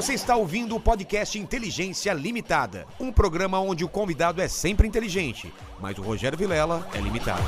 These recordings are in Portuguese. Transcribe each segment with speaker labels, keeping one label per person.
Speaker 1: Você está ouvindo o podcast Inteligência Limitada, um programa onde o convidado é sempre inteligente, mas o Rogério Vilela é limitado.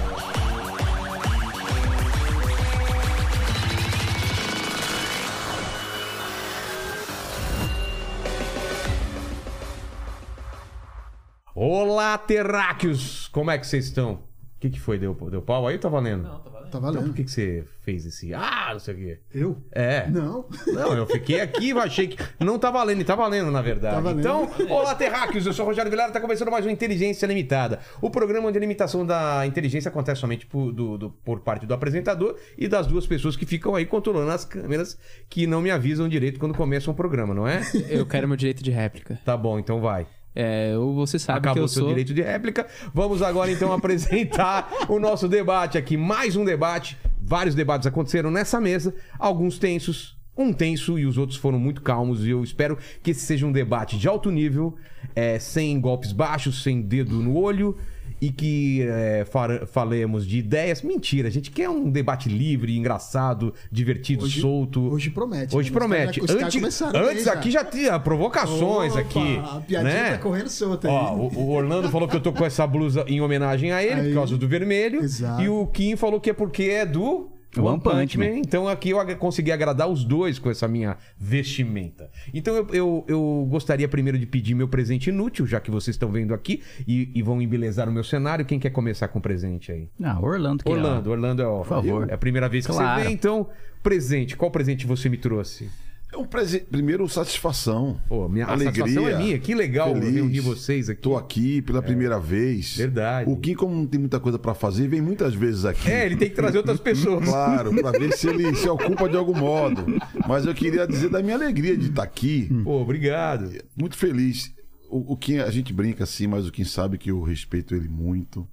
Speaker 1: Olá, terráqueos! Como é que vocês estão? O que, que foi? Deu, deu pau aí? Tá valendo? Não, tá valendo.
Speaker 2: Tá
Speaker 1: Então por
Speaker 2: valendo.
Speaker 1: que, que você fez esse. Ah, não sei o quê.
Speaker 2: Eu?
Speaker 1: É.
Speaker 2: Não.
Speaker 1: Não, eu fiquei aqui e achei que. Não tá valendo, e tá valendo, na verdade.
Speaker 2: Tá valendo.
Speaker 1: Então, olá, terráqueos, eu sou o Rogério Vilela, tá começando mais um Inteligência Limitada. O programa onde a limitação da inteligência acontece somente por, do- do- por parte do apresentador e das duas pessoas que ficam aí controlando as câmeras que não me avisam direito quando começa um programa, não é?
Speaker 3: Eu quero meu direito de réplica.
Speaker 1: Tá bom, então vai.
Speaker 3: É, você sabe
Speaker 1: Acabou
Speaker 3: que eu
Speaker 1: o seu
Speaker 3: sou.
Speaker 1: direito de réplica. Vamos agora então apresentar o nosso debate aqui. Mais um debate. Vários debates aconteceram nessa mesa, alguns tensos. Um tenso e os outros foram muito calmos. E eu espero que esse seja um debate de alto nível, é, sem golpes baixos, sem dedo no olho. E que é, falemos de ideias. Mentira, a gente quer um debate livre, engraçado, divertido,
Speaker 2: Hoje-
Speaker 1: solto.
Speaker 2: hoje promete,
Speaker 1: Hoje
Speaker 2: né?
Speaker 1: Promete. Antes, antes aqui já tinha provocações
Speaker 2: Opa,
Speaker 1: aqui.
Speaker 2: A piadinha
Speaker 1: né?
Speaker 2: tá correndo solta.
Speaker 1: Ó, o, o Orlando falou que eu tô com essa blusa em homenagem a ele,
Speaker 2: Aí.
Speaker 1: por causa do vermelho.
Speaker 2: Exato.
Speaker 1: E o Kim falou que é porque é do
Speaker 3: One Punch Man.
Speaker 1: Então aqui eu consegui agradar os dois com essa minha vestimenta. Então eu, eu, eu gostaria primeiro de pedir meu presente inútil, já que vocês estão vendo aqui e, e vão embelezar o meu cenário. Quem quer começar com presente aí?
Speaker 3: Não, Orlando que é.
Speaker 1: Orlando, Orlando é, ó,
Speaker 3: Por favor.
Speaker 1: é a primeira vez que
Speaker 3: Claro.
Speaker 1: você vem, então presente. Qual presente você me trouxe?
Speaker 4: É um presente. Primeiro, satisfação.
Speaker 1: Pô, minha a
Speaker 4: alegria.
Speaker 1: satisfação é minha. Que legal
Speaker 4: feliz.
Speaker 1: reunir vocês aqui.
Speaker 4: Tô aqui pela primeira vez.
Speaker 1: Verdade.
Speaker 4: O Kim, como não tem muita coisa pra fazer, vem muitas vezes aqui.
Speaker 1: É, ele tem que trazer outras pessoas.
Speaker 4: Claro, pra ver se ele se ocupa de algum modo. Mas eu queria dizer da minha alegria de estar aqui.
Speaker 1: Pô, obrigado.
Speaker 4: Muito feliz. O, o Kim, a gente brinca assim, mas o Kim sabe que eu respeito ele muito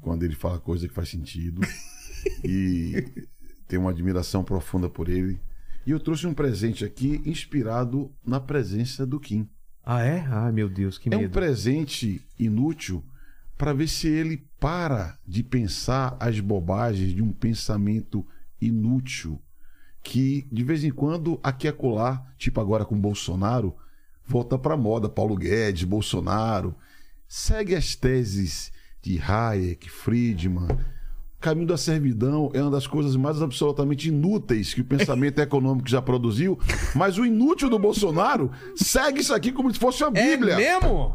Speaker 4: quando ele fala coisa que faz sentido. e tenho uma admiração profunda por ele. E eu trouxe um presente aqui inspirado na presença do Kim.
Speaker 1: Ah, é? Ai, meu Deus, que
Speaker 4: É um
Speaker 1: medo.
Speaker 4: presente inútil para ver se ele para de pensar as bobagens de um pensamento inútil que de vez em quando aqui e acolá, tipo agora com Bolsonaro, volta para moda, Paulo Guedes, Bolsonaro, segue as teses de Hayek, Friedman. Caminho da servidão é uma das coisas mais absolutamente inúteis que o pensamento econômico já produziu, mas o inútil do Bolsonaro segue isso aqui como se fosse a Bíblia.
Speaker 1: É mesmo?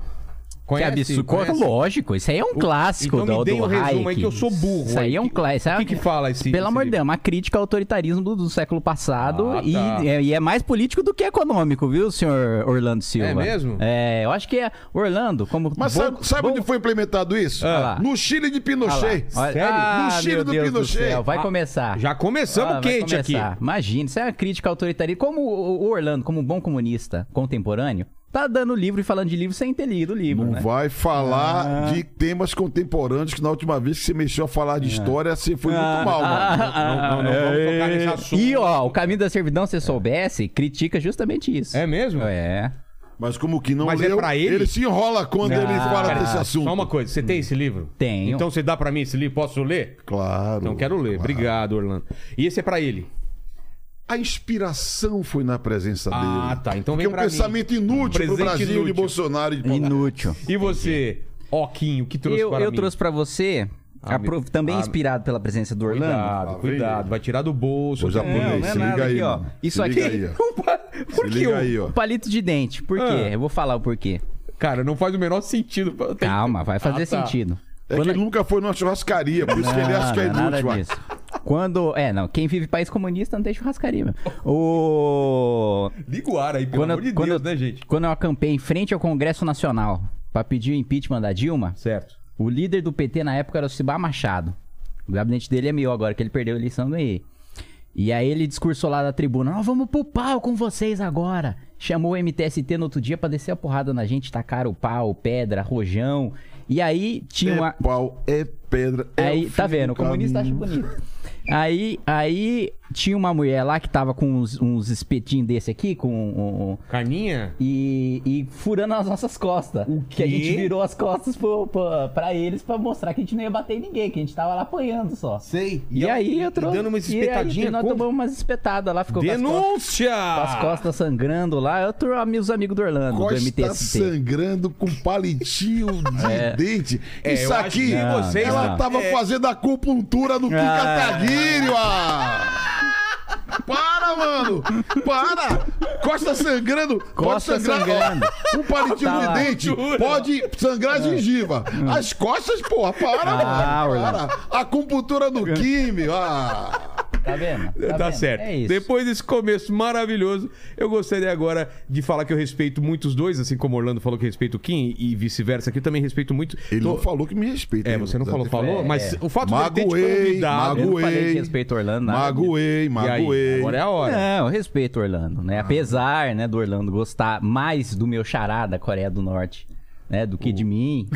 Speaker 3: Que
Speaker 1: Conhece?
Speaker 3: absurdo.
Speaker 1: Conhece?
Speaker 3: Lógico, isso aí é um clássico
Speaker 1: então me
Speaker 3: do,
Speaker 1: dê
Speaker 3: do
Speaker 1: um resumo aí
Speaker 3: Hayek.
Speaker 1: que eu sou burro
Speaker 3: Isso aí é um
Speaker 1: Que-
Speaker 3: clássico.
Speaker 1: o que que fala esse-
Speaker 3: Pelo
Speaker 1: esse
Speaker 3: amor de? Deus, uma crítica ao autoritarismo do, do século passado
Speaker 1: Ah,
Speaker 3: e,
Speaker 1: tá.
Speaker 3: é, e é mais político do que econômico, viu, senhor Orlando Silva?
Speaker 1: É mesmo?
Speaker 3: É, eu acho que é Orlando, como...
Speaker 4: Mas
Speaker 3: bom-
Speaker 4: sabe, sabe
Speaker 3: bom-
Speaker 4: onde foi implementado isso?
Speaker 3: Ah.
Speaker 4: No Chile de
Speaker 3: Ah
Speaker 4: Pinochet.
Speaker 3: olha-
Speaker 1: Sério?
Speaker 3: Ah,
Speaker 4: No Chile
Speaker 3: meu
Speaker 4: do
Speaker 3: Deus
Speaker 4: Pinochet.
Speaker 3: céu, vai
Speaker 1: Ah,
Speaker 3: começar.
Speaker 1: Já começamos
Speaker 3: Ah,
Speaker 1: quente aqui.
Speaker 3: começar. Imagina, isso é uma crítica autoritarista. Como o o Orlando, como um bom comunista contemporâneo, tá dando livro e falando de livro sem ter lido o livro,
Speaker 4: Não
Speaker 3: né?
Speaker 4: vai falar
Speaker 3: Ah.
Speaker 4: de temas contemporâneos que na última vez que você mexeu a falar de história, você foi
Speaker 3: Ah,
Speaker 4: muito mal, mano.
Speaker 1: Não, não, não vamos tocar nesse assunto.
Speaker 3: E ó, o caminho da servidão, se soubesse, critica justamente isso.
Speaker 1: É mesmo?
Speaker 3: É.
Speaker 4: Mas como que não
Speaker 1: Mas é
Speaker 4: leu,
Speaker 1: pra ele?
Speaker 4: se enrola quando ele fala
Speaker 1: Pera,
Speaker 4: desse assunto.
Speaker 1: Só uma coisa, você tem esse livro?
Speaker 3: Tenho.
Speaker 1: Então você dá pra mim esse livro? Posso ler?
Speaker 4: Claro.
Speaker 1: Não quero ler.
Speaker 4: claro.
Speaker 1: Obrigado, Orlando. E esse é pra ele?
Speaker 4: A inspiração foi na presença
Speaker 1: Ah,
Speaker 4: dele.
Speaker 1: tá. Então
Speaker 4: Porque
Speaker 1: vem
Speaker 4: é um
Speaker 1: pra mim.
Speaker 4: pensamento inútil pro
Speaker 1: Presente
Speaker 4: Brasil de
Speaker 1: inútil.
Speaker 4: Bolsonaro e de
Speaker 3: Inútil.
Speaker 1: E você, Oquinho, que trouxe
Speaker 3: Eu,
Speaker 1: para
Speaker 3: eu
Speaker 1: mim?
Speaker 3: trouxe pra você,
Speaker 1: Ah,
Speaker 3: apro- também
Speaker 1: ah,
Speaker 3: inspirado pela presença do Orlando.
Speaker 1: Cuidado,
Speaker 4: Ah,
Speaker 1: cuidado. Vai tirar do bolso.
Speaker 4: Ô, japonês,
Speaker 3: Não, não é
Speaker 4: se
Speaker 3: nada
Speaker 4: liga aí,
Speaker 3: aqui, ó. Isso
Speaker 4: Se
Speaker 3: aqui-
Speaker 4: liga aí, ó.
Speaker 1: Por
Speaker 4: Se
Speaker 1: que
Speaker 4: liga
Speaker 1: o-
Speaker 4: aí, ó.
Speaker 3: Palito de dente. Por quê?
Speaker 1: Ah.
Speaker 3: Eu vou falar o porquê.
Speaker 1: Cara, não faz o menor sentido. Tem-
Speaker 3: Calma, vai fazer
Speaker 1: Ah, tá.
Speaker 3: sentido.
Speaker 4: É que ele nunca foi numa churrascaria, por isso que ele acha que é
Speaker 3: Nada, nada
Speaker 4: inútil. ué.
Speaker 3: disso. Quando. É, não. Quem vive país comunista não tem churrascaria, meu. O.
Speaker 1: Liga o ar aí, pelo
Speaker 3: Quando,
Speaker 1: amor de
Speaker 3: quando,
Speaker 1: Deus, né, gente?
Speaker 3: quando eu acampei em frente ao Congresso Nacional pra pedir o impeachment da Dilma,
Speaker 1: Certo.
Speaker 3: o líder do PT na época era o Cibá Machado. O gabinete dele é meu agora, que ele perdeu a eleição, ganhei. E aí ele discursou lá da tribuna, nós vamos pro pau com vocês agora. Chamou o MTST no outro dia pra descer a porrada na gente, tacaram o pau, pedra, rojão. E aí tinha uma...
Speaker 4: É pau, é pedra. é
Speaker 3: Aí, tá vendo?
Speaker 4: do
Speaker 3: O comunista acha bonito. Aí, aí tinha uma mulher lá que tava com uns, uns espetinhos desse aqui, com. um- um-
Speaker 1: Carninha?
Speaker 3: e, e furando as nossas costas.
Speaker 1: O
Speaker 3: Que a
Speaker 1: quê?
Speaker 3: gente virou as costas pro, pro, pra eles pra mostrar que a gente não ia bater em ninguém, que a gente tava lá apanhando só.
Speaker 1: Sei.
Speaker 3: E, aí eu
Speaker 1: e
Speaker 3: trouxe.
Speaker 1: dando uma
Speaker 3: e aí
Speaker 1: espetadinha.
Speaker 3: nós
Speaker 1: como?
Speaker 3: tomamos umas espetadas lá, ficou com as costas,
Speaker 1: Denúncia!
Speaker 3: com as costas sangrando lá. Eu trouxe os amigos do Orlando, do
Speaker 4: Costa
Speaker 3: MTST.
Speaker 4: sangrando com palitinho de
Speaker 3: É.
Speaker 4: dente.
Speaker 1: É,
Speaker 4: Isso
Speaker 1: eu
Speaker 4: aqui,
Speaker 3: Não,
Speaker 1: vocês.
Speaker 4: ela
Speaker 3: não.
Speaker 4: tava
Speaker 1: É,
Speaker 4: fazendo acupuntura no
Speaker 3: Ah.
Speaker 4: Kataguiri, ah! Para, mano! Para! Costa sangrando!
Speaker 3: Costa
Speaker 4: pode sangrar,
Speaker 3: sangrando.
Speaker 4: um palitinho
Speaker 3: Tá
Speaker 4: no
Speaker 3: lá.
Speaker 4: dente pode sangrar a gengiva. As costas, porra, para,
Speaker 3: Ah,
Speaker 4: mano! Para! Acupuntura no Kim, ah!
Speaker 3: Tá vendo?
Speaker 1: Tá,
Speaker 3: vendo?
Speaker 1: certo.
Speaker 3: É isso.
Speaker 1: Depois desse começo maravilhoso, eu gostaria agora de falar que eu respeito muito os dois, assim como o Orlando falou que respeita o Kim e vice-versa, aqui eu também respeito muito.
Speaker 4: Ele
Speaker 1: Tô-
Speaker 4: não falou que me respeita.
Speaker 1: É,
Speaker 4: hein,
Speaker 1: você não falou, falou,
Speaker 3: É.
Speaker 1: mas o fato de ele ter te
Speaker 4: Magoei,
Speaker 1: convidado.
Speaker 3: Eu não falei
Speaker 4: magoei.
Speaker 3: que respeito o Orlando, nada
Speaker 4: Magoei,
Speaker 1: aí,
Speaker 4: magoei.
Speaker 1: agora é a hora.
Speaker 3: Não, eu respeito o Orlando, né? Apesar, né, do Orlando gostar mais do meu xará da Coreia do Norte, né, do que de mim.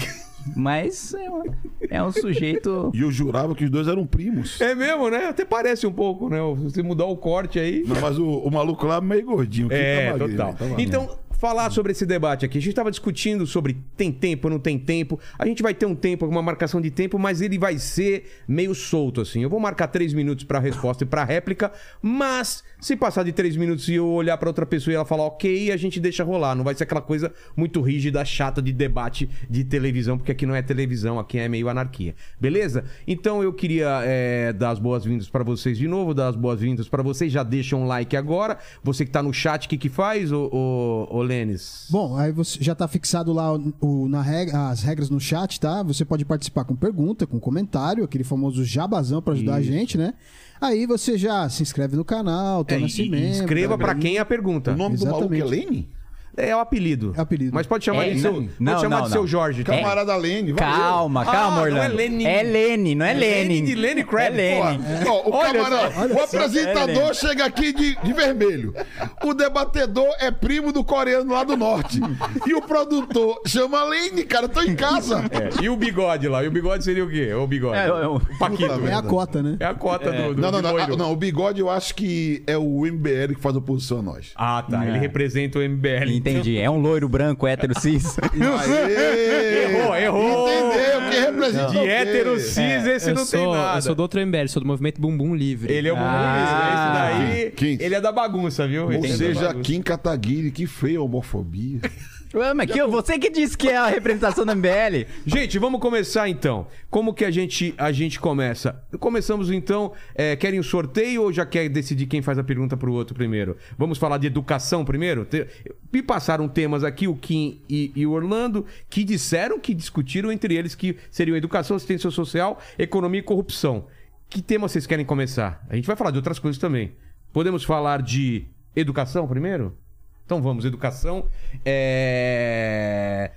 Speaker 3: Mas é um, é um sujeito.
Speaker 4: E eu jurava que os dois eram primos.
Speaker 1: É mesmo, né? Até parece um pouco, né? Se você mudar o corte aí.
Speaker 4: Não, mas o, o maluco lá é meio gordinho. que
Speaker 1: É,
Speaker 4: tá magrinho,
Speaker 1: total.
Speaker 4: Tá
Speaker 1: então, falar sobre esse debate aqui. A gente estava discutindo sobre tem tempo, não tem tempo. A gente vai ter um tempo, uma marcação de tempo, mas ele vai ser meio solto, assim. Eu vou marcar três minutos para resposta e para réplica, mas se passar de três minutos e eu olhar para outra pessoa e ela falar ok, a gente deixa rolar. Não vai ser aquela coisa muito rígida, chata de debate de televisão, porque aqui não é televisão, aqui é meio anarquia. Beleza? Então eu queria é, dar as boas-vindas para vocês de novo, dar as boas-vindas para vocês. Já deixa um like agora. Você que tá no chat, o que que faz, ô, ô, ô Lênis?
Speaker 2: Bom, aí você já tá fixado lá o, o- na regra, as regras no chat, tá? Você pode participar com pergunta, com comentário, aquele famoso jabazão pra ajudar a gente, né? Aí você já se inscreve no canal,
Speaker 1: É,
Speaker 2: torna-se
Speaker 1: e
Speaker 2: membro.
Speaker 1: escreva
Speaker 2: tá?
Speaker 1: para quem é a pergunta.
Speaker 4: O nome do maluco é
Speaker 2: Exatamente.
Speaker 4: Lene?
Speaker 1: É o apelido.
Speaker 2: É o apelido.
Speaker 1: Mas pode chamar
Speaker 3: É,
Speaker 1: de seu,
Speaker 3: não,
Speaker 1: pode
Speaker 3: não,
Speaker 1: chamar
Speaker 3: não,
Speaker 1: de seu
Speaker 3: não.
Speaker 1: Jorge. tá?
Speaker 4: Camarada Lene. valeu.
Speaker 3: Calma,
Speaker 1: Ah,
Speaker 3: calma,
Speaker 1: não
Speaker 3: Orlando.
Speaker 1: é Lenin.
Speaker 3: É Lene, não é
Speaker 1: Lenny
Speaker 3: Lene.
Speaker 1: de Lenny Kravitz.
Speaker 3: É Lene.
Speaker 4: ó, o,
Speaker 1: Olha
Speaker 4: camarada- o apresentador
Speaker 3: É,
Speaker 4: chega aqui de, de vermelho. O debatedor é primo do coreano lá do norte. E o produtor chama Lene, cara. Tô em casa.
Speaker 1: É, E o bigode lá? E o bigode seria o quê? O bigode.
Speaker 3: É, é o-
Speaker 1: O Paquito.
Speaker 2: É a cota, né?
Speaker 1: É a cota do, do
Speaker 4: Não, não, não, não. O bigode eu acho que é o MBL que faz oposição a nós.
Speaker 1: Ah, tá. Ele
Speaker 3: É.
Speaker 1: representa o MBL.
Speaker 3: Entendi. É um loiro branco, hétero cis.
Speaker 1: Errou, errou.
Speaker 4: Entendeu? Que representa
Speaker 1: De
Speaker 4: o quê?
Speaker 1: hétero cis, esse
Speaker 5: eu
Speaker 1: não
Speaker 5: sou,
Speaker 1: tem nada.
Speaker 5: Eu sou do outro MBL, sou do movimento Bumbum Livre.
Speaker 1: Ele é o
Speaker 3: Ah.
Speaker 1: ah, Esse daí,
Speaker 4: Quem?
Speaker 1: ele é da bagunça, viu?
Speaker 4: Ou
Speaker 1: Esse é
Speaker 4: seja. Kim Kataguiri, que feia homofobia.
Speaker 3: Mas que, você que disse que é a representação da MBL.
Speaker 1: Gente, vamos começar então. Como que a gente, a gente começa? Começamos então. é, querem o sorteio ou já quer decidir quem faz a pergunta pro outro primeiro? Vamos falar de educação primeiro? Me passaram temas aqui, o Kim e, e o Orlando, que disseram que discutiram entre eles que seriam educação, assistência social, economia e corrupção. Que tema vocês querem começar? A gente vai falar de outras coisas também. Podemos falar de educação primeiro? Então vamos, educação. É...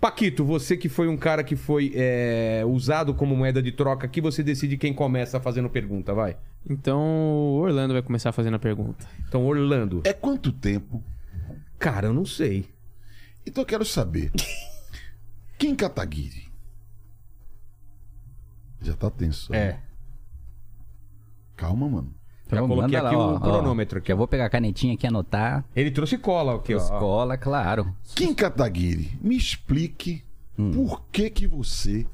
Speaker 1: Paquito, você que foi um cara que foi é, usado como moeda de troca aqui, você decide quem começa fazendo pergunta, vai.
Speaker 5: Então o Orlando vai começar fazendo a pergunta.
Speaker 1: Então, Orlando.
Speaker 4: É quanto tempo?
Speaker 1: Cara, eu não sei.
Speaker 4: Então eu quero saber. Kim Kataguiri. Já tá tenso.
Speaker 1: É.
Speaker 4: né? Calma, mano.
Speaker 1: Já
Speaker 3: Então,
Speaker 1: coloquei
Speaker 3: manda
Speaker 1: aqui
Speaker 3: lá,
Speaker 1: o
Speaker 3: ó, ó,
Speaker 1: cronômetro aqui,
Speaker 3: Que eu vou pegar a canetinha aqui e anotar.
Speaker 1: Ele trouxe cola aqui, ó.
Speaker 3: Escola, claro.
Speaker 4: Kim Kataguiri, me explique
Speaker 3: Hum.
Speaker 4: por que que você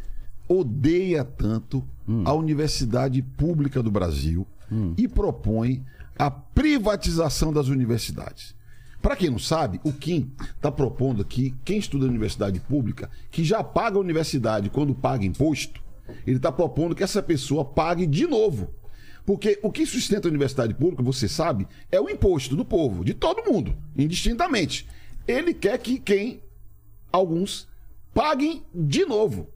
Speaker 4: odeia tanto
Speaker 3: Hum.
Speaker 4: a Universidade Pública do Brasil e propõe a privatização das universidades. Para quem não sabe, o Kim está propondo aqui, quem estuda na universidade pública, que já paga a universidade quando paga imposto, ele está propondo que essa pessoa pague de novo. Porque o que sustenta a universidade pública, você sabe, é o imposto do povo, de todo mundo, indistintamente. Ele quer que quem, alguns, paguem de novo.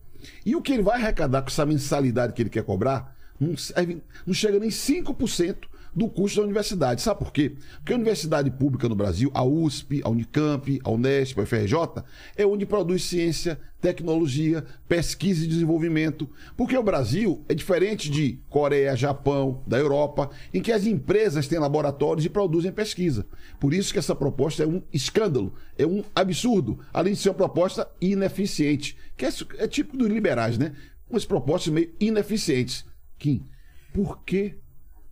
Speaker 4: E o que ele vai arrecadar com essa mensalidade que ele quer cobrar não, serve- não chega nem 5% do custo da universidade. Sabe por quê? Porque a universidade pública no Brasil, a USP, a Unicamp, a Unesp, a UFRJ, é onde produz ciência, tecnologia, pesquisa e desenvolvimento. Porque o Brasil é diferente de Coreia, Japão, da Europa, em que as empresas têm laboratórios e produzem pesquisa. Por isso que essa proposta é um escândalo, é um absurdo, além de ser uma proposta ineficiente, que é, é típico dos liberais, né? Umas propostas meio ineficientes. Kim, por que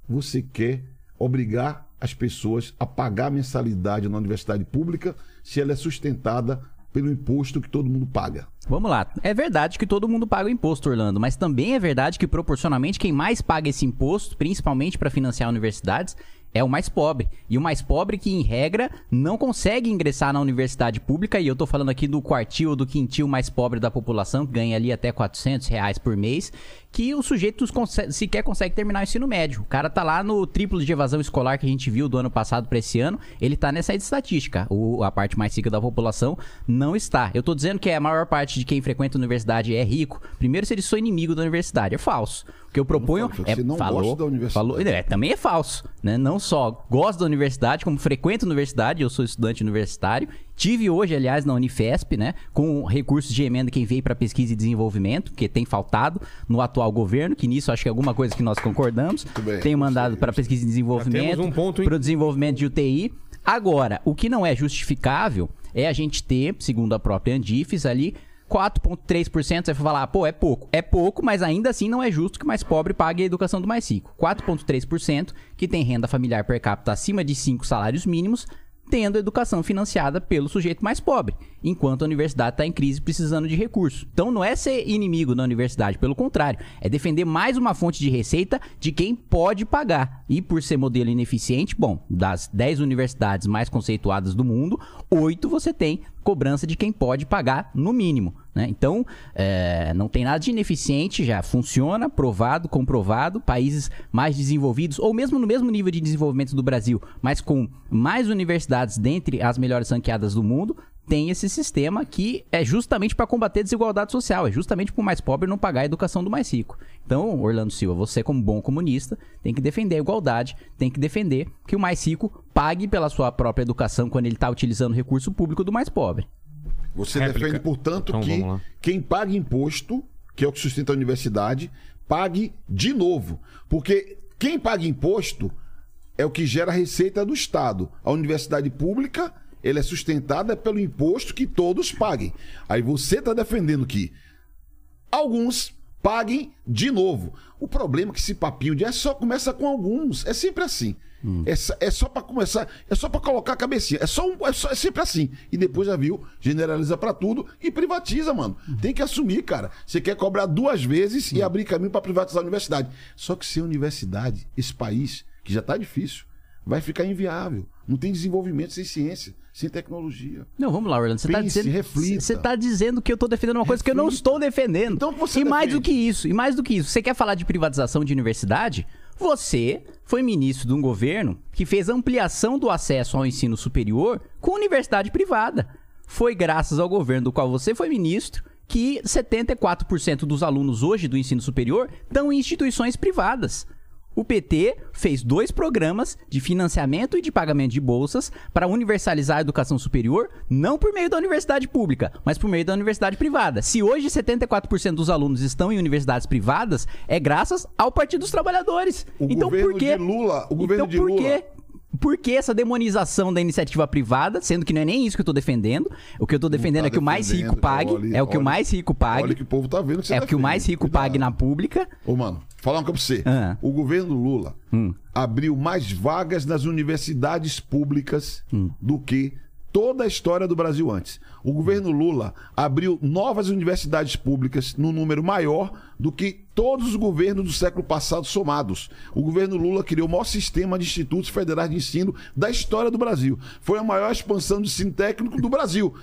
Speaker 4: você quer obrigar as pessoas a pagar mensalidade na universidade pública se ela é sustentada pelo imposto que todo mundo paga?
Speaker 3: Vamos lá. É verdade que todo mundo paga o imposto, Orlando, mas também é verdade que proporcionalmente quem mais paga esse imposto, principalmente para financiar universidades, é o mais pobre. E o mais pobre que, em regra, não consegue ingressar na universidade pública. E eu tô falando aqui do quartil ou do quintil mais pobre da população, que ganha ali até 400 reais por mês, que o sujeito conse- sequer consegue terminar o ensino médio. O cara tá lá no triplo de evasão escolar que a gente viu do ano passado para esse ano, ele tá nessa estatística. O, a parte mais rica da população não está. Eu tô dizendo que a maior parte de quem frequenta a universidade é rico. Primeiro, se eles são inimigo da universidade. É falso. O que eu proponho
Speaker 4: falou,
Speaker 3: é.
Speaker 4: você não gosta da universidade.
Speaker 3: falou- é, também é falso, né? Não só gosto da universidade, como frequento a universidade, eu sou estudante universitário. Tive hoje, aliás, na Unifesp, né, com recursos de emenda quem veio para pesquisa e desenvolvimento, que tem faltado no atual governo, que nisso acho que é alguma coisa que nós concordamos.
Speaker 4: bem,
Speaker 3: Tenho
Speaker 4: eu
Speaker 3: mandado para pesquisa e desenvolvimento,
Speaker 1: um
Speaker 3: para o desenvolvimento de UTI. Agora, o que não é justificável é a gente ter, segundo a própria Andifes ali, 4,3%. Você vai falar, pô, é pouco. É pouco, mas ainda assim não é justo que o mais pobre pague a educação do mais rico. 4,3% que tem renda familiar per capita acima de 5 salários mínimos, tendo educação financiada pelo sujeito mais pobre, enquanto a universidade está em crise precisando de recursos. Então não é ser inimigo da universidade, pelo contrário, é defender mais uma fonte de receita de quem pode pagar. E por ser modelo ineficiente, bom, das 10 universidades mais conceituadas do mundo, 8 você tem cobrança de quem pode pagar no mínimo. Né? Então, é, não tem nada de ineficiente, já funciona, provado, comprovado. Países mais desenvolvidos, ou mesmo no mesmo nível de desenvolvimento do Brasil, mas com mais universidades dentre as melhores ranqueadas do mundo, tem esse sistema que é justamente para combater a desigualdade social, é justamente para o mais pobre não pagar a educação do mais rico. Então, Orlando Silva, você como bom comunista, tem que defender a igualdade, tem que defender que o mais rico pague pela sua própria educação quando ele está utilizando o recurso público do mais pobre.
Speaker 4: Você
Speaker 1: Réplica.
Speaker 4: defende, portanto,
Speaker 1: Então,
Speaker 4: que quem paga imposto, que é o que sustenta a universidade, pague de novo. Porque quem paga imposto é o que gera receita do Estado. A universidade pública, ela é sustentada pelo imposto que todos paguem. Aí você está defendendo que alguns paguem de novo. O problema é que esse papinho de é só começa com alguns. É sempre assim. É, só- é só para começar, é só para colocar a cabecinha. É só, um, é só- é sempre assim. E depois já viu, generaliza para tudo e privatiza, mano. Tem que assumir, cara. Você quer cobrar duas vezes e abrir caminho para privatizar a universidade. Só que sem universidade, esse país, que já tá difícil, vai ficar inviável. Não tem desenvolvimento sem ciência, sem tecnologia.
Speaker 3: Não, vamos lá, Orlando. Você está dizendo,
Speaker 4: reflita.
Speaker 3: você tá dizendo que eu estou defendendo uma coisa que eu não
Speaker 4: Reflita.
Speaker 3: estou defendendo.
Speaker 4: Então você
Speaker 3: e mais do
Speaker 4: defende.
Speaker 3: que isso, e mais do que isso, você quer falar de privatização de universidade? Você foi ministro de um governo que fez ampliação do acesso ao ensino superior com universidade privada. Foi graças ao governo do qual você foi ministro que 74% dos alunos hoje do ensino superior estão em instituições privadas. O PT fez dois programas de financiamento e de pagamento de bolsas para universalizar a educação superior, não por meio da universidade pública, mas por meio da universidade privada. Se hoje 74% dos alunos estão em universidades privadas, é graças ao Partido dos Trabalhadores.
Speaker 4: O
Speaker 3: então
Speaker 4: governo
Speaker 3: por quê?
Speaker 4: Lula- o governo
Speaker 3: então,
Speaker 4: de
Speaker 3: por
Speaker 4: Lula-
Speaker 3: quê? Por que essa demonização da iniciativa privada, sendo que não é nem isso que eu tô defendendo? O que eu tô defendendo
Speaker 4: tá
Speaker 3: é que o mais rico pague,
Speaker 4: olha,
Speaker 3: é o que o
Speaker 4: olha.
Speaker 3: mais rico pague,
Speaker 4: Olha que o povo tá vendo que você
Speaker 3: é o que o mais rico
Speaker 4: Cuidado.
Speaker 3: pague na pública.
Speaker 4: Ô, mano, falar uma coisa pra você.
Speaker 3: Ah.
Speaker 4: O governo Lula
Speaker 3: Hum.
Speaker 4: abriu mais vagas nas universidades públicas
Speaker 3: Hum.
Speaker 4: do que toda a história do Brasil antes. O governo Lula abriu novas universidades públicas num número maior do que todos os governos do século passado somados. O governo Lula criou o maior sistema de institutos federais de ensino da história do Brasil. Foi a maior expansão de ensino técnico do Brasil.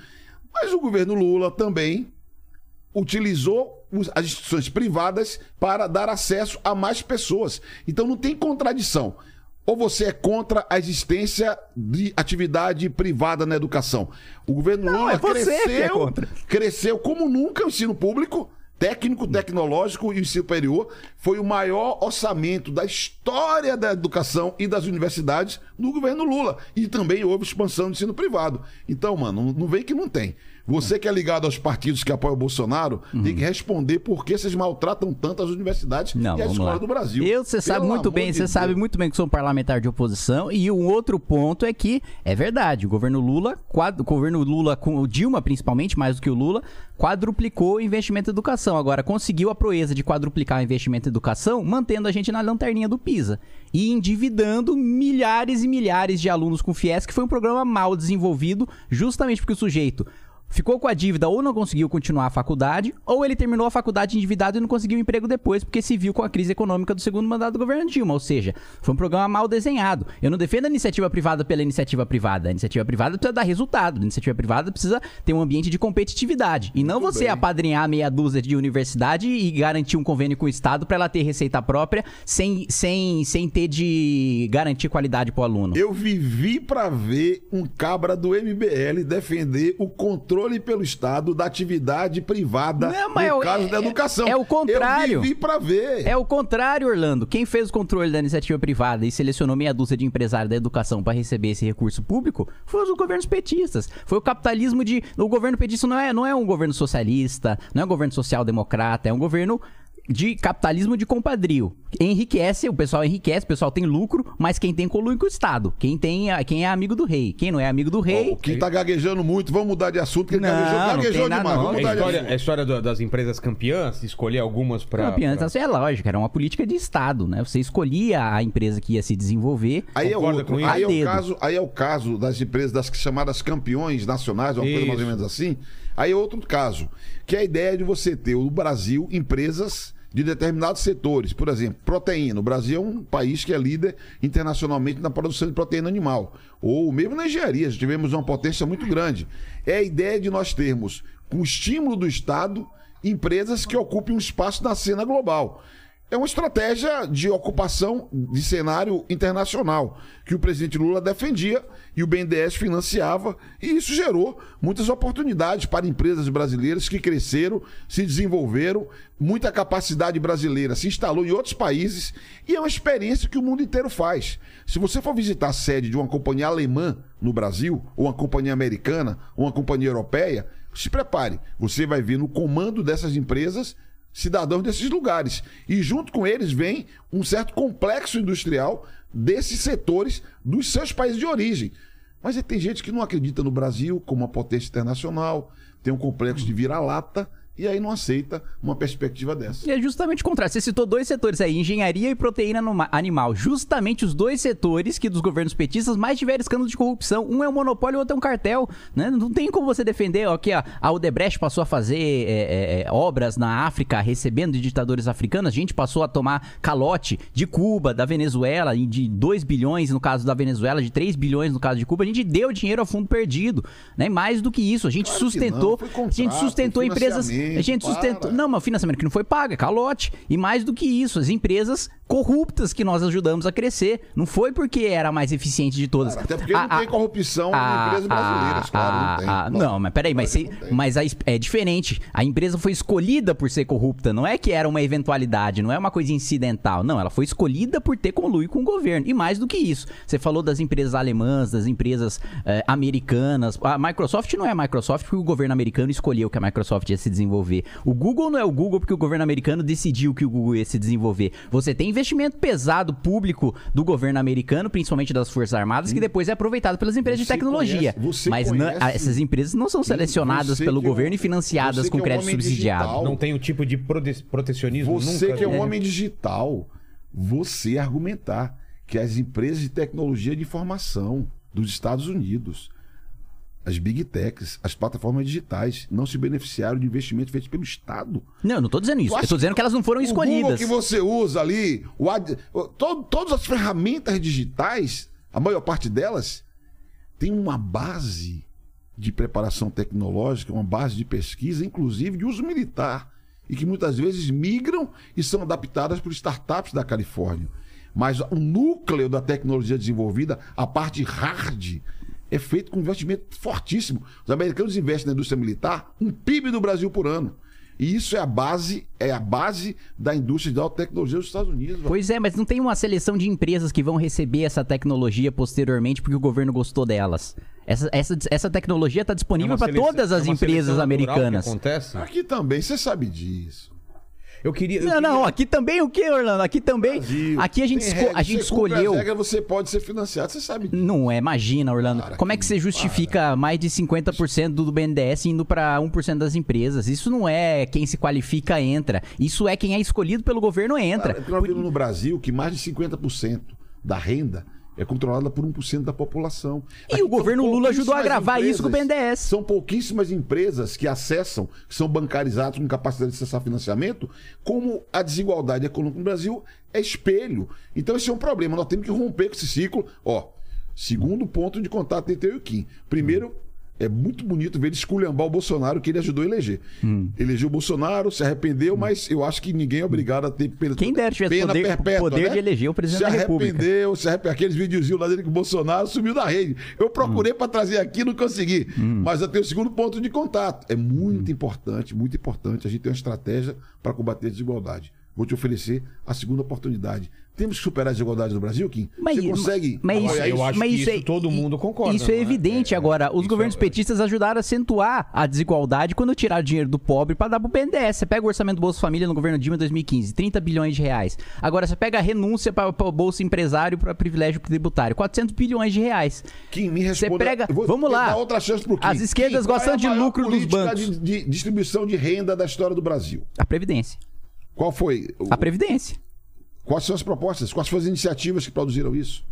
Speaker 4: Mas o governo Lula também utilizou as instituições privadas para dar acesso a mais pessoas. Então não tem contradição. Ou você é contra a existência de atividade privada na educação. O governo Lula
Speaker 3: é é
Speaker 4: cresceu,
Speaker 3: contra.
Speaker 4: cresceu como nunca o ensino público, técnico, tecnológico e ensino superior. Foi o maior orçamento da história da educação e das universidades no governo Lula. E também houve expansão do ensino privado. Então, mano, não- não vem que não tem. Você que é ligado aos partidos que apoiam o Bolsonaro, tem que responder por que vocês maltratam tanto as universidades
Speaker 3: Não,
Speaker 4: e as
Speaker 3: vamos
Speaker 4: escolas
Speaker 3: lá.
Speaker 4: do Brasil.
Speaker 3: Eu, você sabe muito bem,
Speaker 4: de
Speaker 3: você
Speaker 4: Deus.
Speaker 3: sabe muito bem que sou um parlamentar de oposição. E um outro ponto é que é verdade, o governo Lula, quad- o governo Lula com o Dilma principalmente, mais do que o Lula, quadruplicou o investimento em educação. Agora conseguiu a proeza de quadruplicar o investimento em educação, mantendo a gente na lanterninha do PISA e endividando milhares e milhares de alunos com FIES, que foi um programa mal desenvolvido, justamente porque o sujeito ficou com a dívida ou não conseguiu continuar a faculdade, ou ele terminou a faculdade endividado e não conseguiu emprego depois, porque se viu com a crise econômica do segundo mandato do governo Dilma. Ou seja, foi um programa mal desenhado. Eu não defendo a iniciativa privada pela iniciativa privada. A iniciativa privada precisa dar resultado. A iniciativa privada precisa ter um ambiente de competitividade. E não você apadrinhar meia dúzia de universidade e garantir um convênio com o Estado para ela ter receita própria sem, sem, sem ter de garantir qualidade para o aluno.
Speaker 4: Eu vivi pra ver um cabra do MBL defender o controle pelo Estado da atividade privada
Speaker 3: Não,
Speaker 4: no
Speaker 3: é-
Speaker 4: caso da
Speaker 3: é-
Speaker 4: educação.
Speaker 3: é o contrário.
Speaker 4: Eu vivi pra ver.
Speaker 3: É o contrário, Orlando. Quem fez o controle da iniciativa privada e selecionou meia dúzia de empresários da educação para receber esse recurso público foi os governos petistas. Foi o capitalismo de. O governo petista não é, não é um governo socialista, não é um governo social-democrata, é um governo de capitalismo de compadrio. Enriquece, o pessoal enriquece, o pessoal tem lucro, mas quem tem colui com o Estado. Quem, tem, quem é amigo do rei. Quem não é amigo do rei.
Speaker 4: Ó, quem tá gaguejando muito, vamos mudar de assunto, que ele
Speaker 3: Não,
Speaker 4: gaguejou,
Speaker 3: não
Speaker 4: gaguejou demais.
Speaker 3: não.
Speaker 4: Vamos
Speaker 1: É
Speaker 4: mudar de
Speaker 1: história,
Speaker 4: assunto.
Speaker 1: é a história do- das empresas campeãs, escolher algumas pra.
Speaker 3: Campeã,
Speaker 1: pra-
Speaker 3: então, é lógico, era uma política de Estado, né? Você escolhia a empresa que ia se desenvolver.
Speaker 4: Aí é, outro,
Speaker 1: com isso?
Speaker 4: aí, é o caso, aí é o caso das empresas das chamadas campeões nacionais, uma coisa mais ou
Speaker 1: Isso.
Speaker 4: menos assim. Aí é outro caso, que é a ideia de você ter no Brasil empresas de determinados setores. Por exemplo, proteína. O Brasil é um país que é líder internacionalmente na produção de proteína animal. Ou mesmo na engenharia, já tivemos uma potência muito grande. É a ideia de nós termos, com estímulo do Estado, empresas que ocupem um espaço na cena global. É uma estratégia de ocupação de cenário internacional que o presidente Lula defendia e o BNDES financiava, e isso gerou muitas oportunidades para empresas brasileiras que cresceram, se desenvolveram, muita capacidade brasileira se instalou em outros países, e é uma experiência que o mundo inteiro faz. Se você for visitar a sede de uma companhia alemã no Brasil, ou uma companhia americana, ou uma companhia europeia, se prepare, você vai ver no comando dessas empresas cidadãos desses lugares. E junto com eles vem um certo complexo industrial desses setores dos seus países de origem. Mas tem gente que não acredita no Brasil como uma potência internacional, tem um complexo de vira-lata e aí não aceita uma perspectiva dessa.
Speaker 3: E é justamente o contrário. Você citou dois setores aí, engenharia e proteína animal. Justamente os dois setores que dos governos petistas mais tiveram escândalo de corrupção. Um é um monopólio, o outro é um cartel. Né? Não tem como você defender. Ó, Aqui, ó, a Odebrecht passou a fazer é, é, é, obras na África, recebendo de ditadores africanos. A gente passou a tomar calote de Cuba, da Venezuela, de 2 bilhões no caso da Venezuela, de 3 bilhões no caso de Cuba. A gente deu dinheiro a fundo perdido. Né? Mais do que isso, a gente
Speaker 4: Claro que
Speaker 3: sustentou.
Speaker 4: não, foi
Speaker 3: a gente
Speaker 4: contrato,
Speaker 3: sustentou empresas. A gente
Speaker 4: financiamento,
Speaker 3: sustentou.
Speaker 4: para.
Speaker 3: Não, mas o financiamento que não foi pago, é calote. E mais do que isso, as empresas corruptas que nós ajudamos a crescer. Não foi porque era a mais eficiente de todas.
Speaker 4: Até porque
Speaker 3: A-
Speaker 4: não tem
Speaker 3: a-
Speaker 4: corrupção
Speaker 3: a-
Speaker 4: em empresas brasileiras, claro, não tem. Lógico.
Speaker 3: não, mas peraí, mas, se-
Speaker 4: não tem.
Speaker 3: mas a é diferente. A empresa foi escolhida por ser corrupta. Não é que era uma eventualidade, não é uma coisa incidental. Não, ela foi escolhida por ter conluio com o governo. E mais do que isso, você falou das empresas alemãs, das empresas eh, americanas. A Microsoft não é a Microsoft porque o governo americano escolheu que a Microsoft ia se desenvolver. O Google não é o Google porque o governo americano decidiu que o Google ia se desenvolver. Você tem investimento pesado público do governo americano, principalmente das Forças Armadas, que depois é aproveitado pelas empresas de
Speaker 4: Você
Speaker 3: tecnologia.
Speaker 4: conhece- você
Speaker 3: Mas não-
Speaker 4: conhece-
Speaker 3: essas empresas não são selecionadas pelo
Speaker 4: é um-
Speaker 3: governo e financiadas com
Speaker 4: que é um
Speaker 3: crédito subsidiado.
Speaker 4: digital.
Speaker 1: Não tem o tipo de prote- protecionismo
Speaker 4: Você
Speaker 1: nunca.
Speaker 4: que é um
Speaker 1: né?
Speaker 4: homem digital, você argumentar que as empresas de tecnologia de informação dos Estados Unidos, as big techs, as plataformas digitais, não se beneficiaram de investimento feito pelo Estado.
Speaker 3: Não, eu não tô dizendo isso. Eu tô dizendo que elas não foram
Speaker 4: O
Speaker 3: escolhidas.
Speaker 4: que você usa ali, o ad- o- to- todas as ferramentas digitais, a maior parte delas, tem uma base de preparação tecnológica, uma base de pesquisa, inclusive de uso militar, e que muitas vezes migram e são adaptadas por startups da Califórnia. Mas o núcleo da tecnologia desenvolvida, a parte hard, é feito com investimento fortíssimo. Os americanos investem na indústria militar um PIB do Brasil por ano. E isso é a base, é a base da indústria de alta tecnologia dos Estados Unidos. velho.
Speaker 3: Pois é, mas não tem uma seleção de empresas que vão receber essa tecnologia posteriormente porque o governo gostou delas. Essa, essa, essa tecnologia está
Speaker 1: É
Speaker 3: disponível
Speaker 1: uma
Speaker 3: para todas as
Speaker 1: é uma
Speaker 3: empresas
Speaker 1: natural que
Speaker 3: americanas.
Speaker 1: acontece?
Speaker 4: Aqui também, você sabe disso.
Speaker 1: Eu queria. eu
Speaker 3: Não,
Speaker 1: queria-
Speaker 3: não, aqui também o que, Orlando? Aqui também.
Speaker 4: Brasil,
Speaker 3: Aqui a gente, esco-
Speaker 4: regra,
Speaker 3: a gente escolheu.
Speaker 4: As regras, você pode ser financiado, você sabe disso.
Speaker 3: Não é, imagina, Orlando.
Speaker 4: Para
Speaker 3: Como é
Speaker 4: que-
Speaker 3: você justifica mais de 50% do BNDES indo para 1% das empresas? Isso não é quem se qualifica entra. Isso é quem é escolhido pelo governo entra.
Speaker 4: Cara, nós temos no Brasil que mais de 50% da renda é controlada por 1% da população.
Speaker 3: E
Speaker 4: Aqui
Speaker 3: o governo Lula ajudou a
Speaker 4: pouquíssimas
Speaker 3: gravar isso com o BNDES.
Speaker 4: São pouquíssimas empresas que acessam, que são bancarizadas com capacidade de acessar financiamento, como a desigualdade econômica no Brasil é espelho. Então esse é um problema. Nós temos que romper com esse ciclo. Ó, segundo ponto de contato entre eu e o Kim. Primeiro, é muito bonito ver ele esculhambar o Bolsonaro que ele ajudou a eleger.
Speaker 3: Hum.
Speaker 4: Elegeu o Bolsonaro, se arrependeu, mas eu acho que ninguém é obrigado a ter pena,
Speaker 3: Quem dera tivesse
Speaker 4: pena
Speaker 3: poder-
Speaker 4: perpétua,
Speaker 3: poder
Speaker 4: né?
Speaker 3: de eleger o presidente
Speaker 4: se
Speaker 3: da República.
Speaker 4: arrependeu, se arrependeu. Aqueles videozinhos lá dele que o Bolsonaro sumiu da rede. Eu procurei
Speaker 3: Hum.
Speaker 4: para trazer aqui, não consegui. Mas eu tenho o segundo ponto de contato. É
Speaker 3: Hum.
Speaker 4: muito importante, muito importante a gente ter uma estratégia para combater a desigualdade. Vou te oferecer a segunda oportunidade. Temos que superar a desigualdade no Brasil, Kim?
Speaker 3: Mas,
Speaker 4: Você consegue
Speaker 3: mas isso,
Speaker 1: Eu acho
Speaker 3: mas
Speaker 1: que
Speaker 3: isso,
Speaker 1: isso
Speaker 3: é-
Speaker 1: todo mundo concorda,
Speaker 3: Isso é
Speaker 1: é?
Speaker 3: evidente
Speaker 1: É,
Speaker 3: agora. Os
Speaker 1: isso
Speaker 3: governos
Speaker 1: é-
Speaker 3: petistas ajudaram a acentuar a desigualdade quando tiraram dinheiro do pobre para dar pro BNDES. Você pega o orçamento do Bolsa Família no governo Dilma em 2015, 30 bilhões de reais. Agora você pega a renúncia para o Bolsa Empresário para privilégio tributário, 400 bilhões de reais.
Speaker 4: Kim, me
Speaker 3: Você
Speaker 4: responda.
Speaker 3: pega-
Speaker 4: Eu vou
Speaker 3: vamos lá.
Speaker 4: dar outra chance pro Kim.
Speaker 3: As esquerdas
Speaker 4: Kim,
Speaker 3: gostam
Speaker 4: é a
Speaker 3: de lucro dos bancos.
Speaker 4: De, de distribuição de renda da história do Brasil.
Speaker 3: A Previdência.
Speaker 4: Qual foi? o-
Speaker 3: A Previdência.
Speaker 4: Quais são as propostas? Quais foram as iniciativas que produziram isso?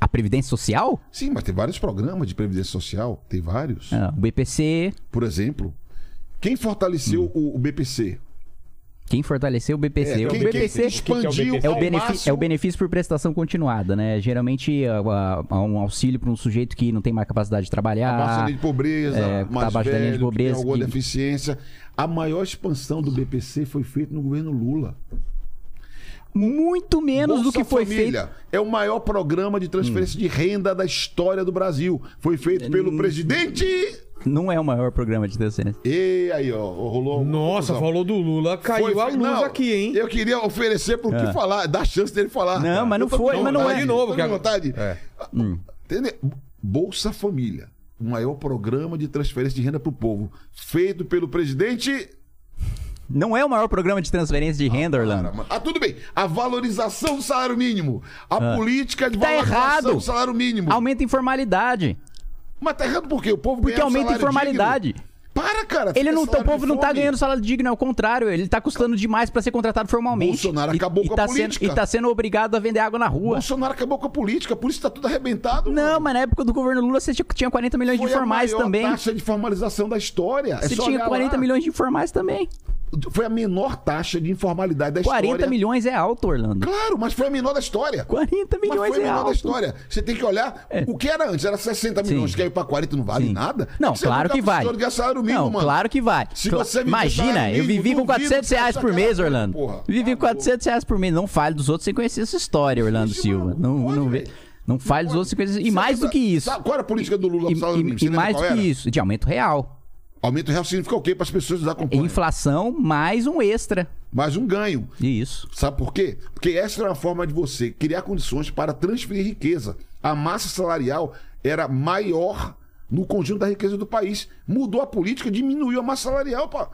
Speaker 3: A Previdência Social?
Speaker 4: Sim, mas tem vários programas de previdência social. Tem vários.
Speaker 3: Ah, o BPC.
Speaker 4: Por exemplo, quem fortaleceu o, o BPC?
Speaker 3: Quem fortaleceu o BPC?
Speaker 4: É,
Speaker 3: o
Speaker 4: quem-
Speaker 3: BPC
Speaker 4: expandiu
Speaker 3: É o,
Speaker 4: máximo-
Speaker 3: é o benefício por prestação continuada, né? Geralmente é é um auxílio para um sujeito que não tem mais capacidade de trabalhar.
Speaker 4: abaixo da linha de pobreza,
Speaker 3: é, tá
Speaker 4: mais
Speaker 3: abaixo da linha de
Speaker 4: velho,
Speaker 3: pobreza,
Speaker 4: que tem alguma
Speaker 3: que-
Speaker 4: deficiência. A maior expansão do BPC foi feita no governo Lula.
Speaker 3: Muito menos do
Speaker 4: Bolsa
Speaker 3: que foi
Speaker 4: Família
Speaker 3: feito.
Speaker 4: é o maior programa de transferência de renda da história do Brasil. Foi feito
Speaker 3: Hum.
Speaker 4: pelo presidente.
Speaker 3: Não é o maior programa de transferência.
Speaker 4: E aí, ó, rolou.
Speaker 1: Nossa,
Speaker 4: confusão.
Speaker 1: falou do Lula, caiu
Speaker 4: Foi-
Speaker 1: a luz
Speaker 4: não,
Speaker 1: aqui, hein?
Speaker 4: Eu queria oferecer pro que falar, dar chance dele falar.
Speaker 3: É. Não, mas não foi, mas não é.
Speaker 1: De novo, que
Speaker 4: vontade.
Speaker 1: É.
Speaker 4: Entendeu? Bolsa Família, o maior programa de transferência de renda pro povo, feito pelo presidente.
Speaker 3: Não é o maior programa de transferência de renda, Orlando.
Speaker 4: Cara, Ah, tudo bem. A valorização do salário mínimo. A política de
Speaker 3: Tá
Speaker 4: valorização do salário mínimo.
Speaker 3: Aumenta a informalidade.
Speaker 4: Mas tá errado por quê? O povo
Speaker 3: Porque
Speaker 4: um
Speaker 3: aumenta a informalidade.
Speaker 4: digno. Para, cara.
Speaker 3: Ele não, o povo
Speaker 4: de
Speaker 3: não tá ganhando salário digno, é o contrário. Ele tá custando demais pra ser contratado formalmente.
Speaker 4: Bolsonaro
Speaker 3: E-
Speaker 4: acabou
Speaker 3: e
Speaker 4: com a
Speaker 3: tá
Speaker 4: política.
Speaker 3: Sendo, e tá sendo obrigado a vender água na rua.
Speaker 4: Bolsonaro acabou com a política, por isso tá tudo arrebentado.
Speaker 3: Não,
Speaker 4: mano.
Speaker 3: mas na época do governo Lula você tinha- tinha 40 milhões de
Speaker 4: Foi
Speaker 3: informais
Speaker 4: a maior
Speaker 3: também.
Speaker 4: taxa de formalização da história. É
Speaker 3: Você tinha
Speaker 4: olhar
Speaker 3: 40
Speaker 4: lá.
Speaker 3: milhões de informais também.
Speaker 4: Foi a menor taxa de informalidade da
Speaker 3: 40
Speaker 4: história.
Speaker 3: milhões é alto, Orlando.
Speaker 4: Claro, mas foi a menor da história.
Speaker 3: 40
Speaker 4: Mas
Speaker 3: milhões
Speaker 4: foi a
Speaker 3: é
Speaker 4: menor da
Speaker 3: alto.
Speaker 4: história. Você tem que olhar o que era antes. Era 60 milhões,
Speaker 3: Sim.
Speaker 4: caiu pra 40 não vale
Speaker 3: Sim.
Speaker 4: nada.
Speaker 3: Não,
Speaker 4: Você
Speaker 3: claro que vale.
Speaker 4: mínimo,
Speaker 3: Não,
Speaker 4: mano.
Speaker 3: claro que vai.
Speaker 4: Se
Speaker 3: Cla-
Speaker 4: você
Speaker 3: Imagina,
Speaker 4: salário
Speaker 3: eu
Speaker 4: mínimo,
Speaker 3: vivi com
Speaker 4: duvido
Speaker 3: 400
Speaker 4: que
Speaker 3: reais por
Speaker 4: cara-
Speaker 3: mês, Orlando.
Speaker 4: Porra,
Speaker 3: Vivi com
Speaker 4: tá
Speaker 3: 400 reais por mês. Não fale dos outros sem conhecer essa história, Orlando Silva.
Speaker 4: mano,
Speaker 3: Não,
Speaker 4: não
Speaker 3: não,
Speaker 4: pode,
Speaker 3: vê- não fale dos outros sem conhecer. E
Speaker 4: Você
Speaker 3: mais do
Speaker 4: lembra-
Speaker 3: que isso.
Speaker 4: Sabe qual era a política do Lula
Speaker 3: E,
Speaker 4: mínimo?
Speaker 3: e- e mais do que isso, de aumento real.
Speaker 4: Aumento real significa o quê? Para as pessoas acompanham.
Speaker 3: Inflação mais um extra.
Speaker 4: Mais um ganho.
Speaker 3: Isso.
Speaker 4: Sabe por quê? Porque essa era uma forma de você criar condições para transferir riqueza. A massa salarial era maior no conjunto da riqueza do país. Mudou a política, diminuiu a massa salarial. Pá.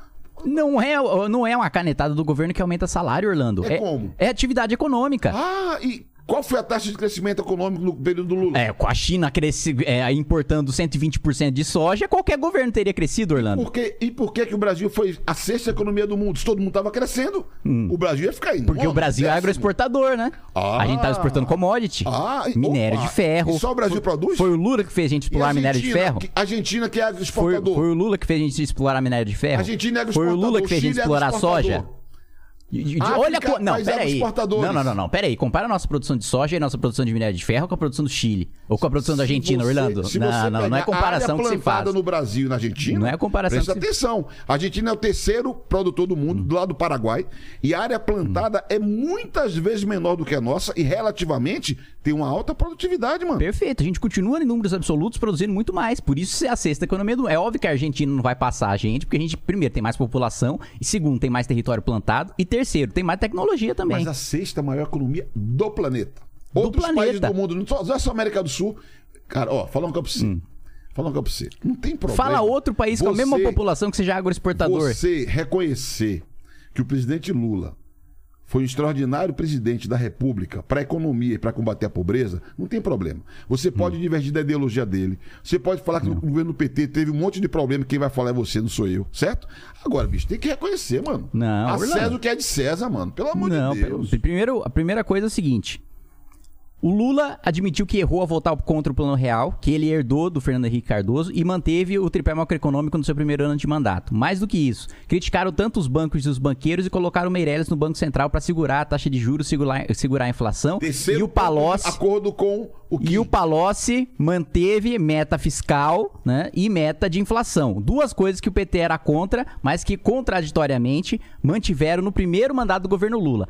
Speaker 3: Não é, não é uma canetada do governo que aumenta salário, Orlando.
Speaker 4: É como?
Speaker 3: É atividade econômica.
Speaker 4: Ah, e qual foi a taxa de crescimento econômico no período do Lula?
Speaker 3: É, com a China cresce, é, importando 120% de soja, qualquer governo teria crescido, Orlando.
Speaker 4: Por quê? E por que, que o Brasil foi a sexta economia do mundo? Se todo mundo estava crescendo, o Brasil ia ficar.
Speaker 3: Hum. Porque o Brasil é agroexportador, né?
Speaker 4: Ah.
Speaker 3: a gente tá exportando commodity.
Speaker 4: Ah,
Speaker 3: minério
Speaker 4: opa,
Speaker 3: de ferro.
Speaker 4: e só o Brasil
Speaker 3: Foi-
Speaker 4: produz?
Speaker 3: Foi o Lula que fez a gente explorar minério de ferro.
Speaker 4: Que, Argentina, que é
Speaker 3: Foi,
Speaker 4: agroexportador.
Speaker 3: foi o Lula que fez a gente explorar minério de ferro.
Speaker 4: Argentina é
Speaker 3: Foi o
Speaker 4: agroexportador.
Speaker 3: Lula que fez a gente
Speaker 4: é
Speaker 3: explorar
Speaker 4: agroexportador.
Speaker 3: soja. De- de-
Speaker 4: África,
Speaker 3: olha, co- não, peraí. Não, não, não, não, peraí. Compara a nossa produção de soja e a nossa produção de minério de ferro com a produção do Chile. Ou com a produção da
Speaker 4: Se
Speaker 3: Argentina,
Speaker 4: você-
Speaker 3: Orlando. Não, não, não é comparação
Speaker 4: a
Speaker 3: que se faz.
Speaker 4: no Brasil e na Argentina.
Speaker 3: Não é comparação
Speaker 4: Presta
Speaker 3: se-
Speaker 4: atenção. A Argentina é o terceiro produtor do mundo, do lado do Paraguai. E a área plantada é muitas vezes menor do que a nossa e relativamente tem uma alta produtividade, mano.
Speaker 3: Perfeito, a gente continua em números absolutos produzindo muito mais. Por isso é a sexta economia do. É óbvio que a Argentina não vai passar a gente, porque a gente, primeiro, tem mais população, e segundo, tem mais território plantado, e terceiro, tem mais tecnologia também.
Speaker 4: Mas a sexta maior economia do planeta. Outros
Speaker 3: planeta.
Speaker 4: países do mundo, não só, não é só América do Sul. Cara, ó, fala pra você. Fala uma coisa pra você. Não tem problema.
Speaker 3: Hum. Fala outro país com a mesma
Speaker 4: Você-
Speaker 3: população que seja agroexportador.
Speaker 4: Você reconhecer que o presidente Lula foi um extraordinário presidente da República para a economia e para combater a pobreza, não tem problema. Você
Speaker 3: Hum.
Speaker 4: pode divergir da ideologia dele. Você pode falar que no governo do PT teve um monte de problema, quem vai falar é você, não sou eu, certo? Agora, bicho, tem que reconhecer, mano.
Speaker 3: Não,
Speaker 4: a
Speaker 3: Orlando.
Speaker 4: César o que é de César, mano. Pelo amor
Speaker 3: Não,
Speaker 4: de Deus.
Speaker 3: primeiro, a primeira coisa é o seguinte. O Lula admitiu que errou ao votar contra o Plano Real, que ele herdou do Fernando Henrique Cardoso e manteve o tripé macroeconômico no seu primeiro ano de mandato. Mais do que isso, criticaram tanto os bancos e os banqueiros e colocaram o Meirelles no Banco Central para segurar a taxa de juros, segurar, segurar a inflação.
Speaker 4: Terceiro
Speaker 3: e o Palocci
Speaker 4: acordo com o que
Speaker 3: e o Palocci manteve meta fiscal né, e meta de inflação. Duas coisas que o PT era contra, mas que contraditoriamente mantiveram no primeiro mandato do governo Lula.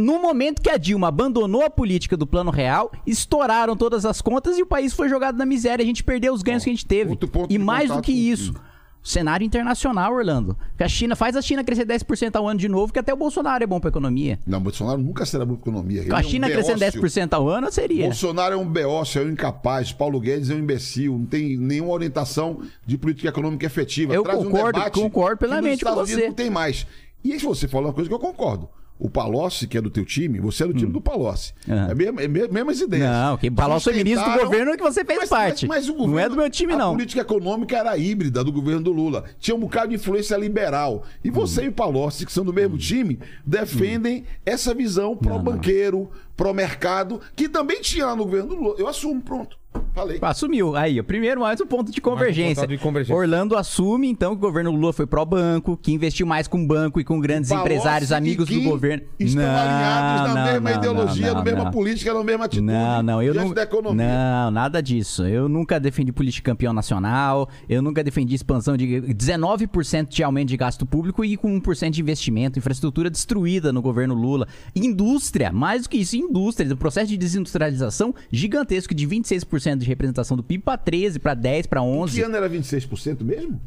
Speaker 3: No momento que a Dilma abandonou a política do Plano Real, estouraram todas as contas e o país foi jogado na miséria. A gente perdeu os ganhos que a gente teve. E mais do que
Speaker 4: com o
Speaker 3: isso, cenário internacional, Orlando. Que a China faz a China crescer 10% ao ano de novo, que até o Bolsonaro é bom pra economia.
Speaker 4: Não, Bolsonaro nunca será bom para economia. Ele
Speaker 3: Com a
Speaker 4: é um
Speaker 3: China crescendo
Speaker 4: beócio.
Speaker 3: 10% ao ano, seria.
Speaker 4: Bolsonaro é um beócio, é um incapaz. Paulo Guedes é um imbecil. Não tem nenhuma orientação de política econômica efetiva.
Speaker 3: Eu
Speaker 4: Traz um
Speaker 3: concordo-
Speaker 4: debate
Speaker 3: concordo
Speaker 4: que nos
Speaker 3: plenamente com
Speaker 4: Estados Unidos
Speaker 3: você.
Speaker 4: Não tem mais. E aí você falou uma coisa que eu concordo. O Palocci, que é do teu time, você é do time do Palocci.
Speaker 3: Hum. Aham.
Speaker 4: É, mesmo, é me- mesmas ideias.
Speaker 3: Não, que Palocci foi ministro do governo que você fez parte.
Speaker 4: o
Speaker 3: Não é do meu time,
Speaker 4: a
Speaker 3: não.
Speaker 4: política econômica era híbrida do governo do Lula. Tinha um bocado de influência liberal. E você e o Palocci, que são do mesmo time, defendem essa visão pró-banqueiro, pró-mercado, que também tinha lá no governo do Lula. Eu assumo, pronto. Falei.
Speaker 3: Assumiu. Aí, ó, primeiro mais um ponto de convergência.
Speaker 1: ponto de convergência.
Speaker 3: Orlando assume, então, que o governo Lula foi pró-banco, que investiu mais com banco e com grandes
Speaker 4: Palocci
Speaker 3: empresários, amigos do governo.
Speaker 4: Estão alinhados na
Speaker 3: não,
Speaker 4: mesma
Speaker 3: não,
Speaker 4: ideologia,
Speaker 3: não,
Speaker 4: na mesma
Speaker 3: não.
Speaker 4: política, na mesma atitude.
Speaker 3: Não, não, eu não.
Speaker 4: da economia.
Speaker 3: Não, nada disso. Eu nunca defendi política campeão nacional, eu nunca defendi expansão de 19% de aumento de gasto público e com 1% de investimento, infraestrutura destruída no governo Lula. Indústria, mais do que isso, indústria, o processo de desindustrialização gigantesco de 26% de representação do PIB para 13, para 10, para 11.
Speaker 4: Que ano era 26% mesmo?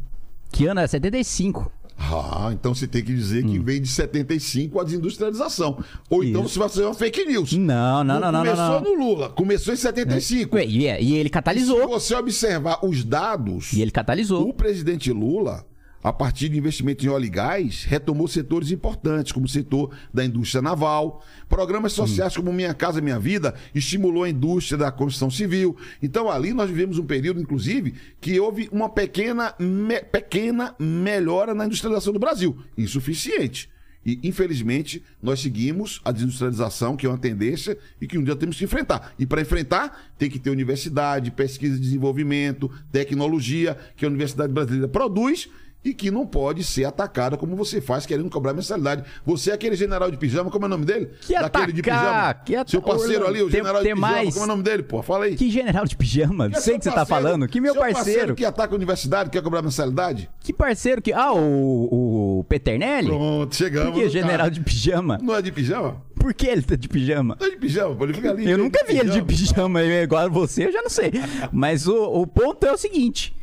Speaker 3: Que ano era 75.
Speaker 4: Ah, então você tem que dizer que vem de 75 a desindustrialização. Ou então
Speaker 3: Hum. Isso.
Speaker 4: você vai fazer uma fake news.
Speaker 3: Não, não, não, não,
Speaker 4: Começou
Speaker 3: não, não.
Speaker 4: no Lula, começou em 75.
Speaker 3: Ué, E, e ele
Speaker 4: Se
Speaker 3: catalisou.
Speaker 4: você observar os dados,
Speaker 3: E ele catalisou.
Speaker 4: o presidente Lula, a partir de investimentos em óleo e gás, retomou setores importantes, como o setor da indústria naval. Programas sociais como Minha Casa Minha Vida estimulou a indústria da construção civil. Então, ali nós vivemos um período, inclusive, que houve uma pequena, me- pequena melhora na industrialização do Brasil. Insuficiente. E, infelizmente, nós seguimos a desindustrialização, que é uma tendência e que um dia temos que enfrentar. E para enfrentar, tem que ter universidade, pesquisa e desenvolvimento, tecnologia, que a Universidade Brasileira produz e que não pode ser atacada como você faz querendo cobrar mensalidade. Você é aquele general de pijama, como é o nome dele?
Speaker 3: Que
Speaker 4: Daquele de
Speaker 3: atacar,
Speaker 4: pijama.
Speaker 3: que ata-
Speaker 4: Seu parceiro ali, o
Speaker 3: Tem-
Speaker 4: general
Speaker 3: tem
Speaker 4: de pijama,
Speaker 3: mais.
Speaker 4: como é o nome dele, pô? Fala aí.
Speaker 3: Que general de pijama? Não sei o que você tá
Speaker 4: parceiro?
Speaker 3: falando. Que meu
Speaker 4: Seu
Speaker 3: parceiro.
Speaker 4: que ataca a universidade, quer cobrar mensalidade?
Speaker 3: Que parceiro que. Ah, o, o Peternelli?
Speaker 4: Pronto, chegamos.
Speaker 3: Por que general
Speaker 4: cara.
Speaker 3: de pijama?
Speaker 4: Não é de pijama?
Speaker 3: Por que ele tá de pijama?
Speaker 4: Não é de pijama, pô. Ele fica ali.
Speaker 3: Eu
Speaker 4: de
Speaker 3: nunca vi ele de
Speaker 4: pijama.
Speaker 3: pijama igual você, eu já não sei. Mas o, o ponto é o seguinte: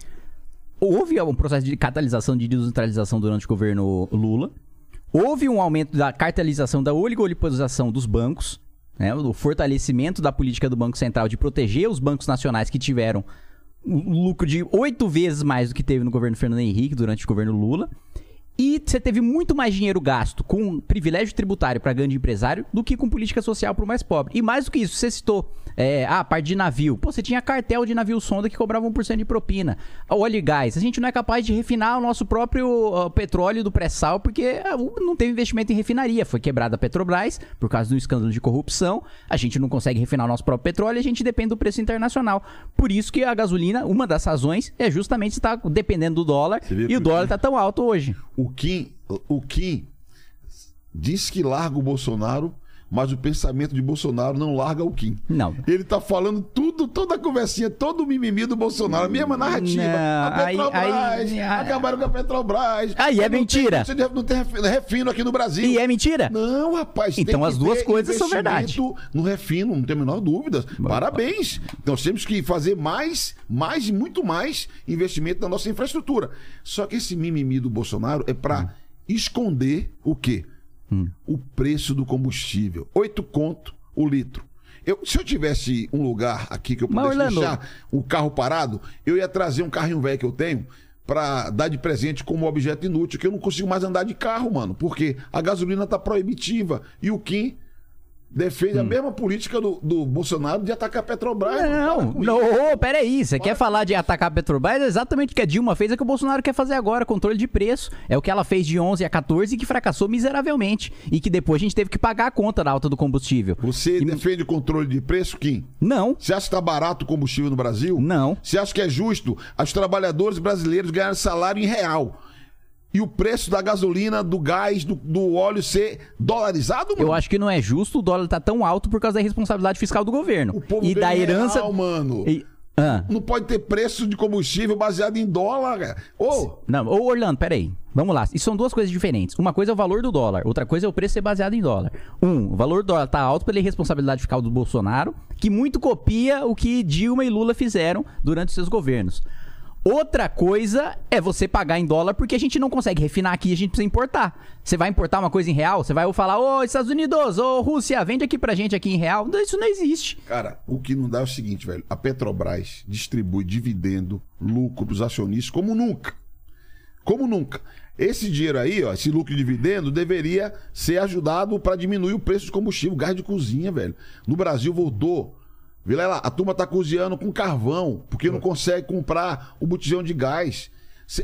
Speaker 3: houve um processo de catalisação de desindustrialização durante o governo Lula. Houve um aumento da cartelização da oligopolização dos bancos, né, o fortalecimento da política do Banco Central de proteger os bancos nacionais que tiveram um lucro de oito vezes mais do que teve no governo Fernando Henrique durante o governo Lula. E você teve muito mais dinheiro gasto com privilégio tributário para grande empresário do que com política social para o mais pobre. E mais do que isso, você citou é, ah, a parte de navio. Pô, você tinha cartel de navio sonda que cobrava 1% de propina. Óleo e gás. A gente não é capaz de refinar o nosso próprio ah, petróleo do pré-sal porque ah, não teve investimento em refinaria. Foi quebrada a Petrobras por causa do escândalo de corrupção. A gente não consegue refinar o nosso próprio petróleo e a gente depende do preço internacional. Por isso que a gasolina, uma das razões, é justamente estar dependendo do dólar. E o dólar está tão alto hoje.
Speaker 4: O Kim, o Kim diz que larga o Bolsonaro, mas o pensamento de Bolsonaro não larga o Kim.
Speaker 3: Não.
Speaker 4: Ele tá falando tudo, toda a conversinha, todo o mimimi do Bolsonaro, a mesma narrativa.
Speaker 3: Não,
Speaker 4: a
Speaker 3: aí-
Speaker 4: Petrobras,
Speaker 3: aí-
Speaker 4: acabaram com a Petrobras.
Speaker 3: Aí é
Speaker 4: Não tem-
Speaker 3: mentira.
Speaker 4: Você não tem ref- refino aqui no Brasil.
Speaker 3: E é mentira?
Speaker 4: Não, rapaz. tem
Speaker 3: Então as duas coisas são verdade.
Speaker 4: No refino, não tem a menor dúvida. Parabéns. Nós temos que fazer mais, mais e muito mais investimento na nossa infraestrutura. Só que esse mimimi do Bolsonaro é
Speaker 3: Hum.
Speaker 4: para esconder o quê? O preço do combustível. Oito conto o litro. Eu, se eu tivesse um lugar aqui que eu
Speaker 3: Mas,
Speaker 4: pudesse
Speaker 3: Orlando-
Speaker 4: deixar o carro parado, eu ia trazer um carrinho velho que eu tenho pra dar de presente como objeto inútil, que eu não consigo mais andar de carro, mano, porque a gasolina tá proibitiva e o Kim defende
Speaker 3: Hum.
Speaker 4: a mesma política do, do Bolsonaro de atacar a Petrobras.
Speaker 3: Não,
Speaker 4: Para
Speaker 3: não,
Speaker 4: isso.
Speaker 3: ô, peraí, você quer falar de atacar a Petrobras? É exatamente o que a Dilma fez, é o que o Bolsonaro quer fazer agora, controle de preço. É o que ela fez de 11 a 14 e que fracassou miseravelmente. E que depois a gente teve que pagar a conta da alta do combustível.
Speaker 4: Você
Speaker 3: E-
Speaker 4: defende o controle de preço, Kim?
Speaker 3: Não,
Speaker 4: Você acha que tá barato o combustível no Brasil?
Speaker 3: Não.
Speaker 4: Você acha que é justo os trabalhadores brasileiros ganharem salário em real? E o preço da gasolina, do gás, do, do óleo ser dolarizado, mano?
Speaker 3: eu acho que não é justo o dólar tá tão alto por causa da responsabilidade fiscal do governo.
Speaker 4: O povo
Speaker 3: e da herança.
Speaker 4: real, mano.
Speaker 3: E- Ah.
Speaker 4: Não pode ter preço de combustível baseado em dólar. Ô,
Speaker 3: Não, ô Orlando, peraí. Vamos lá. Isso são duas coisas diferentes. Uma coisa é o valor do dólar, outra coisa é o preço ser baseado em dólar. Um, o valor do dólar tá alto pela irresponsabilidade fiscal do Bolsonaro, que muito copia o que Dilma e Lula fizeram durante seus governos. Outra coisa é você pagar em dólar porque a gente não consegue refinar aqui, a gente precisa importar. Você vai importar uma coisa em real? Você vai falar, ô Estados Unidos, ô Rússia, vende aqui pra gente aqui em real. Isso não existe.
Speaker 4: cara, o que não dá é o seguinte, velho. A Petrobras distribui dividendo, lucro pros acionistas como nunca. Como nunca. Esse dinheiro aí, ó, esse lucro de dividendo, deveria ser ajudado para diminuir o preço de combustível, gás de cozinha, velho. No Brasil voltou. Vilela, a turma tá cozinhando com carvão, porque não consegue comprar o botijão de gás.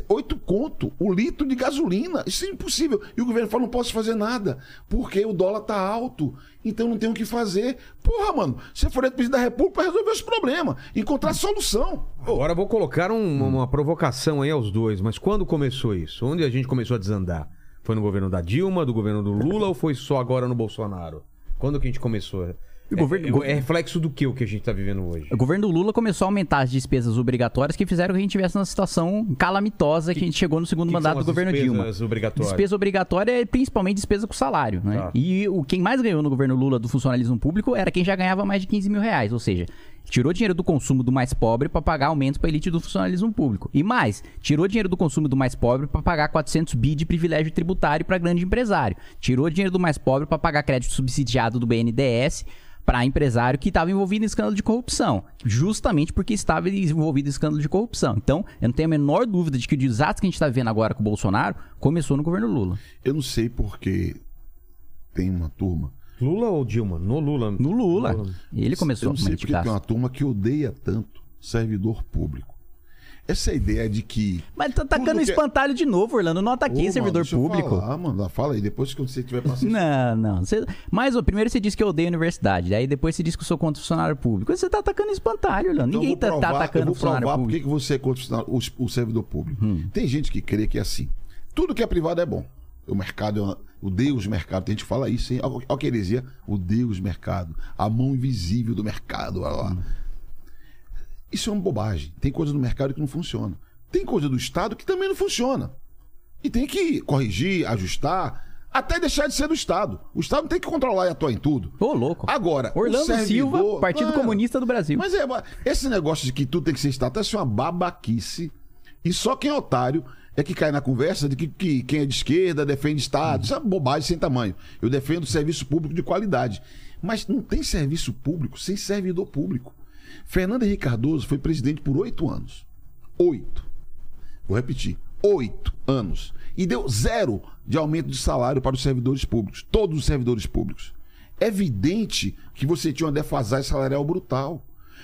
Speaker 4: Oito conto o litro de gasolina. Isso é impossível. E o governo fala: não posso fazer nada, porque o dólar tá alto. Então não tem o que fazer. Porra, mano, se for presidente da República para resolver os problemas, encontrar solução.
Speaker 1: Agora vou colocar um- uma provocação aí aos dois, mas quando começou isso? Onde a gente começou a desandar? Foi no governo da Dilma, do governo do Lula ou foi só agora no Bolsonaro? Quando que a gente começou?
Speaker 3: O governo-
Speaker 1: é, é reflexo do que o que a gente tá vivendo hoje?
Speaker 3: O governo do Lula começou a aumentar as despesas obrigatórias que fizeram que a gente tivesse uma situação calamitosa que, a gente chegou no segundo
Speaker 1: que
Speaker 3: mandato
Speaker 1: são
Speaker 3: do governo Dilma.
Speaker 1: despesas obrigatórias?
Speaker 3: Despesa obrigatória é principalmente despesa com salário, né?
Speaker 1: Tá.
Speaker 3: E o quem mais ganhou no governo Lula do funcionalismo público era quem já ganhava mais de 15 mil reais, ou seja, tirou dinheiro do consumo do mais pobre para pagar aumentos para elite do funcionalismo público. E mais, tirou dinheiro do consumo do mais pobre para pagar 400 bi de privilégio tributário para grande empresário. Tirou dinheiro do mais pobre para pagar crédito subsidiado do BNDES para empresário que estava envolvido em escândalo de corrupção, justamente porque estava envolvido em escândalo de corrupção. Então, eu não tenho a menor dúvida de que o desastre que a gente está vendo agora com o Bolsonaro começou no governo Lula.
Speaker 4: Eu não sei porque tem uma turma.
Speaker 1: Lula ou Dilma? No Lula.
Speaker 3: No Lula. Ele
Speaker 4: Eu
Speaker 3: começou
Speaker 4: não
Speaker 3: a
Speaker 4: sei porque tem uma turma que odeia tanto servidor público. Essa ideia de que.
Speaker 3: Mas tá atacando
Speaker 4: que é-
Speaker 3: espantalho de novo, Orlando. Não ataquei
Speaker 4: Ô, mano,
Speaker 3: servidor
Speaker 4: deixa eu
Speaker 3: público.
Speaker 4: Falar, mano, fala aí, depois que você tiver passando.
Speaker 3: Não, não. Você... Mas, ó, primeiro você disse que eu odeio a universidade. Daí depois você disse que eu sou contra o funcionário público. Você tá atacando o espantalho, Orlando.
Speaker 4: Então, eu
Speaker 3: Ninguém tá, tá
Speaker 4: provar-
Speaker 3: atacando
Speaker 4: eu
Speaker 3: o
Speaker 4: vou
Speaker 3: funcionário
Speaker 4: provar por que
Speaker 3: público.
Speaker 4: que você é contra o funcionário- o, o servidor público.
Speaker 3: Hum.
Speaker 4: Tem gente que crê que é assim. Tudo que é privado é bom. O mercado, é uma- o Deus mercado, tem gente que fala isso, hein? Olha olha que heresia. O Deus mercado. A mão invisível do mercado. Olha lá.
Speaker 3: Hum.
Speaker 4: Isso é uma bobagem. Tem coisa no mercado que não funciona. Tem coisa do Estado que também não funciona. E tem que corrigir, ajustar, até deixar de ser do Estado. O Estado não tem que controlar e atuar em tudo.
Speaker 3: Ô, louco.
Speaker 4: Agora, o
Speaker 3: Orlando
Speaker 4: servidor-
Speaker 3: Silva, Partido
Speaker 4: Mano,
Speaker 3: Comunista do Brasil.
Speaker 4: Mas é, esse negócio de que tudo tem que ser estatal é uma babaquice. E só quem é otário é que cai na conversa de que, que quem é de esquerda defende Estado. Isso é bobagem sem tamanho. Eu defendo serviço público de qualidade. Mas não tem serviço público sem servidor público. Fernando Henrique Cardoso foi presidente por oito anos. Oito. Vou repetir. Oito anos. E deu zero de aumento de salário para os servidores públicos. Todos os servidores públicos. É evidente que você tinha uma defasagem salarial brutal.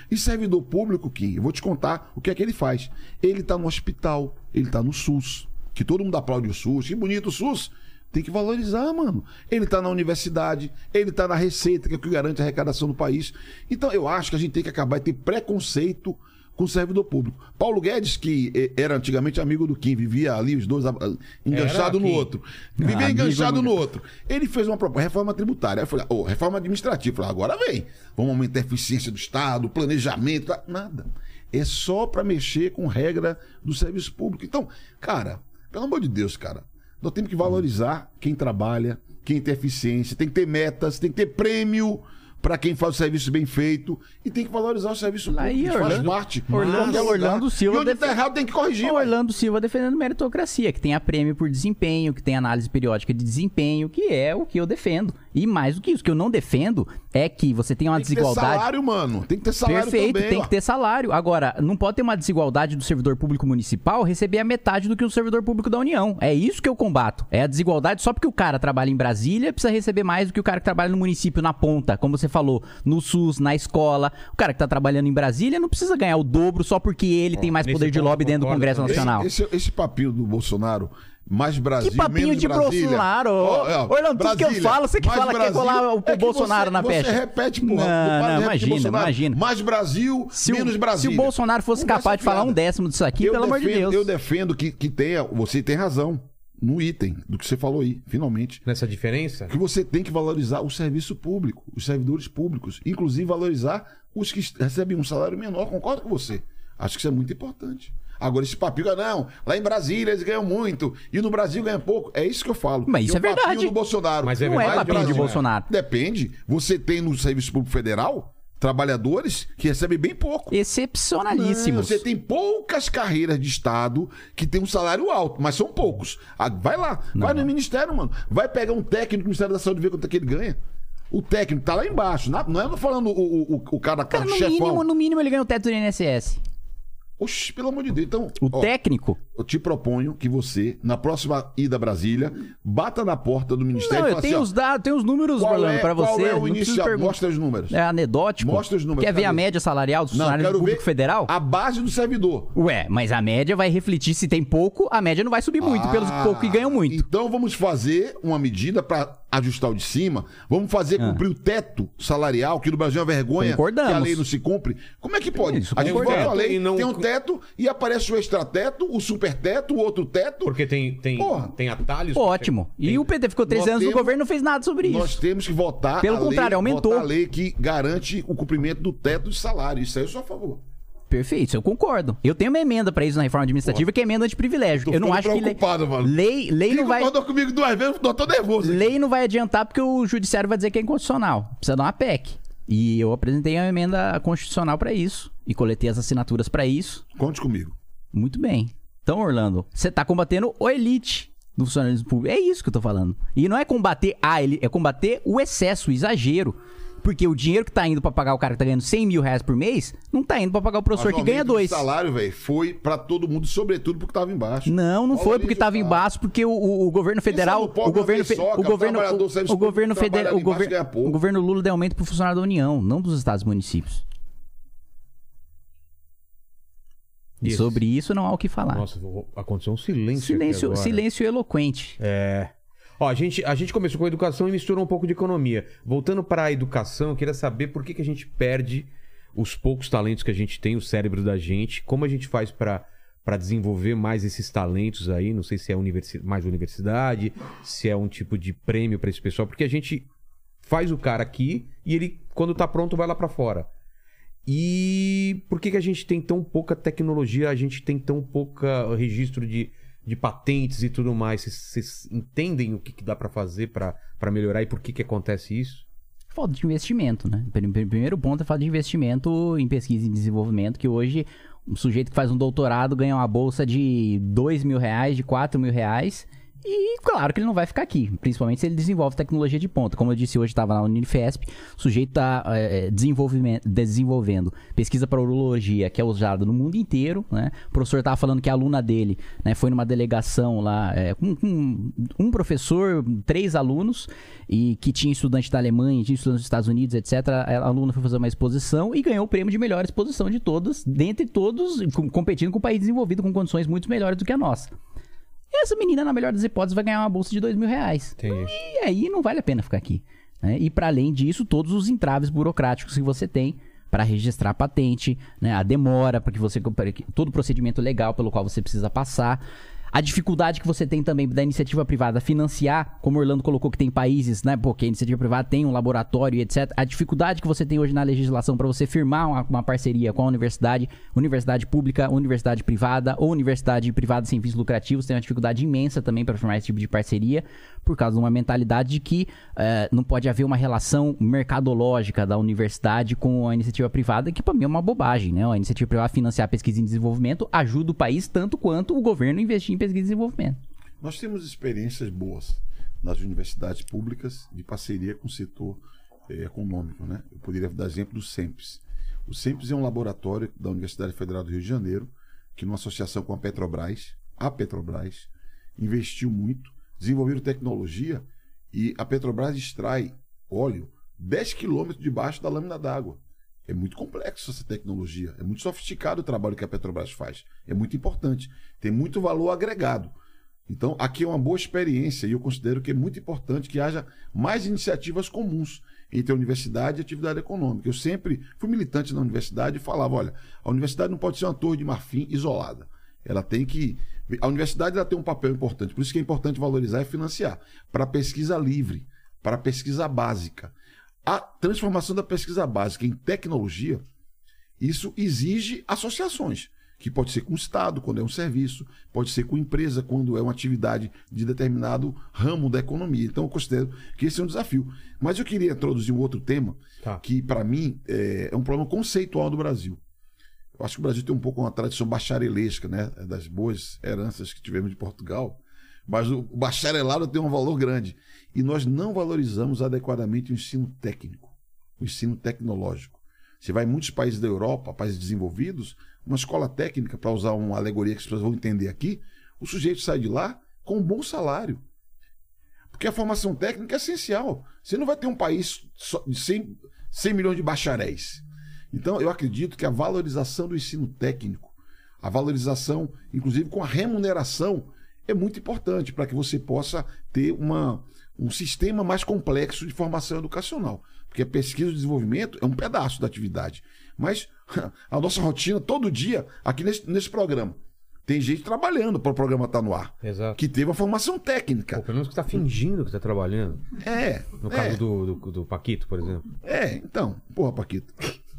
Speaker 4: E servidor público, Kim, eu vou te contar o que é que ele faz. Ele está no hospital, ele está no SUS, que todo mundo aplaude o SUS, que bonito o SUS. Tem que valorizar, mano. Ele está na universidade, ele está na receita, que é o que garante a arrecadação do país. Então eu acho que a gente tem que acabar de ter preconceito com o servidor público. Paulo Guedes, que eh, era antigamente amigo do Kim, vivia ali, os dois ah, enganchados no outro. Vivia
Speaker 3: Ah,
Speaker 4: enganchado no outro. Ele fez uma proposta, reforma tributária. Aí eu falei, ô, reforma administrativa. Eu falei, agora vem. Vamos aumentar a eficiência do Estado, planejamento, tá? nada. É só para mexer com regra do serviço público. Então, cara, pelo amor de Deus, cara, nós temos que valorizar quem trabalha, quem tem eficiência, tem que ter metas, tem que ter prêmio para quem faz o serviço bem feito e tem que valorizar o serviço público.
Speaker 3: Aí,
Speaker 4: Isso faz
Speaker 3: Orlando-
Speaker 4: parte.
Speaker 3: Orlando-
Speaker 4: lugar.
Speaker 3: Orlando Silva
Speaker 4: E onde
Speaker 3: deve-
Speaker 4: tá errado tem que corrigir.
Speaker 3: Orlando Silva defendendo meritocracia, que tem a prêmio por desempenho, que tem análise periódica de desempenho, que é o que eu defendo. E mais do que isso, o que eu não defendo é que você tenha uma
Speaker 4: Tem que ter
Speaker 3: desigualdade.
Speaker 4: salário, mano. Tem que ter salário
Speaker 3: Perfeito,
Speaker 4: também.
Speaker 3: tem
Speaker 4: ó.
Speaker 3: que ter salário. Agora, não pode ter uma desigualdade do servidor público municipal receber a metade do que o servidor público da União. É isso que eu combato. É a desigualdade só porque o cara trabalha em Brasília precisa receber mais do que o cara que trabalha no município na ponta, como você falou, no SUS, na escola. O cara que tá trabalhando em Brasília não precisa ganhar o dobro só porque ele tem mais poder de lobby dentro do Congresso
Speaker 1: também.
Speaker 3: Nacional.
Speaker 4: Esse, esse, esse papinho do Bolsonaro, mais Brasil,
Speaker 3: Que papinho
Speaker 4: menos
Speaker 3: de
Speaker 4: Brasília.
Speaker 3: Bolsonaro?
Speaker 4: Ó, ó,
Speaker 3: Orlando, tudo que eu
Speaker 4: Brasília,
Speaker 3: falo, você que fala que quer colar o
Speaker 4: é
Speaker 3: Bolsonaro
Speaker 4: você,
Speaker 3: na
Speaker 4: você
Speaker 3: pecha.
Speaker 4: repete, porra.
Speaker 3: Não, não, imagina, imagina.
Speaker 4: Mais Brasil,
Speaker 3: Se o,
Speaker 4: menos
Speaker 3: se
Speaker 4: Brasília.
Speaker 3: o Bolsonaro fosse
Speaker 4: Conversa
Speaker 3: capaz de falar um décimo disso aqui,
Speaker 4: Eu
Speaker 3: pelo amor de
Speaker 4: defendo-
Speaker 3: Deus.
Speaker 4: Eu defendo que, que tenha, você tem razão no item do que você falou aí, finalmente.
Speaker 1: Nessa diferença?
Speaker 4: Que você tem que valorizar o serviço público, os servidores públicos, inclusive valorizar os que recebem um salário menor. Concordo com você. Acho que isso é muito importante. Agora, esse papinho, não, lá em Brasília eles ganham muito e no Brasil ganham pouco. É isso que eu falo.
Speaker 3: Mas isso
Speaker 4: E
Speaker 3: é
Speaker 4: o papinho
Speaker 3: verdade.
Speaker 4: do Bolsonaro.
Speaker 1: Mas é
Speaker 3: Não é
Speaker 1: verdade,
Speaker 3: papinho de
Speaker 1: é.
Speaker 3: Bolsonaro.
Speaker 4: Depende. Você tem no Serviço Público Federal trabalhadores que recebem bem pouco.
Speaker 3: Excepcionalíssimos.
Speaker 4: Não, você tem poucas carreiras de Estado que tem um salário alto, mas são poucos. Ah, vai lá, vai no Ministério, mano. Vai pegar um técnico do Ministério da Saúde e ver quanto é que ele ganha. O técnico tá lá embaixo. Não é falando o, o, o, cara,
Speaker 3: Cara,
Speaker 4: o
Speaker 3: no
Speaker 4: chefão.
Speaker 3: mínimo, no mínimo ele ganha o teto do INSS.
Speaker 4: Oxi, pelo amor de Deus. Então,
Speaker 3: O
Speaker 4: ó,
Speaker 3: técnico.
Speaker 4: eu te proponho que você, na próxima ida a Brasília, bata na porta do Ministério
Speaker 3: Não, eu tenho
Speaker 4: assim,
Speaker 3: os dados, tenho os números,
Speaker 4: qual
Speaker 3: Orlando,
Speaker 4: é,
Speaker 3: pra
Speaker 4: qual
Speaker 3: você.
Speaker 4: é o
Speaker 3: não
Speaker 4: inicial? Mostra os números.
Speaker 3: É anedótico.
Speaker 4: Mostra os números,
Speaker 3: Quer ver a média salarial dos
Speaker 4: Não,
Speaker 3: funcionários
Speaker 4: quero
Speaker 3: do público federal?
Speaker 4: a base do servidor.
Speaker 3: Ué, mas a média vai refletir se tem pouco, a média não vai subir muito, pelos
Speaker 4: Ah,
Speaker 3: pouco que ganham muito.
Speaker 4: Então vamos fazer uma medida para ajustar o de cima. Vamos fazer cumprir o teto salarial, que no Brasil é uma vergonha
Speaker 3: Ah. Concordamos.
Speaker 4: que a lei não se cumpre. Como é que pode?
Speaker 3: Isso,
Speaker 4: a gente vota
Speaker 1: concordamos.
Speaker 4: a lei,
Speaker 1: E não-
Speaker 4: tem um teto e aparece o extrateto, o superteto, o outro teto.
Speaker 1: Porque tem, tem,
Speaker 4: Porra.
Speaker 1: tem atalhos.
Speaker 3: Ótimo. E
Speaker 1: Tem-
Speaker 3: o PT ficou três
Speaker 4: Nós
Speaker 3: anos no
Speaker 4: temos-
Speaker 3: governo e não fez nada sobre isso.
Speaker 4: Nós temos que votar
Speaker 3: Pelo
Speaker 4: a lei,
Speaker 3: contrário, aumentou.
Speaker 4: votar a lei que garante o cumprimento do teto de salário. Isso aí eu sou a favor.
Speaker 3: Perfeito, eu concordo. Eu tenho uma emenda pra isso na reforma administrativa, que é emenda de privilégio.
Speaker 4: Tô
Speaker 3: Eu não acho que lei,
Speaker 4: preocupado, mano.
Speaker 3: lei, lei
Speaker 4: Quem
Speaker 3: não vai
Speaker 4: concordou comigo duas vezes, eu tô nervoso.
Speaker 3: lei não vai adiantar porque o judiciário vai dizer que é inconstitucional. Precisa dar uma PEC. E eu apresentei uma emenda constitucional pra isso e coletei as assinaturas pra isso.
Speaker 4: Conte comigo.
Speaker 3: Muito bem. Então, Orlando, você tá combatendo o elite do funcionalismo público. É isso que eu tô falando. E não é combater a elite, é combater o excesso, o exagero. Porque o dinheiro que tá indo pra pagar o cara que tá ganhando 100 mil reais por mês, não tá indo pra pagar o professor
Speaker 4: Mas
Speaker 3: que
Speaker 4: o
Speaker 3: ganha dois.
Speaker 4: salário, velho, foi pra todo mundo, sobretudo porque tava embaixo.
Speaker 3: Não, não
Speaker 4: Olha
Speaker 3: foi porque
Speaker 4: que
Speaker 3: tava embaixo, porque o, o- o governo federal, o governo, fe-
Speaker 4: soca,
Speaker 3: o governo,
Speaker 4: o
Speaker 3: o, o governo federal, o
Speaker 4: pouco.
Speaker 3: o governo Lula deu aumento pro funcionário da União, não dos estados e municípios. E
Speaker 1: Isso.
Speaker 3: sobre isso não há o que falar.
Speaker 1: Nossa, aconteceu um silêncio. aqui
Speaker 3: silêncio,
Speaker 1: agora.
Speaker 3: silêncio eloquente.
Speaker 1: É. Ó, a gente, a gente começou com a educação e misturou um pouco de economia. Voltando para a educação, eu queria saber por que, que a gente perde os poucos talentos que a gente tem, o cérebro da gente, como a gente faz para para desenvolver mais esses talentos aí, não sei se é universi mais universidade, se é um tipo de prêmio para esse pessoal, porque a gente faz o cara aqui e ele quando tá pronto vai lá para fora. E por que, que a gente tem tão pouca tecnologia, a gente tem tão pouca registro de, de patentes e tudo mais? Vocês- entendem o que, que dá pra fazer pra melhorar e por que, que acontece isso?
Speaker 3: Falta de investimento, né? Prim- prim- Primeiro ponto é falta de investimento em pesquisa e desenvolvimento, que hoje um sujeito que faz um doutorado ganha uma bolsa de 2 mil reais, de 4 mil reais. E claro que ele não vai ficar aqui, principalmente se ele desenvolve tecnologia de ponta. Como eu disse hoje, estava no Unifesp, o sujeito está desenvolvendo pesquisa para urologia, que é usada no mundo inteiro. Né? O professor estava falando que a aluna dele né, foi numa delegação lá, é, com, com um professor, três alunos, e que tinha estudante da Alemanha, tinha estudante dos Estados Unidos, etc. A aluna foi fazer uma exposição e ganhou o prêmio de melhor exposição de todas, dentre todos, com- competindo com um país desenvolvido com condições muito melhores do que a nossa. Essa menina, na melhor das hipóteses, vai ganhar uma bolsa de dois mil reais.
Speaker 1: Entendi.
Speaker 3: E aí não vale a pena ficar aqui. né? E para além disso, todos os entraves burocráticos que você tem para registrar a patente, né? A demora para que você todo o procedimento legal pelo qual você precisa passar. A dificuldade que você tem também da iniciativa privada financiar, como Orlando colocou que tem países, né, pô, que a iniciativa privada tem um laboratório e etc. A dificuldade que você tem hoje na legislação para você firmar uma, uma parceria com a universidade, universidade pública, universidade privada ou universidade privada sem fins lucrativos, tem uma dificuldade imensa também para firmar esse tipo de parceria, por causa de uma mentalidade de que eh, não pode haver uma relação mercadológica da universidade com a iniciativa privada, que para mim é uma bobagem, né? A iniciativa privada financiar pesquisa e desenvolvimento ajuda o país tanto quanto o governo investir em pesquisa e desenvolvimento.
Speaker 4: Nós temos experiências boas nas universidades públicas de parceria com o setor eh, econômico. Né? Eu poderia dar exemplo do SEMPES. O SEMPES é um laboratório da Universidade Federal do Rio de Janeiro, que, numa associação com a Petrobras, a Petrobras, investiu muito, desenvolveram tecnologia e a Petrobras extrai óleo 10 quilômetros debaixo da lâmina d'água. É muito complexo essa tecnologia, é muito sofisticado o trabalho que a Petrobras faz. É muito importante, tem muito valor agregado. Então, aqui é uma boa experiência e eu considero que é muito importante que haja mais iniciativas comuns entre a universidade e a atividade econômica. Eu sempre fui militante na universidade e falava: olha, a universidade não pode ser uma torre de marfim isolada. Ela tem que. A universidade ela tem um papel importante, por isso que é importante valorizar e financiar para pesquisa livre, para pesquisa básica. A transformação da pesquisa básica em tecnologia, isso exige associações, que pode ser com o Estado, quando é um serviço, pode ser com empresa, quando é uma atividade de determinado ramo da economia. Então, eu considero que esse é um desafio. Mas eu queria introduzir um outro tema,
Speaker 1: Tá.
Speaker 4: que, para mim, é, é um problema conceitual do Brasil. Eu acho que o Brasil tem um pouco uma tradição bacharelesca, né? Das boas heranças que tivemos de Portugal. Mas o bacharelado tem um valor grande. E nós não valorizamos adequadamente o ensino técnico, o ensino tecnológico. Você vai em muitos países da Europa, países desenvolvidos, uma escola técnica, para usar uma alegoria que as pessoas vão entender aqui, o sujeito sai de lá com um bom salário. Porque a formação técnica é essencial. Você não vai ter um país de 100, 100 milhões de bacharéis. Então, eu acredito que a valorização do ensino técnico, a valorização, inclusive com a remuneração, é muito importante para que você possa ter uma, um sistema mais complexo de formação educacional. Porque a pesquisa e desenvolvimento é um pedaço da atividade. Mas a nossa rotina, todo dia, aqui nesse, nesse programa, tem gente trabalhando para o programa estar no ar.
Speaker 1: Exato.
Speaker 4: Que teve a formação técnica.
Speaker 1: Pô, pelo menos que tá fingindo que tá trabalhando.
Speaker 4: É.
Speaker 1: No
Speaker 4: é.
Speaker 1: caso do, do, do Paquito, por exemplo.
Speaker 4: É, então, porra, Paquito.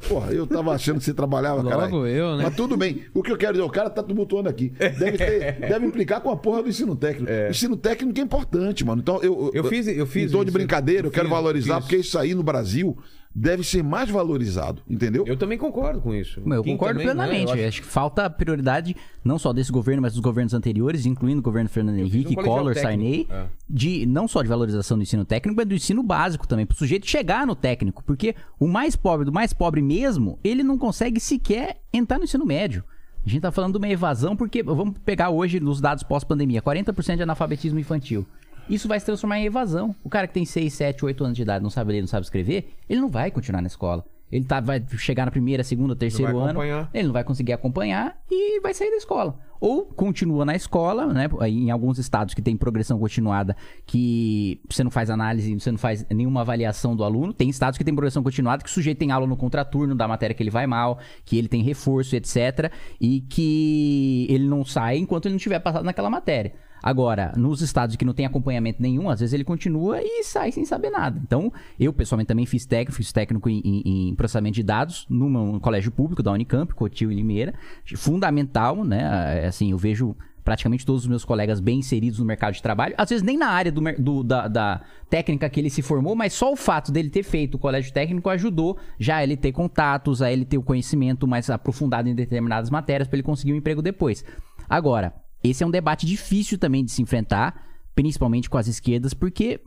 Speaker 4: Porra, eu tava achando que você trabalhava,
Speaker 5: Logo
Speaker 4: caralho.
Speaker 5: eu, né?
Speaker 4: Mas tudo bem. O que eu quero dizer, o cara tá tumultuando aqui. Deve, ter- deve implicar com a porra do ensino técnico. O ensino técnico é importante, mano. Então, eu.
Speaker 1: Eu fiz- eu fiz
Speaker 4: Em tom de brincadeira, eu,
Speaker 1: Eu
Speaker 4: quero
Speaker 1: fiz-
Speaker 4: valorizar,
Speaker 1: fiz.
Speaker 4: porque isso aí no Brasil deve ser mais valorizado, entendeu?
Speaker 1: Eu também concordo com isso.
Speaker 3: Eu
Speaker 1: Kim
Speaker 3: concordo
Speaker 1: também, né?
Speaker 3: plenamente.
Speaker 1: Eu acho-
Speaker 3: acho... que falta prioridade, não só desse governo, mas dos governos anteriores, incluindo o governo Fernando
Speaker 1: um
Speaker 3: Henrique,
Speaker 1: colegial
Speaker 3: Collor. Sarney,
Speaker 1: É.
Speaker 3: de não só de valorização do ensino técnico, mas do ensino básico também, para o sujeito chegar no técnico. Porque o mais pobre do mais pobre mesmo, ele não consegue sequer entrar no ensino médio. A gente tá falando de uma evasão, porque vamos pegar hoje nos dados pós-pandemia, 40% de analfabetismo infantil. Isso vai se transformar em evasão. O cara que tem 6, 7, 8 anos de idade, não sabe ler, não sabe escrever, ele não vai continuar na escola. Ele tá, vai chegar na primeira, segunda, terceiro ano,
Speaker 1: acompanhar.
Speaker 3: ele não vai conseguir acompanhar e vai sair da escola. Ou continua na escola, né? Em alguns estados que tem progressão continuada, que você não faz análise, você não faz nenhuma avaliação do aluno. Tem estados que tem progressão continuada, que o sujeito tem aula no contraturno da matéria que ele vai mal, que ele tem reforço, etc. E que ele não sai enquanto ele não tiver passado naquela matéria. Agora, nos estados que não tem acompanhamento nenhum, às vezes ele continua e sai sem saber nada. Então, eu pessoalmente também fiz técnico, fiz técnico em, em- processamento de dados numa- num colégio público da Unicamp, Cotil e Limeira. Fundamental, né? Ah, Assim, eu vejo praticamente todos os meus colegas bem inseridos no mercado de trabalho. Às vezes nem na área do, do- da, da técnica que ele se formou, mas só o fato dele ter feito o colégio técnico ajudou já ele ter contatos, a ele ter o conhecimento mais aprofundado em determinadas matérias para ele conseguir um emprego depois. Agora, esse é um debate difícil também de se enfrentar, principalmente com as esquerdas, porque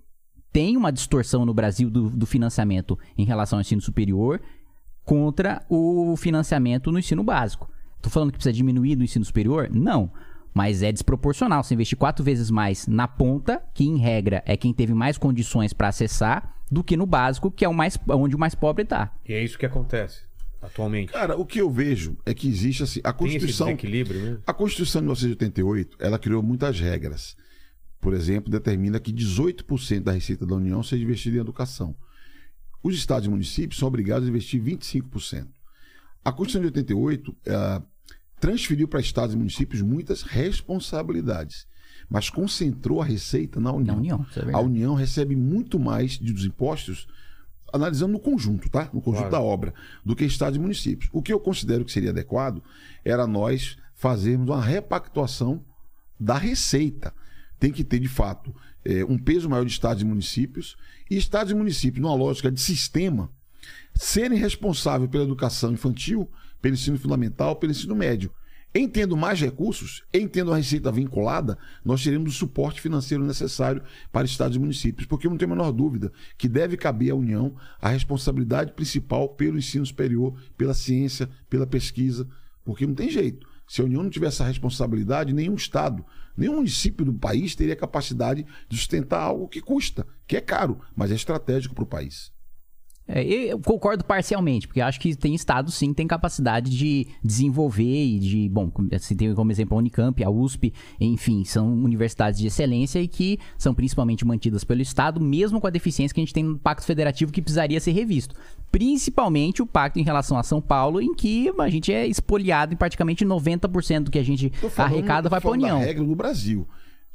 Speaker 3: tem uma distorção no Brasil do, do financiamento em relação ao ensino superior contra o financiamento no ensino básico. Tô falando que precisa diminuir do ensino superior? Não. Mas é desproporcional. Você investir quatro vezes mais na ponta, que em regra é quem teve mais condições para acessar, do que no básico, que é o mais, onde o mais pobre tá.
Speaker 1: E é isso que acontece atualmente.
Speaker 4: Cara, o que eu vejo é que existe assim, a
Speaker 1: Tem esse
Speaker 4: Constituição.
Speaker 1: mesmo.
Speaker 4: A Constituição de 1988, ela criou muitas regras. Por exemplo, determina que 18% da receita da União seja investida em educação. Os estados e municípios são obrigados a investir 25%. A Constituição de 88 eh, transferiu para estados e municípios muitas responsabilidades, mas concentrou a receita na União.
Speaker 3: Na União, é
Speaker 4: a. União recebe muito mais de- dos impostos, analisando no conjunto, tá? No conjunto
Speaker 1: Claro.
Speaker 4: da obra, do que estados e municípios. O que eu considero que seria adequado era nós fazermos uma repactuação da receita. Tem que ter, de fato, eh, um peso maior de estados e municípios, e estados e municípios, numa lógica de sistema, serem responsáveis pela educação infantil, pelo ensino fundamental, pelo ensino médio. Em tendo mais recursos, em tendo a receita vinculada, nós teremos o suporte financeiro necessário para estados e municípios, porque eu não tenho a menor dúvida que deve caber à União a responsabilidade principal pelo ensino superior, pela ciência, pela pesquisa, porque não tem jeito. Se a União não tiver essa responsabilidade, nenhum Estado, nenhum município do país teria capacidade de sustentar algo que custa, que é caro, mas é estratégico para o país.
Speaker 3: É, eu concordo parcialmente, porque acho que tem estados sim que tem capacidade de desenvolver e de, bom, se tem como exemplo a Unicamp, a USP, enfim, são universidades de excelência e que são principalmente mantidas pelo estado, mesmo com a deficiência que a gente tem no Pacto Federativo que precisaria ser revisto. Principalmente o pacto em relação a São Paulo, em que a gente é espoliado em praticamente 90% do que a gente arrecada vai para a União.
Speaker 4: regra do Brasil.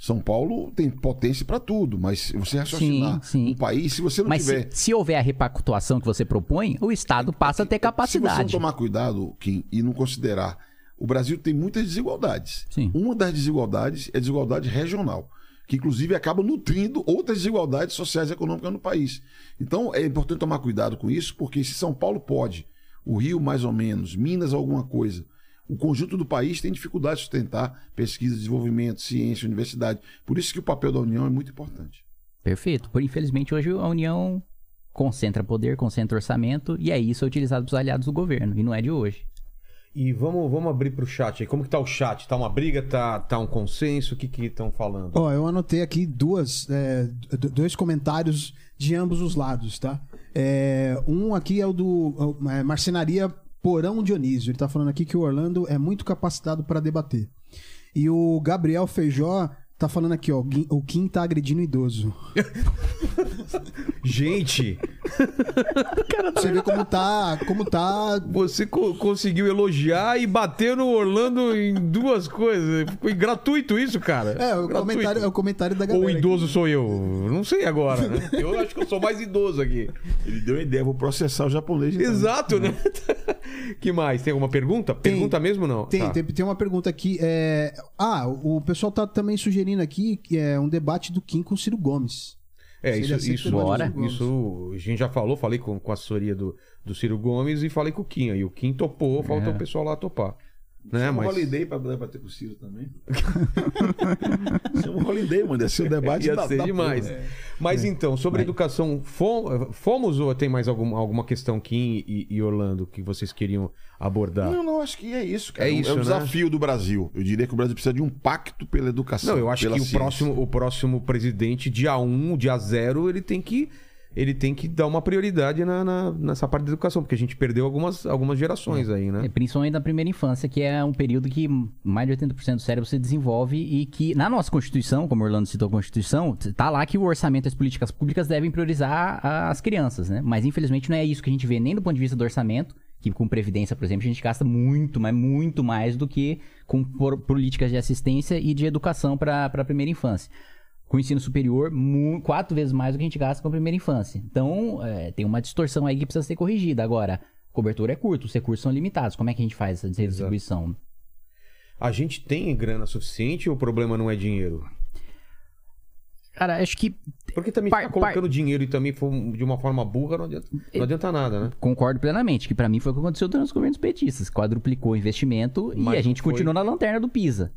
Speaker 4: São Paulo tem potência para tudo, mas se você raciocinar
Speaker 3: Sim, sim.
Speaker 4: um país, se você não
Speaker 3: Mas se,
Speaker 4: tiver.
Speaker 3: se houver a repactuação que você propõe, o Estado passa a ter
Speaker 4: Se você não
Speaker 3: capacidade.
Speaker 4: tomar cuidado, Kim, e não considerar, o Brasil tem muitas desigualdades.
Speaker 3: Sim.
Speaker 4: Uma das desigualdades é a desigualdade regional, que inclusive acaba nutrindo outras desigualdades sociais e econômicas no país. Então é importante tomar cuidado com isso, porque se São Paulo pode, o Rio mais ou menos, Minas alguma coisa, o conjunto do país tem dificuldade de sustentar pesquisa, desenvolvimento, ciência, universidade. Por isso que o papel da União é muito importante.
Speaker 3: Perfeito. Por infelizmente, hoje a União concentra poder, concentra orçamento, e aí isso é utilizado pelos aliados do governo, e não é de hoje.
Speaker 1: E vamos, vamos abrir pro chat aí. Como que tá o chat? Tá uma briga? Tá, tá um consenso? O que que estão falando?
Speaker 2: Ó, eu anotei aqui duas, é, dois comentários de ambos os lados, tá? É, um aqui é o do é, Marcenaria Porão Dionísio. Ele tá falando aqui que o Orlando é muito capacitado para debater. E o Gabriel Feijó tá falando aqui, ó, o Kim tá agredindo o idoso.
Speaker 1: Gente,
Speaker 2: Você vê como tá, como tá
Speaker 1: você co- conseguiu elogiar e bater no Orlando em duas coisas. Foi gratuito isso, cara.
Speaker 2: É, o
Speaker 1: Gratuito.
Speaker 2: comentário, é o comentário da galera.
Speaker 1: Ou
Speaker 2: aqui.
Speaker 1: idoso sou eu? Não sei agora, né? Eu acho que eu sou mais idoso aqui.
Speaker 4: Ele deu uma ideia, vou processar o japonês. então.
Speaker 1: Exato, né? que mais? Tem alguma pergunta?
Speaker 2: Tem.
Speaker 1: Pergunta mesmo ou não?
Speaker 2: Tem,
Speaker 1: Tá.
Speaker 2: tem, tem uma pergunta aqui. é, Ah, o pessoal tá também sugerindo aqui que é um debate do Kim com o Ciro Gomes.
Speaker 1: É, isso, isso,
Speaker 2: usar.
Speaker 1: isso a gente já falou, falei com, com a assessoria do, do Ciro Gomes e falei com o Kim. Aí o Kim topou, faltou
Speaker 3: É.
Speaker 1: o pessoal lá topar. Né?
Speaker 4: Chama
Speaker 1: Mas...
Speaker 4: Holiday pra debater com o Ciro também. Chama o Holiday, mano. Esse é o debate
Speaker 1: Ia
Speaker 4: da-
Speaker 1: ser
Speaker 4: da
Speaker 1: demais.
Speaker 4: porra.
Speaker 1: Mas então, sobre
Speaker 3: Mas-
Speaker 1: educação, fom- fomos ou tem mais alguma, alguma questão, Kim e, e Orlando, que vocês queriam abordar?
Speaker 4: Não, não, acho que é isso, cara.
Speaker 1: É isso,
Speaker 4: é o
Speaker 1: né?
Speaker 4: desafio do Brasil. Eu diria que o Brasil precisa de um pacto pela educação.
Speaker 1: Não, eu acho que o próximo, o próximo presidente, dia 1, dia 0, ele tem que. Ele tem que dar uma prioridade na, na- nessa parte da educação, porque a gente perdeu algumas, algumas gerações aí,
Speaker 3: É,
Speaker 1: né?
Speaker 3: principalmente na primeira infância, que é um período que mais de 80% do cérebro se desenvolve e que, na nossa Constituição, como o Orlando citou a Constituição, tá lá que o orçamento e as políticas públicas devem priorizar as crianças, né? Mas, infelizmente, não é isso que a gente vê nem do ponto de vista do orçamento, que com Previdência, por exemplo, a gente gasta muito, mas muito mais do que com políticas de assistência e de educação para a primeira infância. Com o ensino superior, quatro vezes mais do que a gente gasta com a primeira infância. Então, é, tem uma distorção aí que precisa ser corrigida. Agora, cobertura é curta, os recursos são limitados. Como é que a gente faz essa redistribuição?
Speaker 1: A gente tem grana suficiente ou o problema não é dinheiro?
Speaker 3: Cara, acho que
Speaker 1: Porque também
Speaker 3: Par-
Speaker 1: colocando dinheiro e também de uma forma burra não adianta, não adianta nada, né?
Speaker 3: concordo plenamente, que pra mim foi o que aconteceu durante os governos petistas. Quadruplicou o investimento
Speaker 1: Mas
Speaker 3: e a gente
Speaker 1: foi-
Speaker 3: continuou na lanterna do PISA.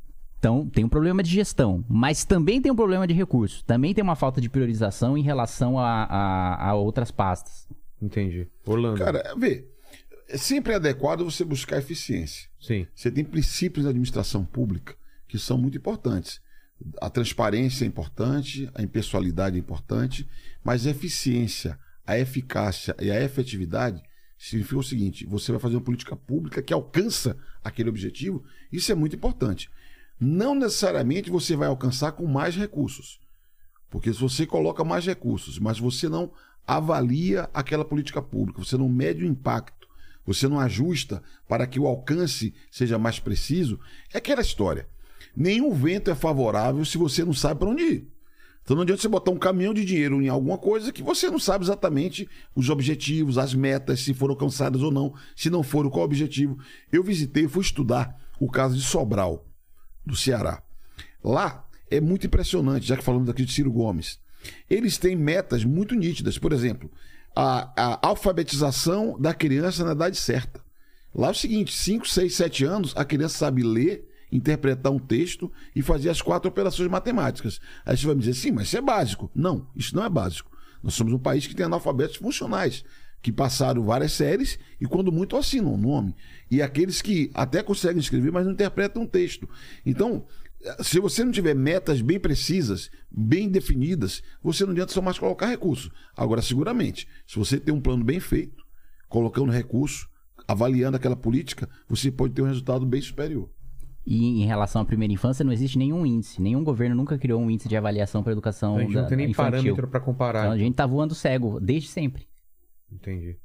Speaker 3: Então, tem um problema de gestão, mas também tem um problema de recursos. Também tem uma falta de priorização em relação a, a- a outras pastas.
Speaker 1: Entendi. Orlando.
Speaker 4: Cara, vê, é sempre adequado você buscar eficiência.
Speaker 1: Sim.
Speaker 4: Você tem princípios da administração pública que são muito importantes. A transparência é importante, a impessoalidade é importante, mas a eficiência, a eficácia e a efetividade significa o seguinte: você vai fazer uma política pública que alcança aquele objetivo, isso é muito importante. Não necessariamente você vai alcançar com mais recursos. Porque se você coloca mais recursos, mas você não avalia aquela política pública, você não mede o impacto, você não ajusta para que o alcance seja mais preciso, é aquela história. Nenhum vento é favorável se você não sabe para onde ir. Então não adianta você botar um caminhão de dinheiro em alguma coisa que você não sabe exatamente os objetivos, as metas, se foram alcançadas ou não. Se não foram, qual o objetivo? Eu visitei, fui estudar o caso de Sobral, do Ceará. Lá é muito impressionante, já que falamos aqui de Ciro Gomes. Eles têm metas muito nítidas. Por exemplo, a, a alfabetização da criança na idade certa. Lá é o seguinte: 5, 6, 7 anos, a criança sabe ler, interpretar um texto e fazer as quatro operações matemáticas. Aí você vai me dizer, sim, mas isso é básico. Não, isso não é básico. Nós somos um país que tem analfabetos funcionais, que passaram várias séries e, quando muito, assinam o nome. E aqueles que até conseguem escrever, mas não interpretam um texto. Então, se você não tiver metas bem precisas, bem definidas, você não adianta só mais colocar recurso. Agora, seguramente, se você tem um plano bem feito, colocando recurso, avaliando aquela política, você pode ter um resultado bem superior.
Speaker 3: E em relação à primeira infância, não existe nenhum índice. Nenhum governo nunca criou um índice de avaliação para educação
Speaker 1: A gente
Speaker 3: da,
Speaker 1: não tem nem
Speaker 3: infantil.
Speaker 1: parâmetro pra comparar.
Speaker 3: Então a gente tá voando cego, desde sempre.
Speaker 1: Entendi.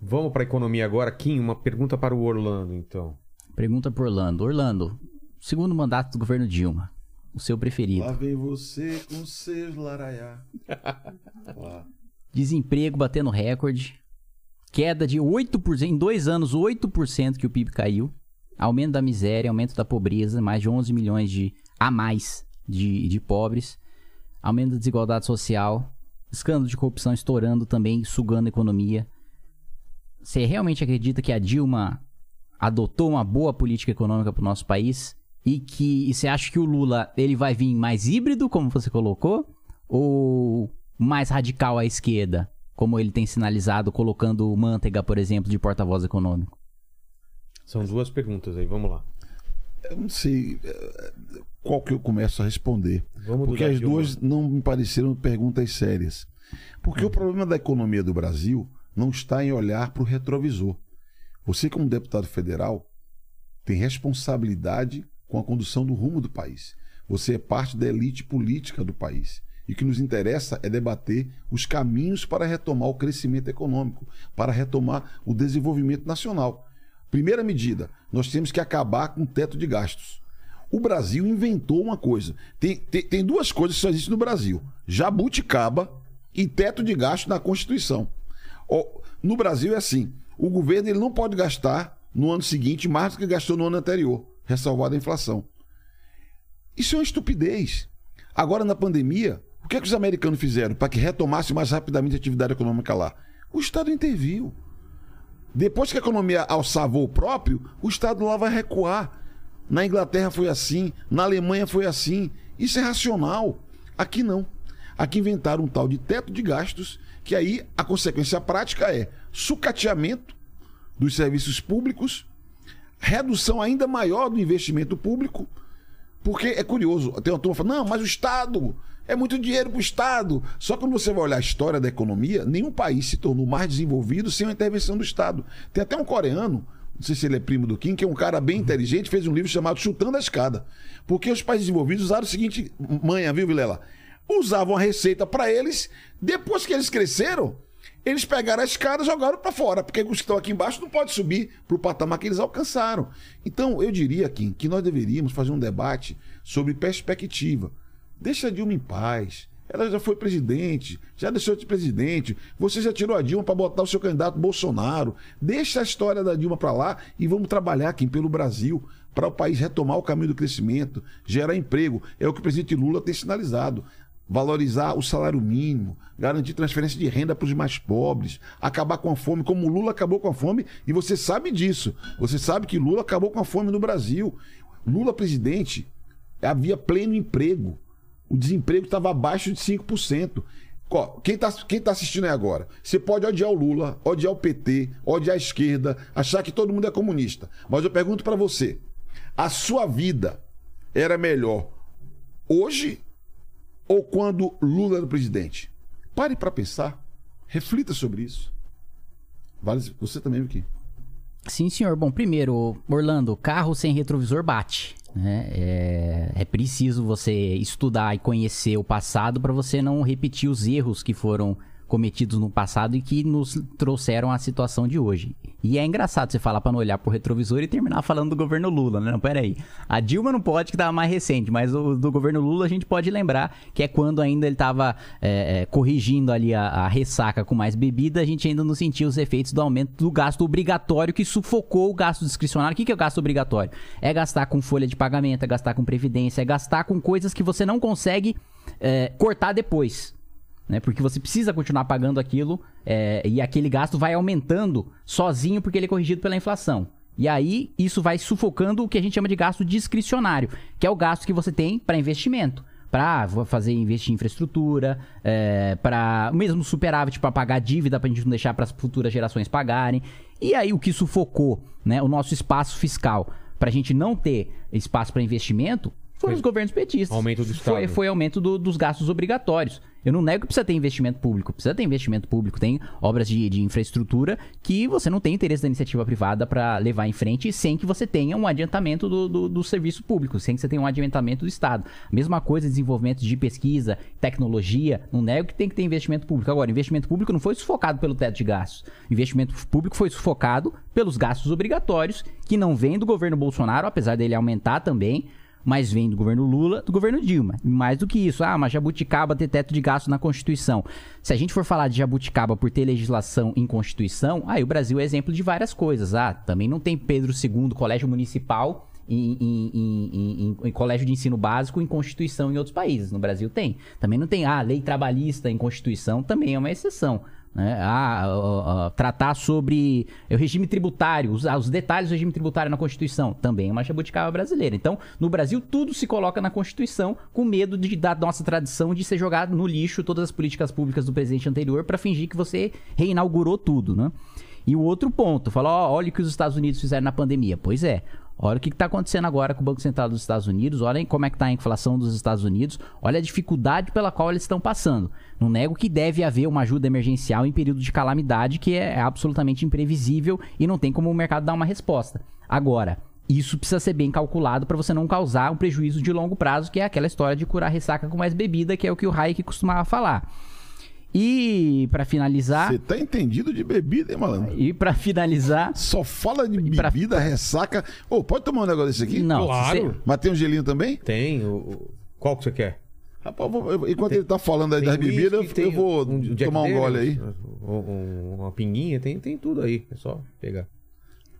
Speaker 1: Vamos pra economia agora. Kim, uma pergunta para o Orlando, então.
Speaker 3: Pergunta por Orlando. Orlando, segundo mandato do governo Dilma, o seu preferido.
Speaker 4: Lá vem você com seus laraiá.
Speaker 3: Desemprego batendo recorde. Queda de 8%, em dois anos, 8% que o PIB caiu. Aumento da miséria, aumento da pobreza, mais de 11 milhões de a mais de, de pobres. Aumento da desigualdade social. Escândalo de corrupção estourando também, sugando a economia. Você realmente acredita que a Dilma adotou uma boa política econômica para o nosso país? E que e você acha que o Lula ele vai vir mais híbrido, como você colocou? Ou mais radical à esquerda, como ele tem sinalizado, colocando manteiga, por exemplo, de porta-voz econômico?
Speaker 1: São duas perguntas aí, vamos lá.
Speaker 4: Eu não sei qual que eu começo a responder.
Speaker 1: Vamos
Speaker 4: Porque as duas não me pareceram perguntas sérias. Porque o problema da economia do Brasil não está em olhar para o retrovisor. Você, como deputado federal, tem responsabilidade com a condução do rumo do país. Você é parte da elite política do país. E o que nos interessa é debater os caminhos para retomar o crescimento econômico, para retomar o desenvolvimento nacional. Primeira medida, nós temos que acabar com o teto de gastos. O Brasil inventou uma coisa. Tem, tem, tem duas coisas que só existem no Brasil: jabuticaba e teto de gasto na Constituição. No Brasil é assim: o governo ele não pode gastar no ano seguinte mais do que gastou no ano anterior, ressalvada a inflação. Isso é uma estupidez. Agora, na pandemia, o que, é que os americanos fizeram para que retomasse mais rapidamente a atividade econômica lá? O Estado interviu. Depois que a economia alçar voo próprio, o Estado lá vai recuar. Na Inglaterra foi assim, na Alemanha foi assim. Isso é racional. Aqui não. Aqui inventaram um tal de teto de gastos, que aí a consequência prática é sucateamento dos serviços públicos, redução ainda maior do investimento público, porque é curioso, tem uma turma falando, não, mas o Estado, é muito dinheiro para o Estado. Só que quando você vai olhar a história da economia, nenhum país se tornou mais desenvolvido sem a intervenção do Estado. Tem até um coreano, não sei se ele é primo do Kim, que é um cara bem inteligente, fez um livro chamado Chutando a Escada. Porque os países desenvolvidos usaram o seguinte manha, viu, Vilela? Usavam a receita para eles, depois que eles cresceram, eles pegaram a escada e jogaram para fora, porque os que estão aqui embaixo não podem subir para o patamar que eles alcançaram. Então, eu diria, Kim, que nós deveríamos fazer um debate sobre perspectiva. Deixa a Dilma em paz. Ela já foi presidente, já deixou de presidente. Você já tirou a Dilma para botar o seu candidato Bolsonaro. Deixa a história da Dilma para lá e vamos trabalhar aqui pelo Brasil para o país retomar o caminho do crescimento, gerar emprego. É o que o presidente Lula tem sinalizado. Valorizar o salário mínimo, garantir transferência de renda para os mais pobres, acabar com a fome, como Lula acabou com a fome, e você sabe disso. Você sabe que Lula acabou com a fome no Brasil. Lula presidente, havia pleno emprego. O desemprego estava abaixo de 5%. Ó, Quem está quem tá assistindo aí agora? Você pode odiar o Lula, odiar o PT, odiar a esquerda, achar que todo mundo é comunista. Mas eu pergunto para você: a sua vida era melhor hoje ou quando Lula era presidente? Pare para pensar. Reflita sobre isso. Vale você também, Vicky.
Speaker 3: Sim, senhor. Bom, primeiro, Orlando, carro sem retrovisor bate. Né? É, é preciso você estudar e conhecer o passado para você não repetir os erros que foram cometidos no passado e que nos trouxeram à situação de hoje. E é engraçado você falar pra não olhar pro retrovisor e terminar falando do governo Lula, né? Não, peraí. A Dilma não pode, que tava mais recente, mas o do governo Lula a gente pode lembrar que é quando ainda ele tava é, é, corrigindo ali a, a ressaca com mais bebida, a gente ainda não sentia os efeitos do aumento do gasto obrigatório que sufocou o gasto discricionário. O que, que é o gasto obrigatório? É gastar com folha de pagamento, é gastar com previdência, é gastar com coisas que você não consegue é, cortar depois né? Porque você precisa continuar pagando aquilo é, e aquele gasto vai aumentando sozinho porque ele é corrigido pela inflação. E aí isso vai sufocando o que a gente chama de gasto discricionário, que é o gasto que você tem para investimento. Para fazer investir em infraestrutura, é, para mesmo superávit para pagar dívida para a gente não deixar para as futuras gerações pagarem. E aí o que sufocou né, o nosso espaço fiscal para a gente não ter espaço para investimento foram os governos petistas.
Speaker 1: Aumento do Estado.
Speaker 3: Foi, foi aumento do- dos gastos obrigatórios. Eu não nego que precisa ter investimento público. Precisa ter investimento público. Tem obras de, de infraestrutura que você não tem interesse da iniciativa privada para levar em frente sem que você tenha um adiantamento do, do, do serviço público, sem que você tenha um adiantamento do Estado. Mesma coisa, desenvolvimento de pesquisa, tecnologia. Não nego que tem que ter investimento público. Agora, investimento público não foi sufocado pelo teto de gastos. Investimento público foi sufocado pelos gastos obrigatórios que não vêm do governo Bolsonaro, apesar dele aumentar também mas vem do governo Lula, do governo Dilma. Mais do que isso, ah, mas Jabuticaba ter teto de gasto na Constituição. Se a gente for falar de Jabuticaba por ter legislação em Constituição, aí o Brasil é exemplo de várias coisas. Ah, também não tem Pedro II, colégio municipal em- em- em- em colégio de ensino básico em Constituição em outros países. No Brasil tem. Também não tem, ah, lei trabalhista em Constituição, também é uma exceção. Né? Ah, tratar sobre o regime tributário, os, os detalhes do regime tributário na Constituição, também é uma jabuticaba brasileira. Então, no Brasil, tudo se coloca na Constituição com medo de, da nossa tradição de ser jogado no lixo todas as políticas públicas do presidente anterior para fingir que você reinaugurou tudo, né? E o outro ponto, falar, ó, olha o que os Estados Unidos fizeram na pandemia. Pois é, olha o que está acontecendo agora com o Banco Central dos Estados Unidos, olha como é que está a inflação dos Estados Unidos, olha a dificuldade pela qual eles estão passando. Não nego que deve haver uma ajuda emergencial em período de calamidade que é absolutamente imprevisível e não tem como o mercado dar uma resposta. Agora, isso precisa ser bem calculado para você não causar um prejuízo de longo prazo, que é aquela história de curar ressaca com mais bebida, que é o que o Hayek costumava falar. E para finalizar,
Speaker 4: Você tá entendido de bebida, hein, malandro?
Speaker 3: e para finalizar,
Speaker 4: Só fala de
Speaker 3: pra-
Speaker 4: bebida, ressaca. Ô, pode tomar um negócio desse aqui?
Speaker 3: não,
Speaker 1: Claro.
Speaker 4: Mas tem um gelinho também?
Speaker 1: Tem. O, Qual que você quer?
Speaker 4: Rapaz, vou- enquanto ele tá falando aí
Speaker 1: Tem
Speaker 4: das bebidas, eu,
Speaker 1: tem
Speaker 4: vou
Speaker 1: um
Speaker 4: tomar um gole aí.
Speaker 1: Um- um- uma pinguinha, tem, tem tudo aí. É só pegar.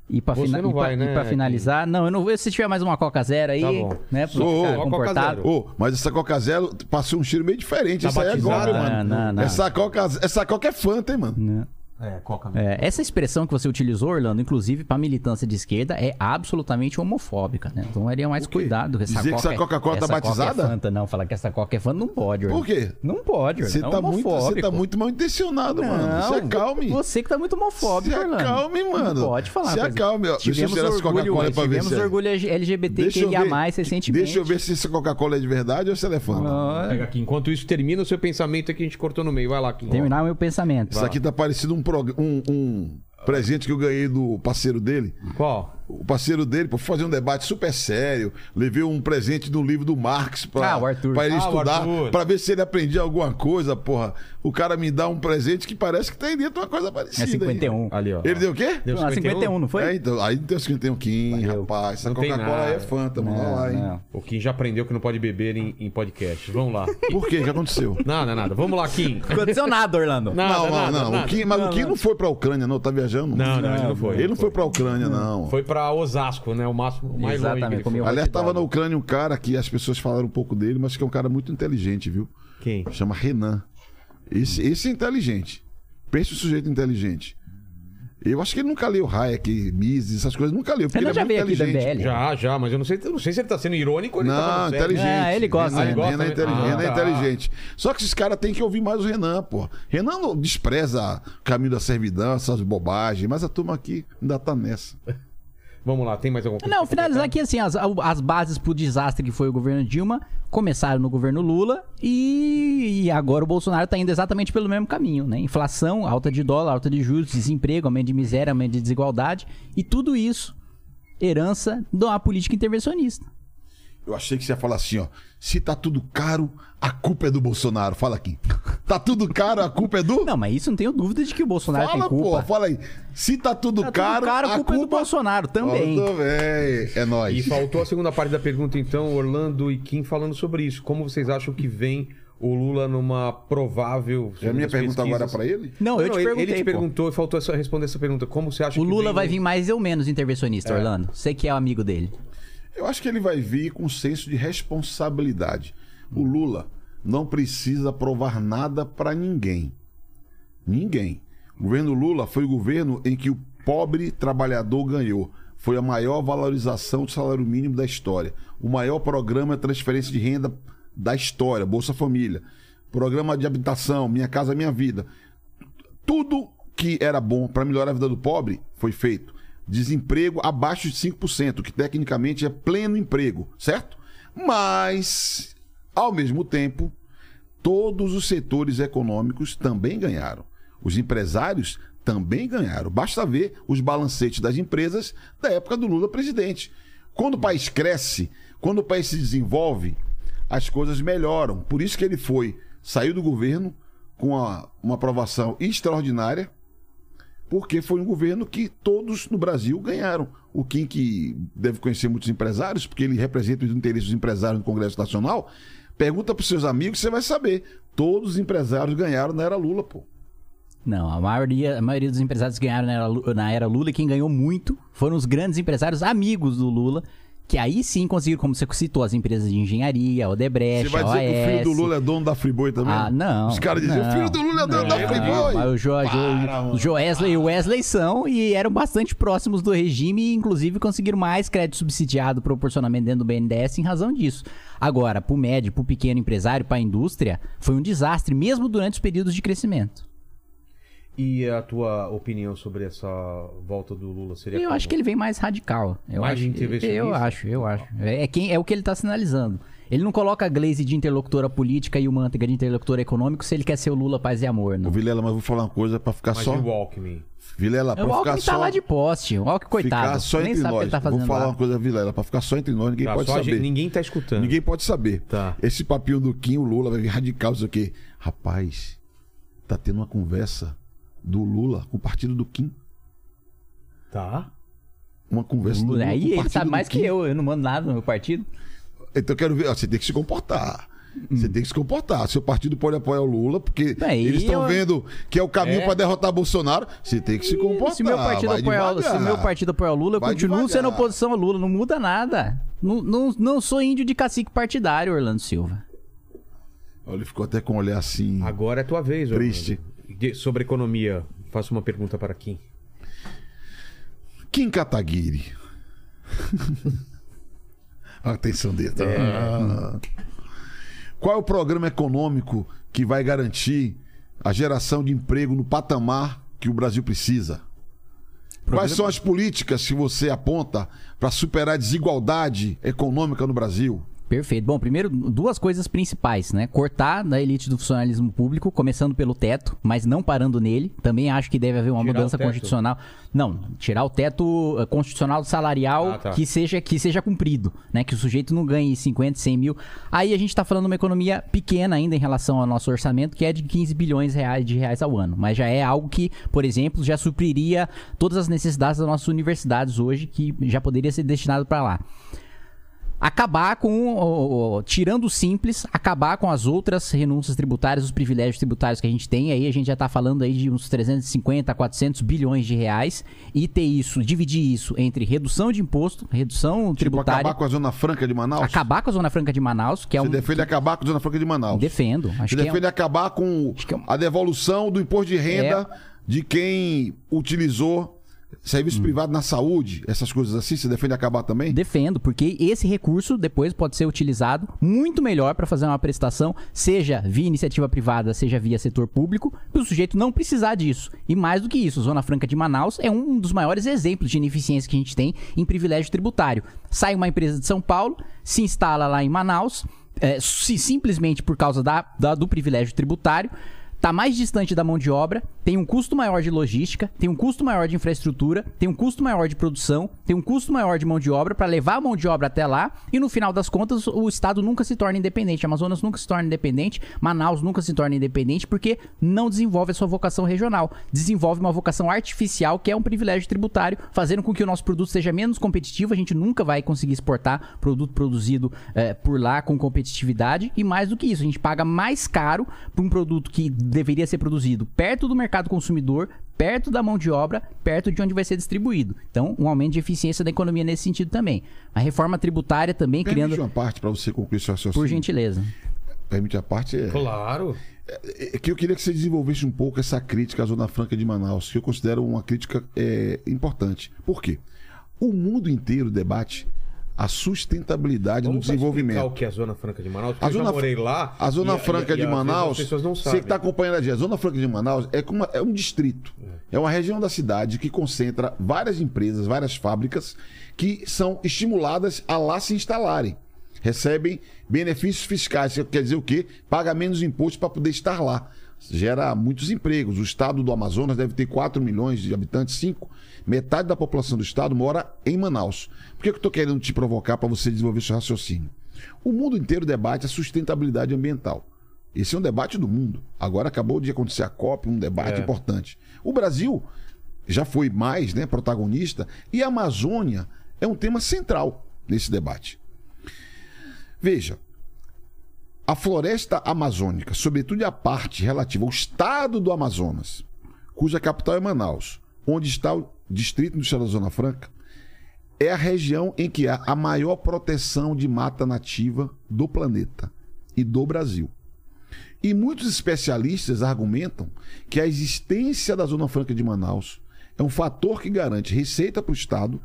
Speaker 3: E pra,
Speaker 1: Você
Speaker 3: fina-
Speaker 1: não né,
Speaker 3: finalizar, não, eu não vou. Se tiver mais uma Coca Zero aí,
Speaker 1: Tá bom.
Speaker 3: né? Pra ficar comportado.
Speaker 4: Ô, mas essa Coca Zero passou um cheiro meio diferente.
Speaker 1: Tá
Speaker 4: Isso aí é
Speaker 1: batizada?
Speaker 4: golpe, mano.
Speaker 3: Não, não, não.
Speaker 4: Essa, Coca, essa Coca é Fanta, hein, mano?
Speaker 3: Né?
Speaker 1: É, coca
Speaker 3: É, essa expressão que você utilizou, Orlando, inclusive pra militância de esquerda, é absolutamente homofóbica, né? Então haria mais
Speaker 4: Por quê?
Speaker 3: cuidado. Essa
Speaker 4: Dizer que essa
Speaker 3: é-
Speaker 4: Coca-Cola tá
Speaker 3: essa Coca
Speaker 4: batizada?
Speaker 3: É Fanta, não, falar que essa Coca é Fanta não pode, Orlando.
Speaker 4: Por quê?
Speaker 3: Não pode, Orlando.
Speaker 4: Você
Speaker 3: é
Speaker 4: tá, muito, você tá muito mal intencionado, mano. Se
Speaker 3: Não,
Speaker 4: acalme.
Speaker 3: Você que tá muito homofóbico,
Speaker 4: Se
Speaker 3: Orlando.
Speaker 4: acalme, mano.
Speaker 3: Não pode falar.
Speaker 4: Se acalme, ó. Deixa eu
Speaker 3: Tivemos orgulho,
Speaker 4: Coca-Cola pra ver
Speaker 3: tivemos
Speaker 4: se é.
Speaker 3: orgulho LGBTQIA+, recentemente.
Speaker 4: deixa eu ver se essa Coca-Cola é de verdade ou se ela é Fanta.
Speaker 3: Ah,
Speaker 1: Pega aqui. Enquanto isso, termina o seu pensamento aqui, a gente cortou no meio. Vai lá, Kim.
Speaker 3: Terminar o meu pensamento.
Speaker 4: Isso aqui tá parecendo um, um- um presente que eu ganhei do parceiro dele.
Speaker 1: Qual?
Speaker 4: O parceiro dele, foi fazer um debate super sério. Levei um presente do livro do Marx pra,
Speaker 3: Ah,
Speaker 4: ele
Speaker 1: Ah,
Speaker 4: estudar, pra ver se ele aprendia alguma coisa, porra. O cara me dá um presente que parece que tem dentro uma coisa parecida.
Speaker 3: É
Speaker 4: aí.
Speaker 3: 51.
Speaker 1: Ali, ó.
Speaker 4: Ele deu o quê?
Speaker 1: Deu
Speaker 3: Ah, 51, não foi?
Speaker 4: É, então, aí tem o 51 Kim, rapaz. Essa
Speaker 1: Não tem
Speaker 4: Coca-Cola aí é
Speaker 1: nada.
Speaker 4: Fanta, mano. Olha lá, hein?
Speaker 3: Não.
Speaker 1: O Kim já aprendeu que não pode beber em, em podcast. Vamos lá.
Speaker 4: Por quê? O que aconteceu?
Speaker 1: Nada, nada. Vamos lá, Kim.
Speaker 3: Não aconteceu nada, Orlando.
Speaker 1: Nada,
Speaker 4: não, não,
Speaker 1: nada,
Speaker 4: não.
Speaker 1: nada.
Speaker 4: O Kim, mas o Kim não foi pra Ucrânia, não. Tá viajando?
Speaker 1: Não, não, ele não foi.
Speaker 4: Ele não foi pra Ucrânia, não.
Speaker 1: Foi pra Osasco, né? O máximo, o mais
Speaker 3: Exatamente,
Speaker 1: longe
Speaker 4: Aliás,
Speaker 3: hot
Speaker 4: tava
Speaker 3: dog.
Speaker 4: na Ucrânia um cara que as pessoas falaram um pouco dele, mas que é um cara muito inteligente, viu?
Speaker 1: Quem?
Speaker 4: Chama Renan. Esse, esse é inteligente. Pense o sujeito inteligente. Eu acho que ele nunca leu Hayek, Mises, essas coisas. Nunca leu, porque
Speaker 3: Renan
Speaker 4: ele é
Speaker 3: já
Speaker 4: muito
Speaker 3: veio aqui da
Speaker 4: inteligente.
Speaker 3: MBL.
Speaker 1: Já, já, mas eu não sei, eu não sei se ele tá sendo irônico ou ele tá
Speaker 4: Não,
Speaker 1: falando sério.
Speaker 4: inteligente.
Speaker 3: É, ele gosta,
Speaker 4: Renan,
Speaker 3: ele
Speaker 1: gosta
Speaker 4: Renan é
Speaker 1: Ah,
Speaker 4: Renan é
Speaker 1: tá.
Speaker 4: inteligente. Só que esses caras têm que ouvir mais o Renan, pô. Renan não despreza o caminho da servidão, essas bobagens, mas a turma aqui ainda tá nessa.
Speaker 1: Vamos lá, tem mais alguma coisa?
Speaker 3: Não, finalizar aqui assim, as, as bases pro desastre que foi o governo Dilma começaram no governo Lula e, e agora o Bolsonaro tá indo exatamente pelo mesmo caminho, né? Inflação, alta de dólar, alta de juros, desemprego, aumento de miséria, aumento de desigualdade e tudo isso herança de uma política intervencionista.
Speaker 4: Eu achei que você ia falar assim, ó. Se tá tudo caro, a culpa é do Bolsonaro. Fala aqui. Tá tudo caro, a culpa é do.
Speaker 3: Não, mas isso não tenho dúvida de que o Bolsonaro
Speaker 4: fala,
Speaker 3: tem culpa.
Speaker 4: pô, fala aí. Se tá tudo
Speaker 3: Tá tudo
Speaker 4: caro,
Speaker 3: caro, a culpa é do Bolsonaro também.
Speaker 4: Ó, também. É nóis.
Speaker 1: E faltou a segunda parte da pergunta, então, Orlando e Kim falando sobre isso. Como vocês acham que vem o Lula numa provável.
Speaker 4: É a minha pergunta agora
Speaker 1: pesquisas?
Speaker 4: pra ele?
Speaker 3: Não, eu te
Speaker 1: ele-
Speaker 3: perguntei,
Speaker 1: Ele te
Speaker 3: pô.
Speaker 1: perguntou e faltou essa- responder essa pergunta. Como você acha
Speaker 3: O
Speaker 1: que
Speaker 3: Lula
Speaker 1: vem
Speaker 3: vai
Speaker 1: um-
Speaker 3: vir mais ou menos intervencionista,
Speaker 1: É.
Speaker 3: Orlando. Você que é amigo dele.
Speaker 4: Eu acho que ele vai vir com senso de responsabilidade. O Lula não precisa provar nada pra ninguém. Ninguém. O governo Lula foi o governo em que o pobre trabalhador ganhou. Foi a maior valorização do salário mínimo da história. O maior programa de transferência de renda da história, Bolsa Família. Programa de habitação, Minha Casa Minha Vida. Tudo que era bom para melhorar a vida do pobre foi feito. Desemprego abaixo de 5%, que tecnicamente é pleno emprego, certo? Mas, ao mesmo tempo, todos os setores econômicos também ganharam. Os empresários também ganharam. Basta ver os balancetes das empresas da época do Lula presidente. Quando o país cresce, quando o país se desenvolve, as coisas melhoram. Por isso que ele foi, saiu do governo com a- uma aprovação extraordinária, porque foi um governo que todos no Brasil ganharam. O Kim, que deve conhecer muitos empresários, porque ele representa os interesses dos empresários no Congresso Nacional, pergunta para seus amigos, você vai saber. Todos os empresários ganharam na era Lula, pô.
Speaker 3: Não, a maioria, a maioria dos empresários ganharam na era, na era Lula e quem ganhou muito foram os grandes empresários amigos do Lula, que aí sim conseguiram, como você citou, as empresas de engenharia, Odebrecht,
Speaker 4: Você vai dizer que o filho do. Lula é dono da Friboi também?
Speaker 3: Ah, não.
Speaker 4: Os caras diziam, o filho do Lula é dono da Friboi.
Speaker 3: Mas o, jo,
Speaker 4: Para,
Speaker 3: jo, Joesley e o Wesley são e eram bastante próximos do regime e inclusive conseguiram mais crédito subsidiado proporcionalmente dentro do BNDES em razão disso. Agora, pro médio, pro pequeno empresário, pra indústria, foi um desastre, mesmo durante os períodos de crescimento.
Speaker 1: E a tua opinião sobre essa volta do Lula seria
Speaker 3: Eu
Speaker 1: como?
Speaker 3: acho que ele vem mais radical. Eu
Speaker 1: Mais
Speaker 3: acho,
Speaker 1: intervencionista?
Speaker 3: Eu acho, eu acho. É, é quem, é o que ele tá sinalizando. Ele não coloca a Glaze de interlocutora política e o Manteiga de interlocutor econômico se ele quer ser o Lula paz e amor,
Speaker 4: Ô,
Speaker 3: não.
Speaker 4: Vilela, mas vou falar uma coisa pra ficar
Speaker 1: Mas
Speaker 4: só.
Speaker 1: o Alckmin?
Speaker 4: Vilela,
Speaker 3: O
Speaker 4: pra ficar
Speaker 3: Alckmin
Speaker 4: só.
Speaker 3: tá lá de poste. O Alckmin, coitado.
Speaker 4: Ficar só
Speaker 3: nem
Speaker 4: entre
Speaker 3: sabe o que
Speaker 4: nós.
Speaker 3: ele tá fazendo
Speaker 4: vou falar
Speaker 3: lá.
Speaker 4: uma coisa, Vilela, pra ficar só entre nós, ninguém
Speaker 1: Tá,
Speaker 4: pode saber.
Speaker 1: gente- ninguém tá escutando.
Speaker 4: Ninguém pode saber.
Speaker 1: Tá.
Speaker 4: Esse papinho do Kim, o Lula vai vir radical, não sei o quê. Rapaz, tá tendo uma conversa do Lula com o partido do Kim.
Speaker 1: Tá.
Speaker 4: Uma conversa do Lula com o
Speaker 3: Aí ele sabe
Speaker 4: do
Speaker 3: mais que
Speaker 4: Kim.
Speaker 3: eu. Eu não mando nada no meu partido.
Speaker 4: Então eu quero ver, ó, você tem que se comportar. Você tem que se comportar. Seu partido pode apoiar o Lula, porque
Speaker 3: Bem,
Speaker 4: eles estão
Speaker 3: eu-
Speaker 4: vendo que é o caminho
Speaker 1: É.
Speaker 4: pra derrotar Bolsonaro. Você tem que se comportar.
Speaker 3: Se meu partido apoiar,
Speaker 4: devagar.
Speaker 3: se meu partido apoiar o Lula, eu
Speaker 4: Vai
Speaker 3: continuo
Speaker 4: devagar.
Speaker 3: sendo oposição ao Lula. Não muda nada. Não, não, não sou índio de cacique partidário, Orlando Silva.
Speaker 4: Olha, Ele ficou até com um olhar assim.
Speaker 1: Agora é tua vez, Orlando.
Speaker 4: Triste.
Speaker 1: De- Sobre economia, faço uma pergunta para Kim.
Speaker 4: Kim Kataguiri. a atenção dele. Ah. Qual é o programa econômico que vai garantir a geração de emprego no patamar que o Brasil precisa? Quais são as políticas que você aponta para superar a desigualdade econômica no Brasil?
Speaker 3: Perfeito. Bom, primeiro, duas coisas principais, né? Cortar da elite do funcionalismo público, começando pelo teto, mas não parando nele. Também acho que deve haver uma
Speaker 1: Tirar
Speaker 3: mudança constitucional. Não, tirar o teto eh, constitucional salarial
Speaker 1: Ah, tá.
Speaker 3: que, seja, que seja cumprido, né? Que o sujeito não ganhe 50, 100 mil. Aí a gente tá falando de uma economia pequena ainda em relação ao nosso orçamento, que é de 15 bilhões de reais ao ano. Mas já é algo que, por exemplo, já supriria todas as necessidades das nossas universidades hoje, que já poderia ser destinado para lá acabar com, tirando o simples, acabar com as outras renúncias tributárias, os privilégios tributários que a gente tem, aí a gente já tá falando aí de uns 350 a 400 bilhões de reais, e ter isso, dividir isso entre redução de imposto, redução
Speaker 4: Tipo,
Speaker 3: tributária,
Speaker 4: acabar com a Zona Franca de Manaus?
Speaker 3: acabar com a Zona Franca de Manaus, que é
Speaker 4: Você
Speaker 3: um...
Speaker 4: defende acabar com a Zona Franca de Manaus?
Speaker 3: Defendo. Acho
Speaker 4: Você
Speaker 3: que é um-
Speaker 4: defende acabar com
Speaker 3: é um-
Speaker 4: a devolução do imposto de renda
Speaker 3: É.
Speaker 4: de quem utilizou serviço privado na saúde, essas coisas assim? Você defende acabar também?
Speaker 3: Defendo, porque esse recurso depois pode ser utilizado muito melhor para fazer uma prestação, seja via iniciativa privada, seja via setor público, para o sujeito não precisar disso. E mais do que isso, Zona Franca de Manaus é um dos maiores exemplos de ineficiência que a gente tem em privilégio tributário. Sai uma empresa de São Paulo, se instala lá em Manaus, é, se- simplesmente por causa da, da- do privilégio tributário, tá mais distante da mão de obra, tem um custo maior de logística, tem um custo maior de infraestrutura, tem um custo maior de produção, tem um custo maior de mão de obra para levar a mão de obra até lá. E no final das contas o estado nunca se torna independente, Amazonas nunca se torna independente, Manaus nunca se torna independente porque não desenvolve a sua vocação regional, desenvolve uma vocação artificial que é um privilégio tributário, fazendo com que o nosso produto seja menos competitivo, a gente nunca vai conseguir exportar produto produzido eh, por lá com competitividade. E mais do que isso, a gente paga mais caro por um produto que deveria ser produzido perto do mercado consumidor, perto da mão de obra, perto de onde vai ser distribuído. Então, um aumento de eficiência da economia nesse sentido também. A reforma tributária também
Speaker 4: Permite
Speaker 3: criando.
Speaker 4: uma parte para você concluir seu raciocínio.
Speaker 3: Por gentileza.
Speaker 4: Permite a parte. É...
Speaker 1: Claro.
Speaker 4: É que eu queria que você desenvolvesse um pouco essa crítica à Zona Franca de Manaus, que eu considero uma crítica é, importante. Por quê? O mundo inteiro debate a sustentabilidade
Speaker 1: Vamos
Speaker 4: do desenvolvimento.
Speaker 1: o que é a Zona Franca de Manaus? porque
Speaker 4: A
Speaker 1: eu
Speaker 4: zona,
Speaker 1: já morei lá.
Speaker 4: a zona
Speaker 1: e-
Speaker 4: Franca
Speaker 1: e- e
Speaker 4: de
Speaker 1: vezes
Speaker 4: Manaus,
Speaker 1: As pessoas não
Speaker 4: você
Speaker 1: sabem.
Speaker 4: que está acompanhando a gente, a Zona Franca de Manaus é, como, é um distrito. É uma região da cidade que concentra várias empresas, várias fábricas que são estimuladas a lá se instalarem. Recebem benefícios fiscais, quer dizer o quê? Paga menos imposto para poder estar lá. Gera muitos empregos. O estado do Amazonas deve ter 4 milhões de habitantes, 5. Metade da população do estado mora em Manaus. Que eu estou querendo te provocar para você desenvolver seu raciocínio? O mundo inteiro debate a sustentabilidade ambiental. Esse é um debate do mundo. Agora acabou de acontecer a COP, um debate
Speaker 1: É.
Speaker 4: importante. O Brasil já foi mais né, protagonista e a Amazônia é um tema central nesse debate. Veja, a floresta amazônica, sobretudo a parte relativa ao estado do Amazonas, cuja capital é Manaus, onde está o distrito industrial da Zona Franca, é a região em que há a maior proteção de mata nativa do planeta e do Brasil. E muitos especialistas argumentam que a existência da Zona Franca de Manaus é um fator que garante receita para o Estado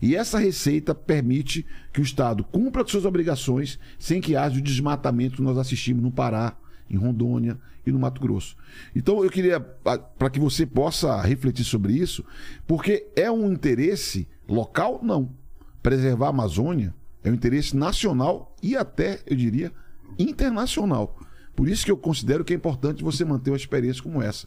Speaker 4: e essa receita permite que o Estado cumpra suas obrigações sem que haja o desmatamento que nós assistimos no Pará, em Rondônia e no Mato Grosso. Então eu queria, para que você possa refletir sobre isso, porque é um interesse local? Não. Preservar a Amazônia é um interesse nacional e até, eu diria, internacional. Por isso que eu considero que é importante você manter uma experiência como essa.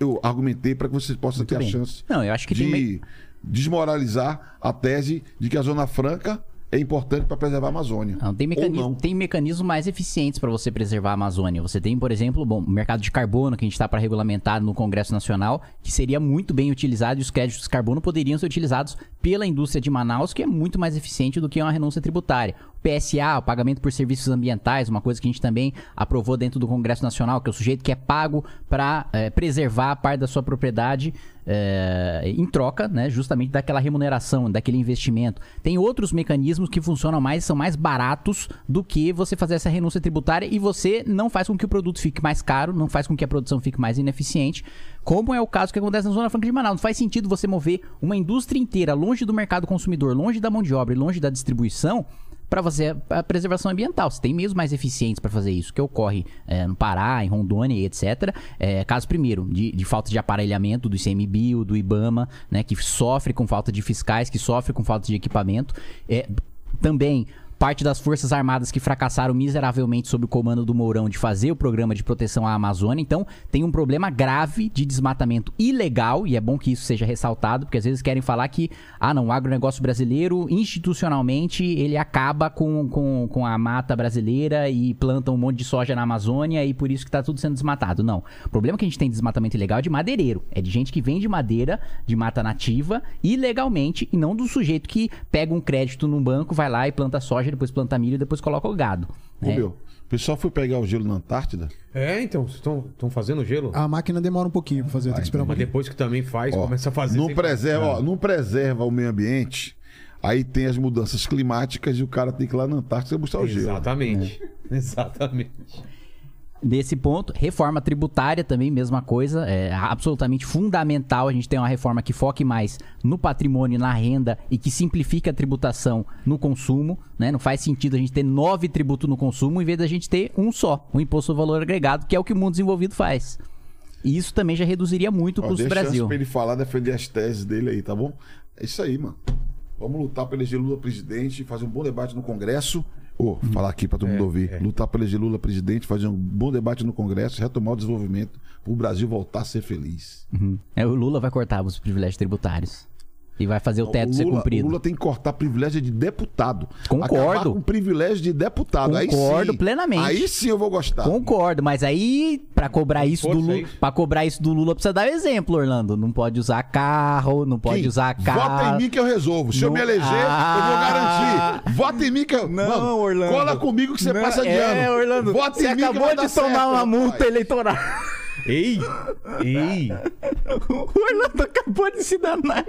Speaker 4: Eu argumentei para que você possa ter
Speaker 3: bem.
Speaker 4: a chance
Speaker 3: Não, eu acho que
Speaker 4: de
Speaker 3: tem
Speaker 4: desmoralizar a tese de que a Zona Franca é importante para preservar a Amazônia.
Speaker 3: Não, tem, mecanismo,
Speaker 4: não.
Speaker 3: tem mecanismos mais eficientes para você preservar a Amazônia. Você tem, por exemplo, bom, o mercado de carbono que a gente está para regulamentar no Congresso Nacional, que seria muito bem utilizado e os créditos de carbono poderiam ser utilizados pela indústria de Manaus, que é muito mais eficiente do que uma renúncia tributária. PSA, o pagamento por serviços ambientais, uma coisa que a gente também aprovou dentro do Congresso Nacional, que é o sujeito que é pago para preservar a parte da sua propriedade é, em troca, né, justamente daquela remuneração, daquele investimento. Tem outros mecanismos que funcionam mais, são mais baratos do que você fazer essa renúncia tributária e você não faz com que o produto fique mais caro, não faz com que a produção fique mais ineficiente, como é o caso que acontece na Zona Franca de Manaus. Não faz sentido você mover uma indústria inteira longe do mercado consumidor, longe da mão de obra e longe da distribuição para fazer a preservação ambiental. Você tem meios mais eficientes para fazer isso, que ocorre é, no Pará, em Rondônia e etc. É, caso primeiro, de, de falta de aparelhamento do ICMBio, do IBAMA, né, que sofre com falta de fiscais, que sofre com falta de equipamento. É, também parte das Forças Armadas que fracassaram miseravelmente sob o comando do Mourão de fazer o programa de proteção à Amazônia. Então, tem um problema grave de desmatamento ilegal, e é bom que isso seja ressaltado, porque às vezes querem falar que, ah, não, o agronegócio brasileiro, institucionalmente, ele acaba com, com, com a mata brasileira e planta um monte de soja na Amazônia e por isso que tá tudo sendo desmatado. Não. O problema que a gente tem de desmatamento ilegal é de madeireiro. É de gente que vende madeira de mata nativa ilegalmente e não do sujeito que pega um crédito num banco, vai lá e planta soja, depois planta milho e depois coloca o gado.
Speaker 4: Ô,
Speaker 3: né?
Speaker 4: meu, o pessoal foi pegar o gelo na Antártida.
Speaker 1: É, então, vocês estão fazendo gelo?
Speaker 2: A máquina demora um pouquinho pra fazer, tem que esperar um
Speaker 1: Mas
Speaker 2: pouquinho.
Speaker 1: depois que também faz,
Speaker 4: Ó,
Speaker 1: começa a fazer.
Speaker 4: não
Speaker 1: sem-
Speaker 4: preserva, ó, não preserva o meio ambiente. Aí tem as mudanças climáticas e o cara tem que ir lá na Antártida buscar o gelo.
Speaker 1: Exatamente. Exatamente.
Speaker 3: Desse ponto, reforma tributária também, mesma coisa, é absolutamente fundamental a gente ter uma reforma que foque mais no patrimônio, na renda e que simplifique a tributação no consumo, né? Não faz sentido a gente ter nove tributos no consumo em vez da gente ter um só, o imposto ao valor agregado, que é o que o mundo desenvolvido faz. E isso também já reduziria muito o custo do Brasil.
Speaker 4: pra ele falar, defender as teses dele aí, tá bom? É isso aí, mano. Vamos lutar para eleger Lula presidente, fazer um bom debate no Congresso. Ô, falar aqui pra todo mundo ouvir.
Speaker 1: é.
Speaker 4: Lutar para eleger Lula presidente, fazer um bom debate no Congresso, retomar o desenvolvimento, pro Brasil voltar a ser feliz.
Speaker 3: Uhum. É, o Lula vai cortar os privilégios tributários. E vai fazer o teto ser
Speaker 4: Lula,
Speaker 3: cumprido.
Speaker 4: o Lula tem que cortar privilégio de deputado.
Speaker 3: Concordo.
Speaker 4: Acabar com privilégio de deputado. aí
Speaker 3: Concordo
Speaker 4: sim,
Speaker 3: plenamente.
Speaker 4: Aí sim eu vou gostar.
Speaker 3: Concordo, mas aí, pra cobrar isso do Lula,
Speaker 1: é isso?
Speaker 3: pra cobrar isso do Lula, precisa dar exemplo, Orlando. Não pode usar carro, não pode
Speaker 4: Kim,
Speaker 3: usar carro.
Speaker 4: Vota em mim que eu resolvo. Se eu
Speaker 3: Não-
Speaker 4: me eleger,
Speaker 3: Ah.
Speaker 4: eu vou garantir. Vota em mim que eu.
Speaker 3: Não,
Speaker 4: Mano,
Speaker 3: Orlando.
Speaker 4: Cola comigo que você
Speaker 3: Não,
Speaker 4: passa de
Speaker 3: é,
Speaker 4: ano.
Speaker 3: Orlando,
Speaker 4: Vota
Speaker 3: você
Speaker 4: em mim que
Speaker 3: acabou
Speaker 4: vai
Speaker 3: de
Speaker 4: dar
Speaker 3: tomar
Speaker 4: certo,
Speaker 3: uma multa
Speaker 4: rapaz.
Speaker 3: eleitoral.
Speaker 1: Ei! Ei!
Speaker 3: O Orlando acabou de se danar.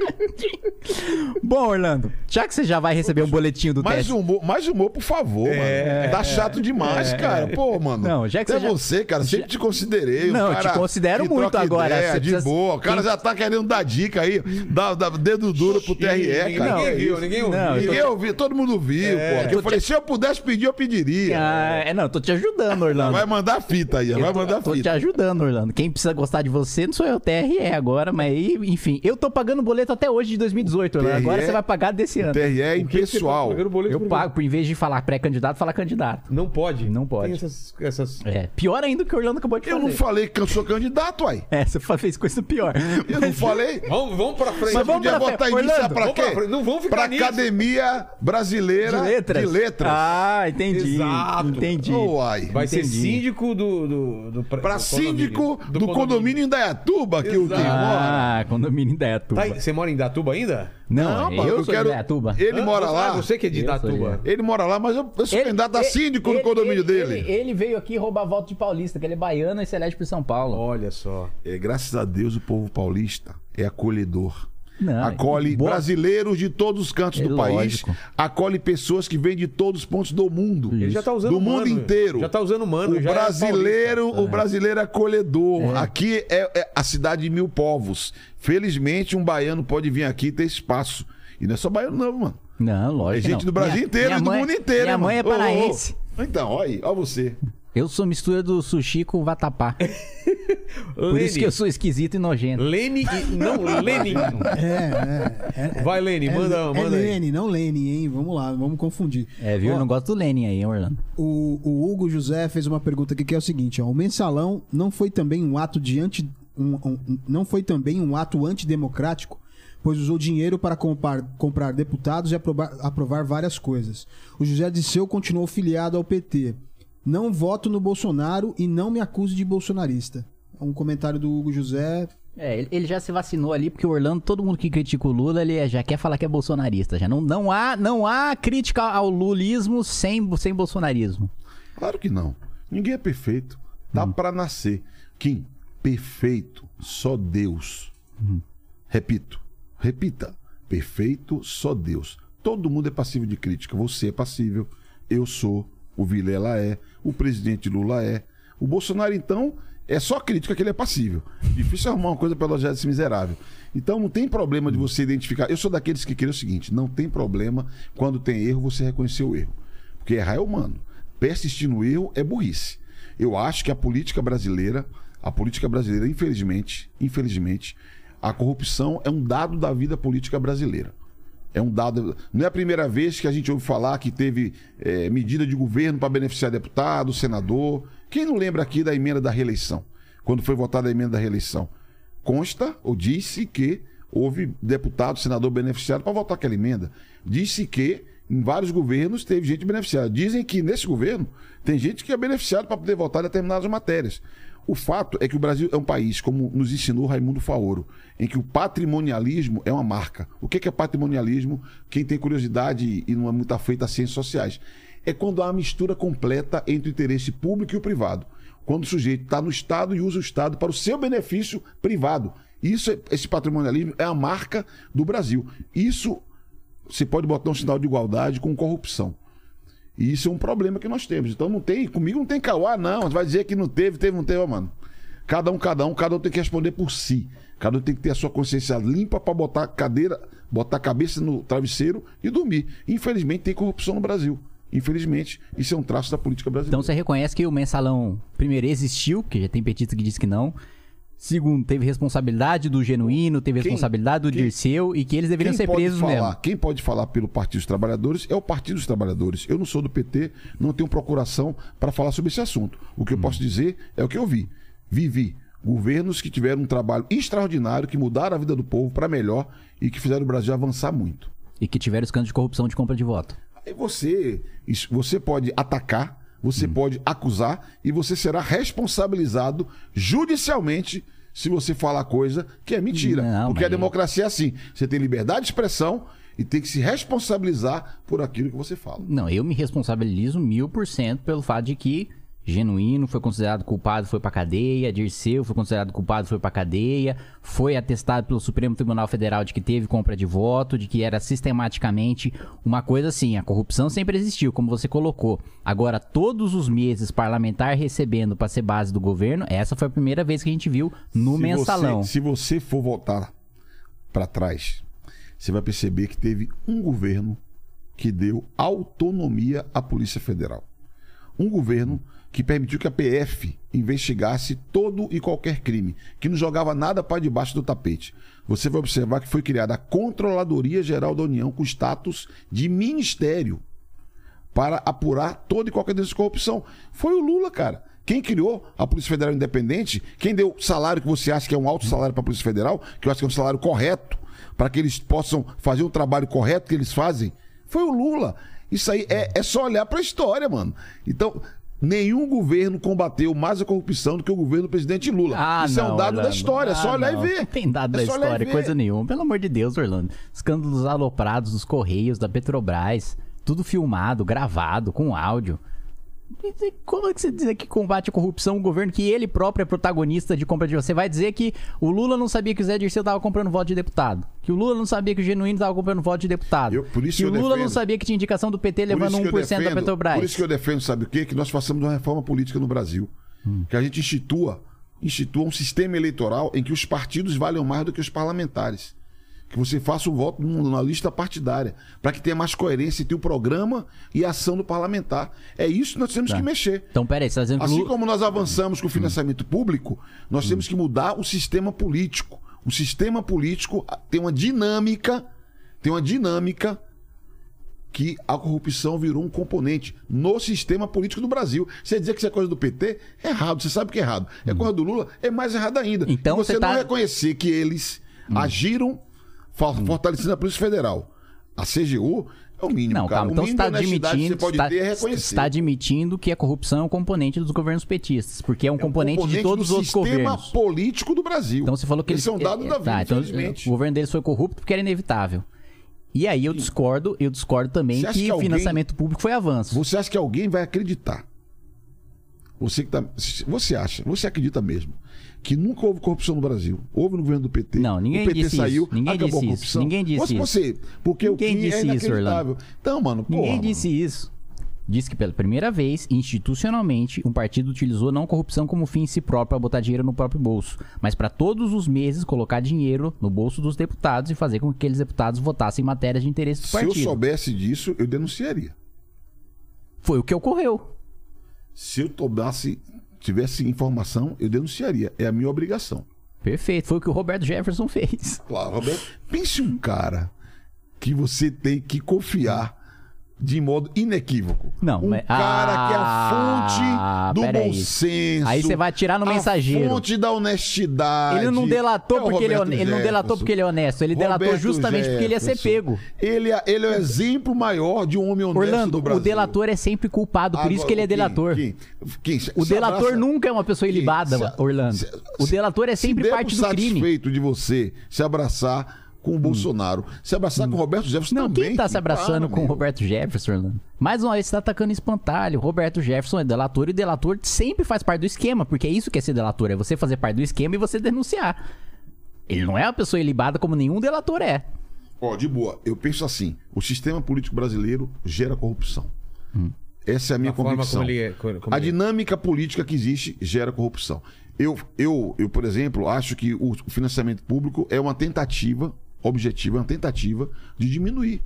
Speaker 3: Bom, Orlando, já que você já vai receber um boletinho do
Speaker 4: Mais
Speaker 3: teste.
Speaker 4: humor, mais humor, por favor, mano. Tá chato demais, cara. Pô, mano.
Speaker 3: É, Não, já que
Speaker 4: Até
Speaker 3: você já-
Speaker 4: você, cara, sempre te considerei.
Speaker 3: Não, eu
Speaker 4: cara
Speaker 3: te considero
Speaker 4: que
Speaker 3: muito
Speaker 4: troca
Speaker 3: agora.
Speaker 4: Ideia, de
Speaker 3: precisa-
Speaker 4: boa. O cara já tá querendo dar dica aí. Dá, dá dedo duro pro TRE,
Speaker 1: ninguém,
Speaker 4: cara.
Speaker 1: ninguém viu, ninguém ouviu.
Speaker 3: Não, eu tô-
Speaker 4: Ninguém ouviu, todo mundo viu, pô. Porque eu falei, se eu pudesse pedir, eu pediria.
Speaker 3: Ah, é, não, eu tô te ajudando, Orlando.
Speaker 4: Vai mandar fita aí, vai
Speaker 3: Eu tô,
Speaker 4: mandar
Speaker 3: tô te
Speaker 4: fita.
Speaker 3: ajudando, Orlando. Quem precisa gostar de você não sou eu, TRE agora, mas enfim. Eu tô pagando boleto até hoje de 2018, Orlando. Agora
Speaker 4: TRE
Speaker 3: você vai pagar desse ano.
Speaker 4: TRE é
Speaker 1: tá
Speaker 4: impessoal.
Speaker 3: Eu pago, por em vez de falar pré-candidato, falar candidato.
Speaker 1: Não pode.
Speaker 3: Não pode.
Speaker 1: Tem essas. essas...
Speaker 3: É, pior ainda do que o Orlando acabou de
Speaker 4: Eu
Speaker 3: fazer.
Speaker 4: não falei que eu sou candidato, uai.
Speaker 3: É, você fez coisa pior.
Speaker 4: Eu não falei.
Speaker 1: Vamos, vamos pra frente.
Speaker 3: Mas vamos
Speaker 4: podia
Speaker 3: pra
Speaker 4: botar sabe
Speaker 3: Orlando,
Speaker 4: pra
Speaker 1: pra
Speaker 4: quê?
Speaker 1: frente. Não vamos ficar
Speaker 4: Pra
Speaker 1: nisso.
Speaker 4: Academia Brasileira
Speaker 3: De letras?
Speaker 4: de letras.
Speaker 3: Ah, entendi.
Speaker 1: Exato.
Speaker 3: Entendi.
Speaker 4: Ô, uai.
Speaker 1: Vai ser
Speaker 3: Entendi.
Speaker 1: síndico do. do, do
Speaker 4: Pra
Speaker 1: do condomínio.
Speaker 4: do, condomínio em Dayatuba, que o Kim
Speaker 1: Exato.
Speaker 4: mora.
Speaker 3: Ah, condomínio em Dayatuba.
Speaker 1: Tá, você mora em Datuba ainda?
Speaker 3: Não,
Speaker 4: Não,
Speaker 3: eu,
Speaker 4: eu
Speaker 3: sou
Speaker 4: quero-
Speaker 3: de Dayatuba.
Speaker 4: Ele
Speaker 1: Ah,
Speaker 4: mora lá.
Speaker 1: Ah, você que é de
Speaker 3: Eu de-
Speaker 4: Ele mora lá, mas eu, eu sou candidato a síndico no condomínio dele.
Speaker 3: Ele, ele veio aqui roubar voto de paulista, que ele é baiano e se elege por São Paulo.
Speaker 1: Olha só.
Speaker 4: É, graças a Deus o povo paulista é acolhedor.
Speaker 3: Não,
Speaker 4: acolhe
Speaker 3: boa-
Speaker 4: brasileiros de todos os cantos
Speaker 3: É
Speaker 4: do
Speaker 3: lógico.
Speaker 4: país, acolhe pessoas que vêm de todos os pontos do mundo.
Speaker 1: Ele já tá usando
Speaker 4: do mundo
Speaker 1: mano.
Speaker 4: inteiro.
Speaker 1: Já tá usando mano.
Speaker 4: o
Speaker 1: já é
Speaker 4: brasileiro,
Speaker 1: paulista.
Speaker 4: o brasileiro é acolhedor. Aqui é, é a cidade de mil povos. Felizmente, um baiano pode vir aqui e ter espaço. E não é só baiano, não, mano.
Speaker 3: Não,
Speaker 4: É
Speaker 3: lógico.
Speaker 4: gente
Speaker 3: não.
Speaker 4: do Brasil
Speaker 3: Minha-
Speaker 4: inteiro
Speaker 3: minha
Speaker 4: e do
Speaker 3: mãe-
Speaker 4: mundo inteiro.
Speaker 3: Minha
Speaker 4: hein,
Speaker 3: mãe é
Speaker 4: mano? Ô, ô, ô.
Speaker 3: paraense.
Speaker 4: Então, olha aí, olha você.
Speaker 3: Eu sou mistura do sushi com vatapá. Por
Speaker 1: Lene.
Speaker 3: isso que eu sou esquisito e nojento.
Speaker 1: Lene e. Não, Lenin.
Speaker 2: É, é. é
Speaker 1: Vai, Lene,
Speaker 2: é,
Speaker 1: manda,
Speaker 2: é
Speaker 1: manda aí.
Speaker 2: Lene, não Lene, hein? Vamos lá, vamos confundir.
Speaker 3: É, viu?
Speaker 2: Ó,
Speaker 3: Eu não gosto do Lenin aí, hein, Orlando.
Speaker 2: O, o Hugo José fez uma pergunta aqui que é o seguinte: ó, o mensalão não foi também um ato de anti, um- um- não foi também um ato antidemocrático, pois usou dinheiro para comprar, comprar deputados e aprovar, aprovar várias coisas. O José Disseu continuou filiado ao PT. Não voto no Bolsonaro e não me acuse de bolsonarista. Um comentário do Hugo José.
Speaker 3: É, ele- já se vacinou ali, porque o Orlando, todo mundo que critica o Lula, ele é- já quer falar que é bolsonarista. Já não, não, há, não há crítica ao lulismo sem, sem bolsonarismo.
Speaker 4: Claro que não. Ninguém é perfeito. Dá pra nascer. Kim, perfeito, só Deus. Repito, repita. Perfeito, só Deus. Todo mundo é passível de crítica. Você é passível, eu sou, o Vilela é, o presidente Lula é. O Bolsonaro, então, é só crítica que ele é passível. Difícil arrumar uma coisa para elogiar desse miserável. Então não tem problema de você identificar. Eu sou daqueles que querem o seguinte: não tem problema quando tem erro você reconhecer o erro. Porque errar é humano. Persistir no erro é burrice. Eu acho que a política brasileira, a política brasileira, infelizmente, infelizmente, a corrupção é um dado da vida política brasileira. É um dado. Não é a primeira vez que a gente ouve falar que teve eh, medida de governo para beneficiar deputado, senador. Quem não lembra aqui da emenda da reeleição? Quando foi votada a emenda da reeleição? Consta ou disse que houve deputado, senador beneficiado para votar aquela emenda. Disse que em vários governos teve gente beneficiada. Dizem que nesse governo tem gente que é beneficiado para poder votar determinadas matérias. O fato é que o Brasil é um país, como nos ensinou Raimundo Faoro, em que o patrimonialismo é uma marca. O que que é patrimonialismo? Quem tem curiosidade e não é muito afeito às ciências sociais. É quando há uma mistura completa entre o interesse público e o privado. Quando o sujeito está no Estado e usa o Estado para o seu benefício privado. Isso, é- esse patrimonialismo é a marca do Brasil. Isso você pode botar um sinal de igualdade com corrupção. E isso é um problema que nós temos. Então não tem, comigo não tem cauá, não. Você vai dizer que não teve, teve, não teve, Ó, mano. Cada um, cada um, cada um tem que responder por si. Cada um tem que ter a sua consciência limpa para botar a cadeira, botar a cabeça no travesseiro e dormir. Infelizmente tem corrupção no Brasil. Infelizmente, isso é um traço da política brasileira.
Speaker 3: Então você reconhece que o mensalão, primeiro, existiu, que já tem petista que diz que não. Segundo, teve responsabilidade do Genuíno, teve
Speaker 4: Quem-
Speaker 3: responsabilidade do
Speaker 4: quem-
Speaker 3: Dirceu e que eles deveriam ser presos
Speaker 4: falar,
Speaker 3: mesmo.
Speaker 4: Quem pode falar pelo Partido dos Trabalhadores é o Partido dos Trabalhadores. Eu não sou do PT, não tenho procuração para falar sobre esse assunto. O
Speaker 3: Hum.
Speaker 4: que eu posso dizer é o que eu vi. Vivi governos que tiveram um trabalho extraordinário, que mudaram a vida do povo para melhor e que fizeram o Brasil avançar muito.
Speaker 3: E que tiveram escândalo de corrupção de compra de voto.
Speaker 4: Aí você, você pode atacar,
Speaker 3: Hum.
Speaker 4: você pode acusar e você será responsabilizado judicialmente se você falar coisa que é mentira.
Speaker 3: Não,
Speaker 4: Porque a
Speaker 3: mas-
Speaker 4: democracia é assim. Você tem liberdade de expressão e tem que se responsabilizar por aquilo que você fala.
Speaker 3: Não, eu me responsabilizo mil por cento pelo fato de que Genuíno foi considerado culpado, foi pra cadeia, Dirceu foi considerado culpado, foi pra cadeia, foi atestado pelo Supremo Tribunal Federal de que teve compra de voto, de que era sistematicamente uma coisa assim, a corrupção sempre existiu, como você colocou. Agora, todos os meses parlamentar recebendo pra ser base do governo, essa foi a primeira vez que a gente viu no
Speaker 4: Se
Speaker 3: mensalão.
Speaker 4: Você, se você for voltar para trás, você vai perceber que teve um governo que deu autonomia à Polícia Federal. Um governo que permitiu que a PF investigasse todo e qualquer crime, que não jogava nada para debaixo do tapete. Você vai observar que foi criada a Controladoria Geral da União com status de ministério para apurar toda e qualquer denúncia de corrupção. Foi o Lula, cara. Quem criou a Polícia Federal Independente, quem deu salário que você acha que é um alto salário para a Polícia Federal, que eu acho que é um salário correto, para que eles possam fazer o trabalho correto que eles fazem, foi o Lula. Isso aí é, é só olhar para a história, mano. Então, nenhum governo combateu mais a corrupção do que o governo do presidente Lula.
Speaker 3: Ah,
Speaker 4: Isso é
Speaker 3: não,
Speaker 4: um dado da
Speaker 3: Orlando.
Speaker 4: história, é só
Speaker 3: Ah,
Speaker 4: olhar
Speaker 3: não.
Speaker 4: e ver.
Speaker 3: Não tem dado
Speaker 4: É
Speaker 3: da
Speaker 4: só
Speaker 3: história, coisa nenhuma. Pelo amor de Deus, Orlando. Escândalos aloprados dos Correios, da Petrobras. Tudo filmado, gravado, com áudio. Como é que você dizer que combate a corrupção um governo que ele próprio é protagonista de compra de voto? Você vai dizer que o Lula não sabia que o Zé Dirceu tava comprando voto de deputado. Que o Lula não sabia que o Genuíno tava comprando voto de deputado.
Speaker 4: Eu- por isso
Speaker 3: que o Lula não
Speaker 4: defendo-
Speaker 3: sabia que tinha indicação do PT levando
Speaker 4: isso que eu
Speaker 3: 1% da
Speaker 4: defendo-
Speaker 3: Petrobras.
Speaker 4: Por isso que eu defendo, sabe o quê? Que nós façamos uma reforma política no Brasil. Que a gente institua, institua um sistema eleitoral em que os partidos valham mais do que os parlamentares. Que você faça um voto numa lista partidária, para que tenha mais coerência entre o programa e a ação do parlamentar. É isso que nós temos que mexer.
Speaker 3: Então, peraí, você tá dizendo que o
Speaker 4: Assim como nós avançamos com o financiamento público, nós temos que mudar o sistema político. O sistema político tem uma dinâmica, tem uma dinâmica que a corrupção virou um componente no sistema político do Brasil. Você dizer que isso é coisa do PT, é errado. Você sabe que é errado. É coisa do Lula, é mais errado ainda.
Speaker 3: Então
Speaker 4: e você
Speaker 3: você
Speaker 4: não
Speaker 3: tá-
Speaker 4: reconhecer que eles agiram for- fortalecendo a Polícia Federal. A CGU é o mínimo,
Speaker 3: Não,
Speaker 4: cara.
Speaker 3: calma. Então você está admitindo,
Speaker 4: que você pode
Speaker 3: está,
Speaker 4: ter é reconhecer.
Speaker 3: está admitindo que a corrupção é um componente dos governos petistas, porque é um
Speaker 4: É um
Speaker 3: componente, de todos os outros
Speaker 4: sistema
Speaker 3: governos.
Speaker 4: político do Brasil.
Speaker 3: Então você falou que
Speaker 4: Esse é um dado da vida,
Speaker 3: tá, então,
Speaker 4: infelizmente.
Speaker 3: o governo deles foi corrupto porque era inevitável. E aí eu discordo, eu discordo também que,
Speaker 4: que
Speaker 3: o
Speaker 4: alguém-
Speaker 3: financiamento público foi avanço.
Speaker 4: Você acha que alguém vai acreditar? Você que tá, você acha, você acredita mesmo que nunca houve corrupção no Brasil? Houve no governo do PT.
Speaker 3: Não, ninguém
Speaker 4: o PT
Speaker 3: disse
Speaker 4: saiu,
Speaker 3: isso. Ninguém
Speaker 4: acabou
Speaker 3: disse
Speaker 4: a
Speaker 3: isso.
Speaker 4: corrupção.
Speaker 3: Ninguém disse isso.
Speaker 4: você, porque
Speaker 3: Ninguém
Speaker 4: o Kim é
Speaker 3: disse isso,
Speaker 4: inacreditável. Então, mano, porra,
Speaker 3: Ninguém
Speaker 4: mano.
Speaker 3: disse isso. Diz que pela primeira vez, institucionalmente, um partido utilizou não corrupção como fim em si próprio para botar dinheiro no próprio bolso, mas para todos os meses colocar dinheiro no bolso dos deputados e fazer com que aqueles deputados votassem em matérias de interesse do
Speaker 4: Se eu
Speaker 3: partido.
Speaker 4: soubesse disso, eu denunciaria.
Speaker 3: Foi o que ocorreu.
Speaker 4: Se eu tomasse, tivesse informação, eu denunciaria. É a minha obrigação.
Speaker 3: Perfeito. Foi o que o Roberto Jefferson fez.
Speaker 4: Claro, Roberto. Pense um cara que você tem que confiar de modo inequívoco.
Speaker 3: Não,
Speaker 4: um
Speaker 3: mas-
Speaker 4: cara que é
Speaker 3: Ah,
Speaker 4: a fonte do bom senso.
Speaker 3: Aí você vai atirar no mensageiro.
Speaker 4: Fonte da honestidade.
Speaker 3: Ele não delatou
Speaker 4: É
Speaker 3: porque ele, é ele não delatou
Speaker 4: Jefferson.
Speaker 3: porque ele é honesto. Ele delatou
Speaker 4: Roberto
Speaker 3: justamente porque ele ia ser
Speaker 4: Jefferson.
Speaker 3: pego.
Speaker 4: Ele é, ele é o exemplo maior de um homem honesto
Speaker 3: Orlando,
Speaker 4: do Brasil.
Speaker 3: o delator é sempre culpado, por isso que ele é
Speaker 4: Agora,
Speaker 3: delator.
Speaker 4: Kim, Kim, Kim,
Speaker 3: O
Speaker 4: se
Speaker 3: delator
Speaker 4: abraça-
Speaker 3: nunca é uma pessoa ilibada,
Speaker 4: se-
Speaker 3: Orlando.
Speaker 4: se-
Speaker 3: o delator é
Speaker 4: se
Speaker 3: sempre
Speaker 4: der
Speaker 3: parte do crime.
Speaker 4: satisfeito de você se abraçar com o Bolsonaro, se abraçar com o Roberto Jefferson
Speaker 3: Não,
Speaker 4: também.
Speaker 3: quem tá se abraçando
Speaker 4: para,
Speaker 3: com o. Roberto Jefferson, Orlando? Mais uma vez você tá atacando espantalho. Roberto Jefferson é delator e delator sempre faz parte do esquema, porque é isso que é ser delator, é você fazer parte do esquema e você denunciar. Ele não é uma pessoa ilibada como nenhum delator é.
Speaker 4: Ó, de boa, eu penso assim: o sistema político brasileiro gera corrupção. Essa é a minha
Speaker 1: Da forma
Speaker 4: convicção.
Speaker 1: como ele é- como-
Speaker 4: a
Speaker 1: ele é.
Speaker 4: dinâmica política que existe gera corrupção. Eu, eu, eu, por exemplo, acho que o financiamento público é uma tentativa, objetiva, é uma tentativa de diminuir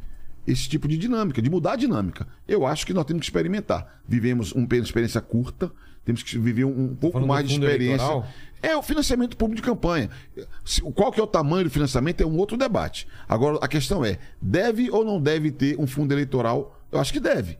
Speaker 4: esse tipo de dinâmica, de mudar a dinâmica. Eu acho que nós temos que experimentar. Vivemos uma experiência curta, temos que viver um, pouco
Speaker 1: falando
Speaker 4: mais de experiência.
Speaker 1: eleitoral?
Speaker 4: É o financiamento público de campanha. Qual que é o tamanho do financiamento é um outro debate. Agora, a questão é, deve ou não deve ter um fundo eleitoral? Eu acho que deve.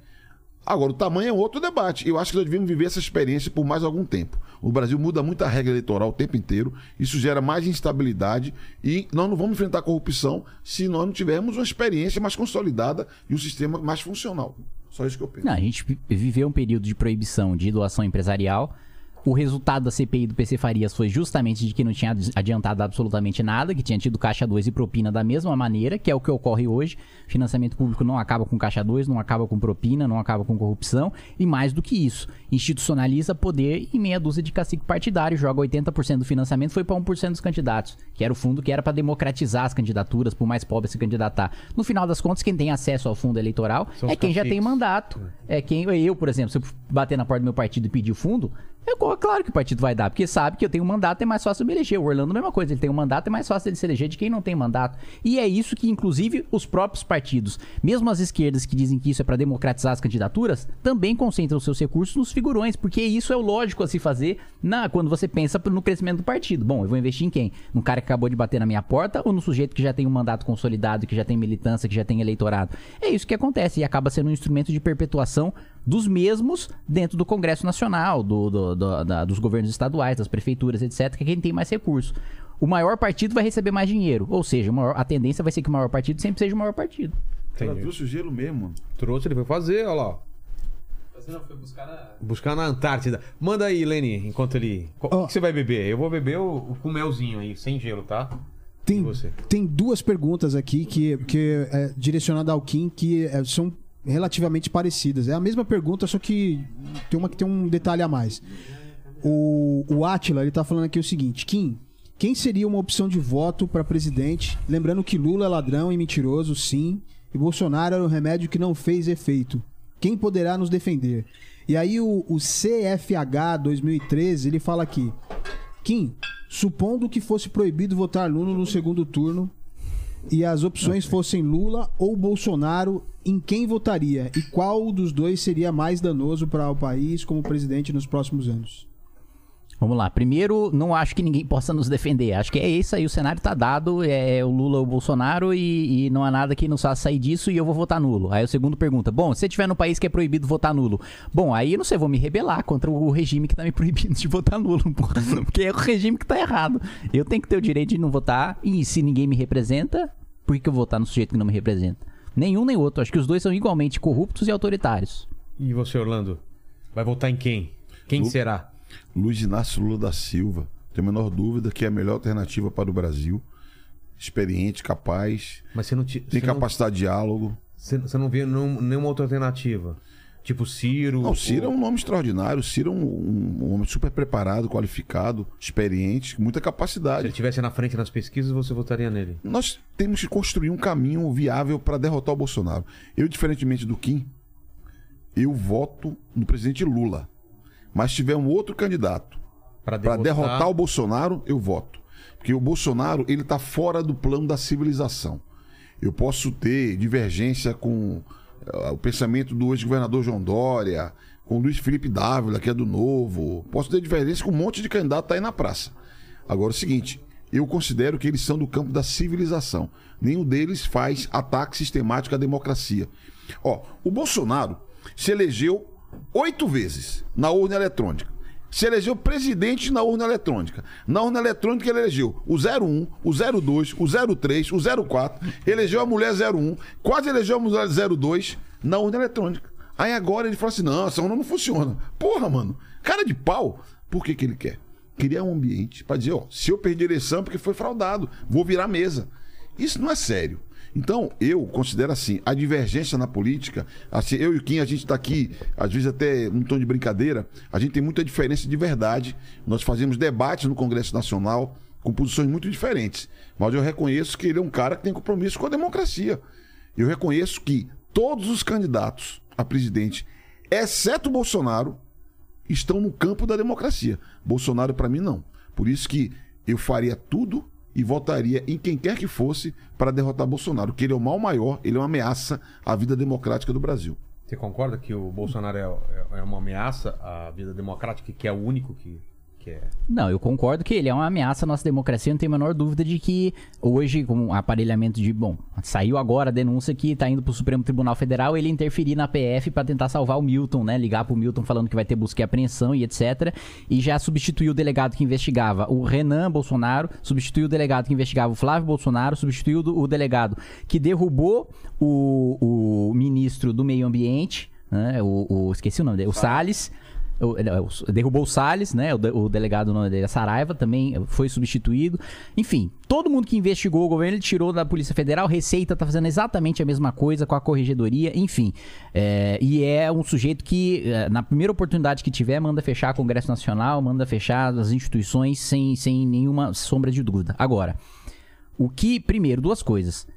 Speaker 4: Agora, o tamanho é outro debate. Eu acho que nós devemos viver essa experiência por mais algum tempo. O Brasil muda muito a regra eleitoral o tempo inteiro. Isso gera mais instabilidade e nós não vamos enfrentar a corrupção se nós não tivermos uma experiência mais consolidada e um sistema mais funcional. Só isso que eu penso.
Speaker 3: Não, a gente vi- viveu um período de proibição de doação empresarial. O resultado da CPI do PC Farias foi justamente de que não tinha adi- adiantado absolutamente nada, que tinha tido caixa 2 e propina da mesma maneira, que é o que ocorre hoje. Financiamento público não acaba com caixa 2, não acaba com propina, não acaba com corrupção. E mais do que isso, institucionaliza poder e meia dúzia de cacique partidário, joga 80% do financiamento, foi para 1% dos candidatos, que era o fundo que era para democratizar as candidaturas, por mais pobre se candidatar. No final das contas, quem tem acesso ao fundo eleitoral
Speaker 1: São
Speaker 3: é quem já tem
Speaker 1: caciques.
Speaker 3: mandato. É quem eu, por exemplo, se eu bater na porta do meu partido e pedir o fundo, é claro que o partido vai dar, porque sabe que eu tenho um mandato, é mais fácil me eleger. O Orlando, a mesma coisa, ele tem um mandato, é mais fácil ele se eleger de quem não tem mandato. E é isso que, inclusive, os próprios partidos, mesmo as esquerdas que dizem que isso é para democratizar as candidaturas, também concentram seus recursos nos figurões, porque isso é o lógico a se fazer na, quando você pensa no crescimento do partido. Bom, eu vou investir em quem? Num cara que acabou de bater na minha porta ou no sujeito que já tem um mandato consolidado, que já tem militância, que já tem eleitorado? É isso que acontece e acaba sendo um instrumento de perpetuação dos mesmos dentro do Congresso Nacional, do, do- do- da- dos governos estaduais, das prefeituras, etc., que é quem tem mais recursos. O maior partido vai receber mais dinheiro, ou seja, maior- a tendência vai ser que o maior partido sempre seja o maior partido.
Speaker 4: Ela trouxe o gelo mesmo, mano.
Speaker 1: Trouxe, ele foi fazer, olha lá.
Speaker 5: Você não foi buscar na...
Speaker 1: Buscar na Antártida. Manda aí, Leni, enquanto ele. Qual- O que você vai beber? Eu vou beber o, o com melzinho aí, sem gelo, tá?
Speaker 2: Tem,
Speaker 1: você?
Speaker 2: tem duas perguntas aqui que, que é direcionada ao Kim que é, são relativamente parecidas. É a mesma pergunta, só que tem uma que tem um detalhe a mais. O, o Atila, ele tá falando aqui o seguinte: Kim, quem seria uma opção de voto para presidente? Lembrando que Lula é ladrão e mentiroso, sim, e Bolsonaro era um remédio que não fez efeito. Quem poderá nos defender? E aí o, o CFH 2013, ele fala aqui: Kim, supondo que fosse proibido votar Lula no segundo turno e as opções fossem Lula ou Bolsonaro, em quem votaria? E qual dos dois seria mais danoso para o país como presidente nos próximos anos?
Speaker 3: Vamos lá. Primeiro, não acho que ninguém possa nos defender. Acho que é isso aí, o cenário tá dado. É o Lula ou o Bolsonaro e, e não há nada que nos faça sair disso e eu vou votar nulo. Aí o segundo pergunta: Bom, se você estiver no país que é proibido votar nulo, bom, aí eu não sei, vou me rebelar contra o regime que tá me proibindo de votar nulo. Porque é o regime que tá errado. Eu tenho que ter o direito de não votar e se ninguém me representa, por que, eu vou votar no sujeito que não me representa? Nenhum nem outro. Acho que os dois são igualmente corruptos e autoritários.
Speaker 1: E você, Orlando? Vai votar em quem? Quem
Speaker 4: Lu-
Speaker 1: será?
Speaker 4: Luiz Inácio Lula da Silva. Tenho a menor dúvida que é a melhor alternativa para o Brasil. Experiente, capaz,
Speaker 1: Mas você não te,
Speaker 4: tem
Speaker 1: você não-
Speaker 4: capacidade de diálogo.
Speaker 1: Você, você não vê nenhum- nenhuma outra alternativa? Tipo Ciro?
Speaker 4: Não, o Ciro é
Speaker 1: ou-
Speaker 4: um nome extraordinário. O Ciro é um, um- um homem super preparado, qualificado, experiente, com muita
Speaker 1: Se ele
Speaker 4: capacidade.
Speaker 1: estivesse na frente nas pesquisas, você votaria nele.
Speaker 4: Nós temos que construir um caminho viável para derrotar o Bolsonaro. Eu, diferentemente do Kim, eu voto no presidente Lula. Mas se tiver um outro candidato para derrotar o Bolsonaro, eu voto. Porque o Bolsonaro, ele tá fora do plano da civilização. Eu posso ter divergência com eh, o pensamento do ex-governador João Dória, com o Luiz Felipe Dávila, que é do Novo. Posso ter divergência com um monte de candidato aí na praça. Agora é o seguinte, eu considero que eles são do campo da civilização. Nenhum deles faz ataque sistemático à democracia. Ó, o Bolsonaro se elegeu oito vezes na urna eletrônica. Se elegeu presidente na urna eletrônica. Na urna eletrônica ele elegeu o 01, o 02, o 03, o 04, elegeu a mulher 01, quase elegeu a mulher 02 na urna eletrônica. Aí agora ele fala assim: não, essa urna não funciona. Porra, mano, cara de pau. Por que, que ele quer? Criar um ambiente para dizer: ó, se eu perdi a eleição é porque foi fraudado, vou virar mesa. Isso não é sério. Então, eu considero assim, a divergência na política, assim, eu e o Kim, a gente está aqui, às vezes até um tom de brincadeira, a gente tem muita diferença de verdade. Nós fazemos debates no Congresso Nacional com posições muito diferentes. Mas eu reconheço que ele é um cara que tem compromisso com a democracia. Eu reconheço que todos os candidatos a presidente, exceto Bolsonaro, estão no campo da democracia. Bolsonaro, para mim, não. Por isso que eu faria tudo e votaria em quem quer que fosse para derrotar Bolsonaro, que ele é o mal maior, ele é uma ameaça à vida democrática do Brasil.
Speaker 1: Você concorda que o Bolsonaro é, é- é uma ameaça à vida democrática, que é o único que, que é.
Speaker 3: Não, eu concordo que ele é uma ameaça à nossa democracia, não tem a menor dúvida de que hoje, com o aparelhamento de. Bom, saiu agora a denúncia que tá indo pro Supremo Tribunal Federal ele interferir na PF pra tentar salvar o Milton, né? Ligar pro Milton falando que vai ter busca e apreensão e etc. E já substituiu o delegado que investigava o Renan Bolsonaro, substituiu o delegado que investigava o Flávio Bolsonaro, substituiu o delegado que derrubou o, o ministro do Meio Ambiente, né? O, o- esqueci o nome dele, o Salles. É, o- derrubou o Salles, né? O, de- o delegado o nome dele é Saraiva, também foi substituído. Enfim, todo mundo que investigou o governo, ele tirou da Polícia Federal. Receita tá fazendo exatamente a mesma coisa com a corregedoria, enfim. É, e é um sujeito que, é, na primeira oportunidade que tiver, manda fechar Congresso Nacional, manda fechar as instituições sem, sem nenhuma sombra de dúvida. Agora, o que, primeiro, duas coisas.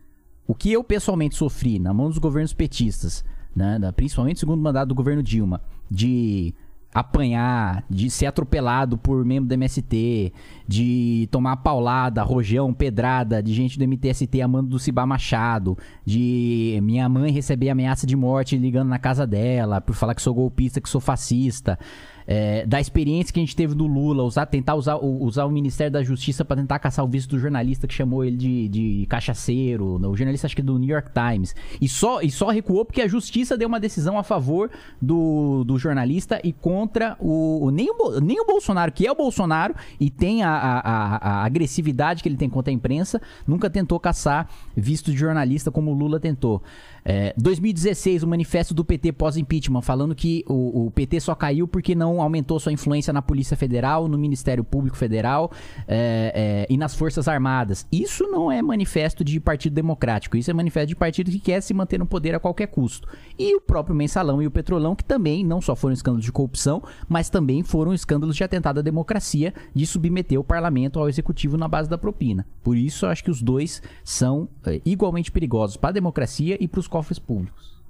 Speaker 3: O que eu pessoalmente sofri na mão dos governos petistas, né, principalmente segundo mandato do governo Dilma, de apanhar, de ser atropelado por membro do MST, de tomar paulada, rojão, pedrada de gente do MTST amando do Cibá Machado, de minha mãe receber ameaça de morte ligando na casa dela por falar que sou golpista, que sou fascista. É, da experiência que a gente teve do Lula, usar, tentar usar, usar o Ministério da Justiça pra tentar caçar o visto do jornalista que chamou ele de, de cachaceiro, o jornalista acho que do New York Times. E só, e só recuou porque a justiça deu uma decisão a favor do, do jornalista e contra o. Nem o, nem o Bolsonaro, que é o Bolsonaro e tem a- a- a agressividade que ele tem contra a imprensa, nunca tentou caçar visto de jornalista como o Lula tentou. É, 2016, o manifesto do PT pós-impeachment, falando que o, o PT só caiu porque não aumentou sua influência na Polícia Federal, no Ministério Público Federal é, é, e nas Forças Armadas. Isso não é manifesto de Partido Democrático, isso é manifesto de partido que quer se manter no poder a qualquer custo. E o próprio Mensalão e o Petrolão, que também não só foram escândalos de corrupção, mas também foram escândalos de atentado à democracia, de submeter o parlamento ao executivo na base da propina. Por isso, acho que os dois são é, igualmente perigosos para a democracia e para os cofres públicos.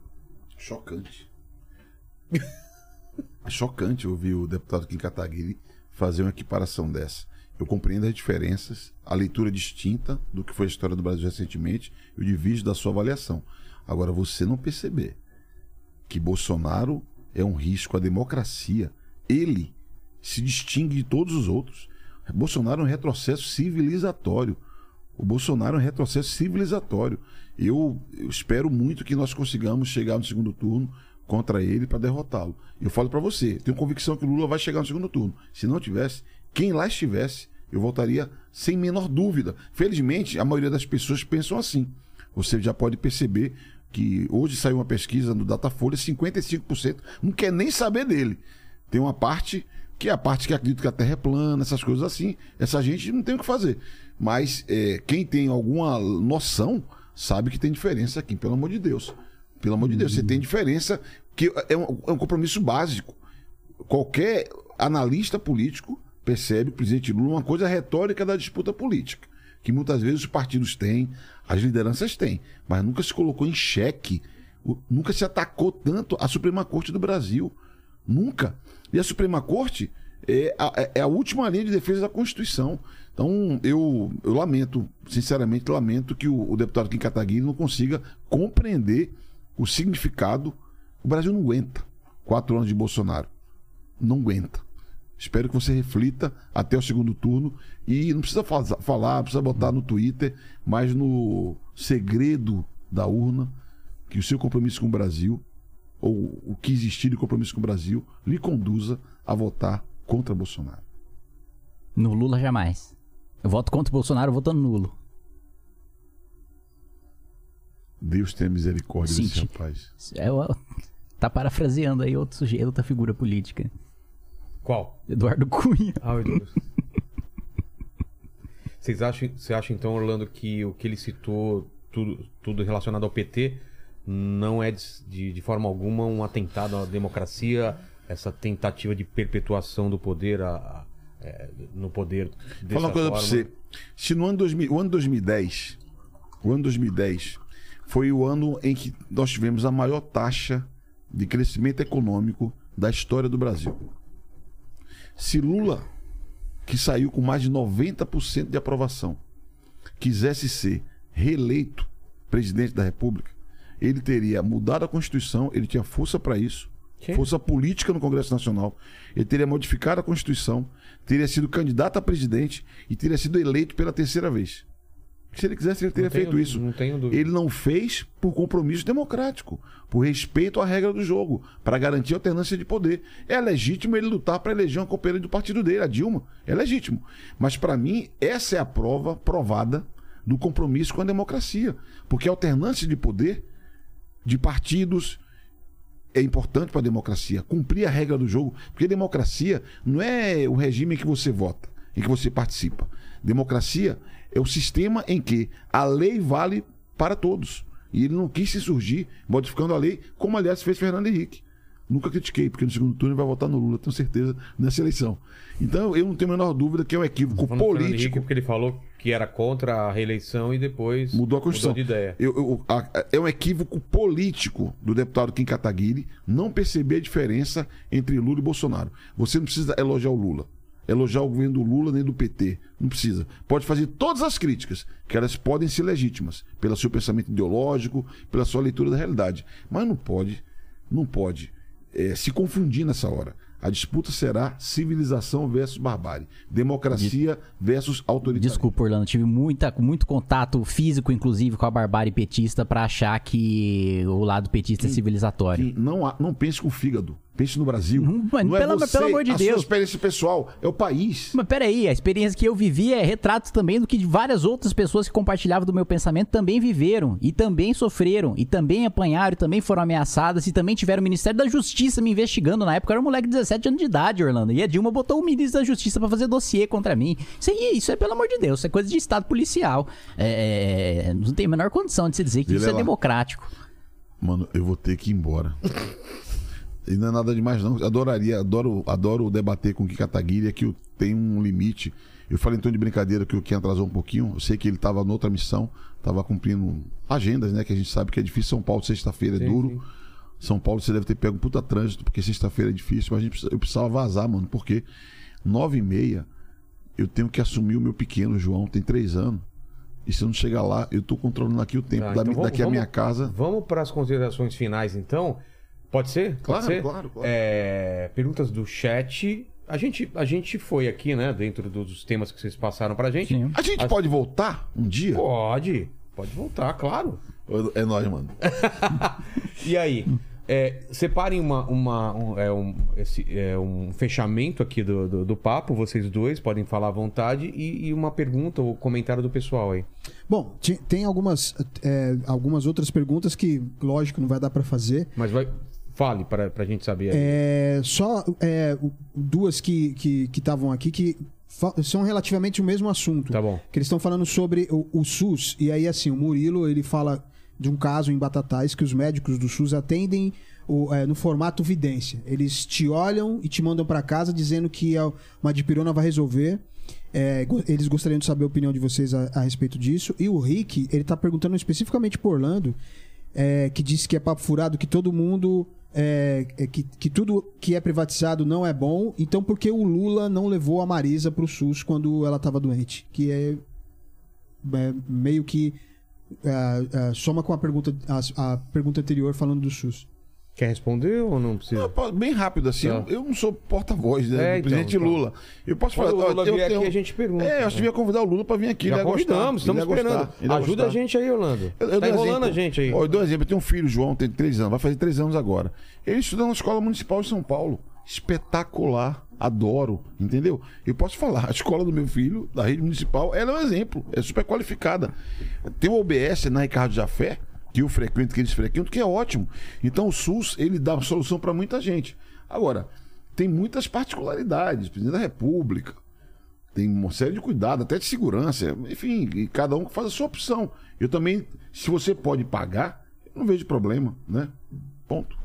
Speaker 4: Chocante. É chocante ouvir o deputado Kim Kataguiri fazer uma equiparação dessa. Eu compreendo as diferenças, a leitura distinta do que foi a história do Brasil recentemente e o divido da sua avaliação. Agora, você não perceber que Bolsonaro é um risco à democracia, ele se distingue de todos os outros. Bolsonaro é um retrocesso civilizatório. O Bolsonaro é um retrocesso civilizatório. Eu, eu espero muito que nós consigamos chegar no segundo turno contra ele para derrotá-lo. Eu falo para você, tenho convicção que o Lula vai chegar no segundo turno. Se não tivesse, quem lá estivesse, eu votaria sem menor dúvida. Felizmente, a maioria das pessoas pensam assim. Você já pode perceber que hoje saiu uma pesquisa no Datafolha, 55% não quer nem saber dele. Tem uma parte que é a parte que acredita que a Terra é plana, essas coisas assim. Essa gente não tem o que fazer. Mas é, quem tem alguma noção sabe que tem diferença aqui, pelo amor de Deus. Pelo amor de Deus, você tem diferença que é um, é um compromisso básico. Qualquer analista político percebe o presidente Lula uma coisa retórica da disputa política, que muitas vezes os partidos têm, as lideranças têm, mas nunca se colocou em xeque, nunca se atacou tanto a Suprema Corte do Brasil. Nunca. E a Suprema Corte é a, é a última linha de defesa da Constituição. Então, eu, eu lamento, sinceramente, lamento que o, o deputado Kim Kataguiri não consiga compreender o significado. O Brasil não aguenta quatro anos de Bolsonaro. Não aguenta. Espero que você reflita até o segundo turno e não precisa fa- falar, não precisa botar no Twitter, mas no segredo da urna, que o seu compromisso com o Brasil, ou o que existir de compromisso com o Brasil, lhe conduza a votar contra Bolsonaro.
Speaker 3: No Lula jamais. Eu voto contra o Bolsonaro votando nulo.
Speaker 4: Deus tenha misericórdia
Speaker 3: Sim,
Speaker 4: desse rapaz.
Speaker 3: É, o- tá parafraseando aí outro sujeito, outra figura política.
Speaker 1: Qual?
Speaker 3: Eduardo Cunha.
Speaker 1: Ah, meu Deus. Vocês acham, você acha então, Orlando, que o que ele citou, tudo, tudo relacionado ao PT, não é de, de, de forma alguma um atentado à democracia, essa tentativa de perpetuação do poder a- é, no poder dessa
Speaker 4: Fala uma coisa
Speaker 1: forma?
Speaker 4: pra você. Se no ano, 2000, o ano 2010, o ano 2010 foi o ano em que nós tivemos a maior taxa de crescimento econômico da história do Brasil. Se Lula, que saiu com mais de 90% de aprovação, quisesse ser reeleito presidente da República, ele teria mudado a Constituição, ele tinha força para isso,
Speaker 1: Sim.
Speaker 4: força política no Congresso Nacional, ele teria modificado a Constituição, teria sido candidato a presidente e teria sido eleito pela terceira vez. Se ele quisesse, ele teria
Speaker 1: tenho-
Speaker 4: feito isso.
Speaker 1: não.
Speaker 4: Ele não fez por compromisso democrático, por respeito à regra do jogo, para garantir a alternância de poder. É legítimo ele lutar para eleger uma companheira do partido dele, a Dilma. É legítimo. Mas, para mim, essa é a prova provada do compromisso com a democracia. Porque a alternância de poder, de partidos, é importante para a democracia. Cumprir a regra do jogo. Porque democracia não é o regime em que você vota, em que você participa. Democracia é o sistema em que a lei vale para todos. E ele não quis se surgir modificando a lei, como aliás fez Fernando Henrique. Nunca critiquei, porque no segundo turno ele vai votar no Lula, tenho certeza, nessa eleição. Então eu não tenho a menor dúvida que é um equívoco político.
Speaker 1: Henrique, porque ele falou que era contra a reeleição e depois
Speaker 4: Mudou a Constituição.
Speaker 1: Mudou de ideia.
Speaker 4: Eu- eu- a- a- é um equívoco político do deputado Kim Kataguiri não perceber a diferença entre Lula e Bolsonaro. Você não precisa elogiar o Lula, elogiar o governo do Lula nem do PT. Não precisa. Pode fazer todas as críticas, que elas podem ser legítimas, pelo seu pensamento ideológico, pela sua leitura da realidade. Mas não pode, não pode eh, se confundir nessa hora. A disputa será civilização versus barbárie, democracia versus autoritarismo.
Speaker 3: Desculpa, Orlando, tive muita, muito contato físico, inclusive, com a barbárie petista pra achar que o lado petista é civilizatório.
Speaker 4: não, há- não pense com o fígado. Pense no Brasil.
Speaker 3: Não, mas
Speaker 4: não é
Speaker 3: pelo-
Speaker 4: você,
Speaker 3: pelo amor de
Speaker 4: a sua
Speaker 3: Deus.
Speaker 4: experiência pessoal, é o país.
Speaker 3: Mas peraí, a experiência que eu vivi é retrato também do que várias outras pessoas que compartilhavam do meu pensamento também viveram, e também sofreram, e também apanharam, e também foram ameaçadas, e também tiveram o Ministério da Justiça me investigando. Na época eu era um moleque de 17 anos de idade, Orlando. E a Dilma botou o ministro da Justiça pra fazer dossiê contra mim. Isso aí, isso é, pelo amor de Deus, isso é coisa de Estado policial. É, é, não tem a menor condição de se dizer que isso é
Speaker 4: Vilela.
Speaker 3: democrático.
Speaker 4: Mano, eu vou ter que ir embora. E não é nada demais, não. Adoraria, adoro, adoro debater com o Kim Kataguiri, é que tenho um limite. Eu falei então de brincadeira que o Kim atrasou um pouquinho. Eu sei que ele estava noutra missão, estava cumprindo agendas, né? Que a gente sabe que é difícil. São Paulo, sexta-feira, é
Speaker 1: Sim,
Speaker 4: duro.
Speaker 1: sim.
Speaker 4: São Paulo você deve ter pego um puta trânsito, porque sexta-feira é difícil, mas a gente eu precisava vazar, mano, porque nove e meia eu tenho que assumir o meu pequeno, João, tem três anos. E se eu não chegar lá, eu tô controlando aqui o tempo.
Speaker 1: Tá,
Speaker 4: da-
Speaker 1: então vamos-
Speaker 4: daqui a
Speaker 1: vamos-
Speaker 4: minha casa.
Speaker 1: Vamos para as considerações finais, então. Pode ser? Pode
Speaker 4: Claro,
Speaker 1: ser?
Speaker 4: claro, claro.
Speaker 1: É, perguntas do chat. A gente, a gente foi aqui, né? Dentro dos temas que vocês passaram pra gente.
Speaker 3: Sim.
Speaker 4: A gente
Speaker 1: As-
Speaker 4: pode voltar um dia?
Speaker 1: Pode. Pode voltar, claro.
Speaker 4: É nóis, mano.
Speaker 1: E aí? É, separem uma, uma- um, é, um, esse, é, um fechamento aqui do, do, do papo, vocês dois podem falar à vontade, e, e uma pergunta ou comentário do pessoal aí.
Speaker 2: Bom, tem algumas, é, algumas outras perguntas que, lógico, não vai dar para fazer.
Speaker 1: Mas vai. Fale pra, pra gente saber aí.
Speaker 2: É, só é, duas que que que estavam aqui que são relativamente o mesmo assunto.
Speaker 1: Tá bom.
Speaker 2: Que eles estão falando sobre o, o SUS. E aí, assim, o Murilo ele fala de um caso em Batatais que os médicos do SUS atendem o- é, no formato vidência. Eles te olham e te mandam para casa dizendo que a- uma dipirona vai resolver. É, eles gostariam de saber a opinião de vocês a, a respeito disso. E o Rick, ele tá perguntando especificamente por Orlando, é, que disse que é papo furado, que todo mundo. é, é, que, que tudo que é privatizado não é bom. Então, por que o Lula não levou a Marisa pro SUS quando ela tava doente? Que é, é, meio que. é, é, soma com a pergunta, a, a pergunta anterior falando do SUS.
Speaker 1: Quer responder ou não precisa?
Speaker 4: Posso- bem rápido assim,
Speaker 1: Tá.
Speaker 4: eu, eu não sou porta-voz né,
Speaker 1: É,
Speaker 4: do
Speaker 1: então,
Speaker 4: presidente
Speaker 1: então.
Speaker 4: Lula. Eu posso
Speaker 1: Quando
Speaker 4: falar.
Speaker 1: o Lula
Speaker 4: eu
Speaker 1: vier
Speaker 4: tenho-
Speaker 1: aqui, a gente pergunta.
Speaker 4: É, eu acho que devia convidar o Lula pra vir aqui.
Speaker 1: Já
Speaker 4: ele ia gostar,
Speaker 1: convidamos, estamos
Speaker 4: ia
Speaker 1: esperando.
Speaker 4: gostar, ia
Speaker 1: Ajuda a gente aí, Orlando.
Speaker 4: Eu, eu
Speaker 1: tá enrolando
Speaker 4: exemplo.
Speaker 1: a gente aí.
Speaker 4: Ó, eu dou um exemplo. Eu tenho um filho, João, tem três anos, vai fazer três anos agora. Ele estuda na Escola Municipal de São Paulo. Espetacular. Adoro, entendeu? Eu posso falar, a escola do meu filho, da rede municipal, ela é um exemplo, é super qualificada. Tem o OBS na Ricardo Jafé, que eu frequento, que eles frequentam, que é ótimo. Então o SUS, ele dá uma solução para muita gente. Agora, tem muitas particularidades. Presidente da República, tem uma série de cuidado, até de segurança, enfim, e cada um faz a sua opção. Eu também, se você pode pagar, não vejo problema, né? Ponto.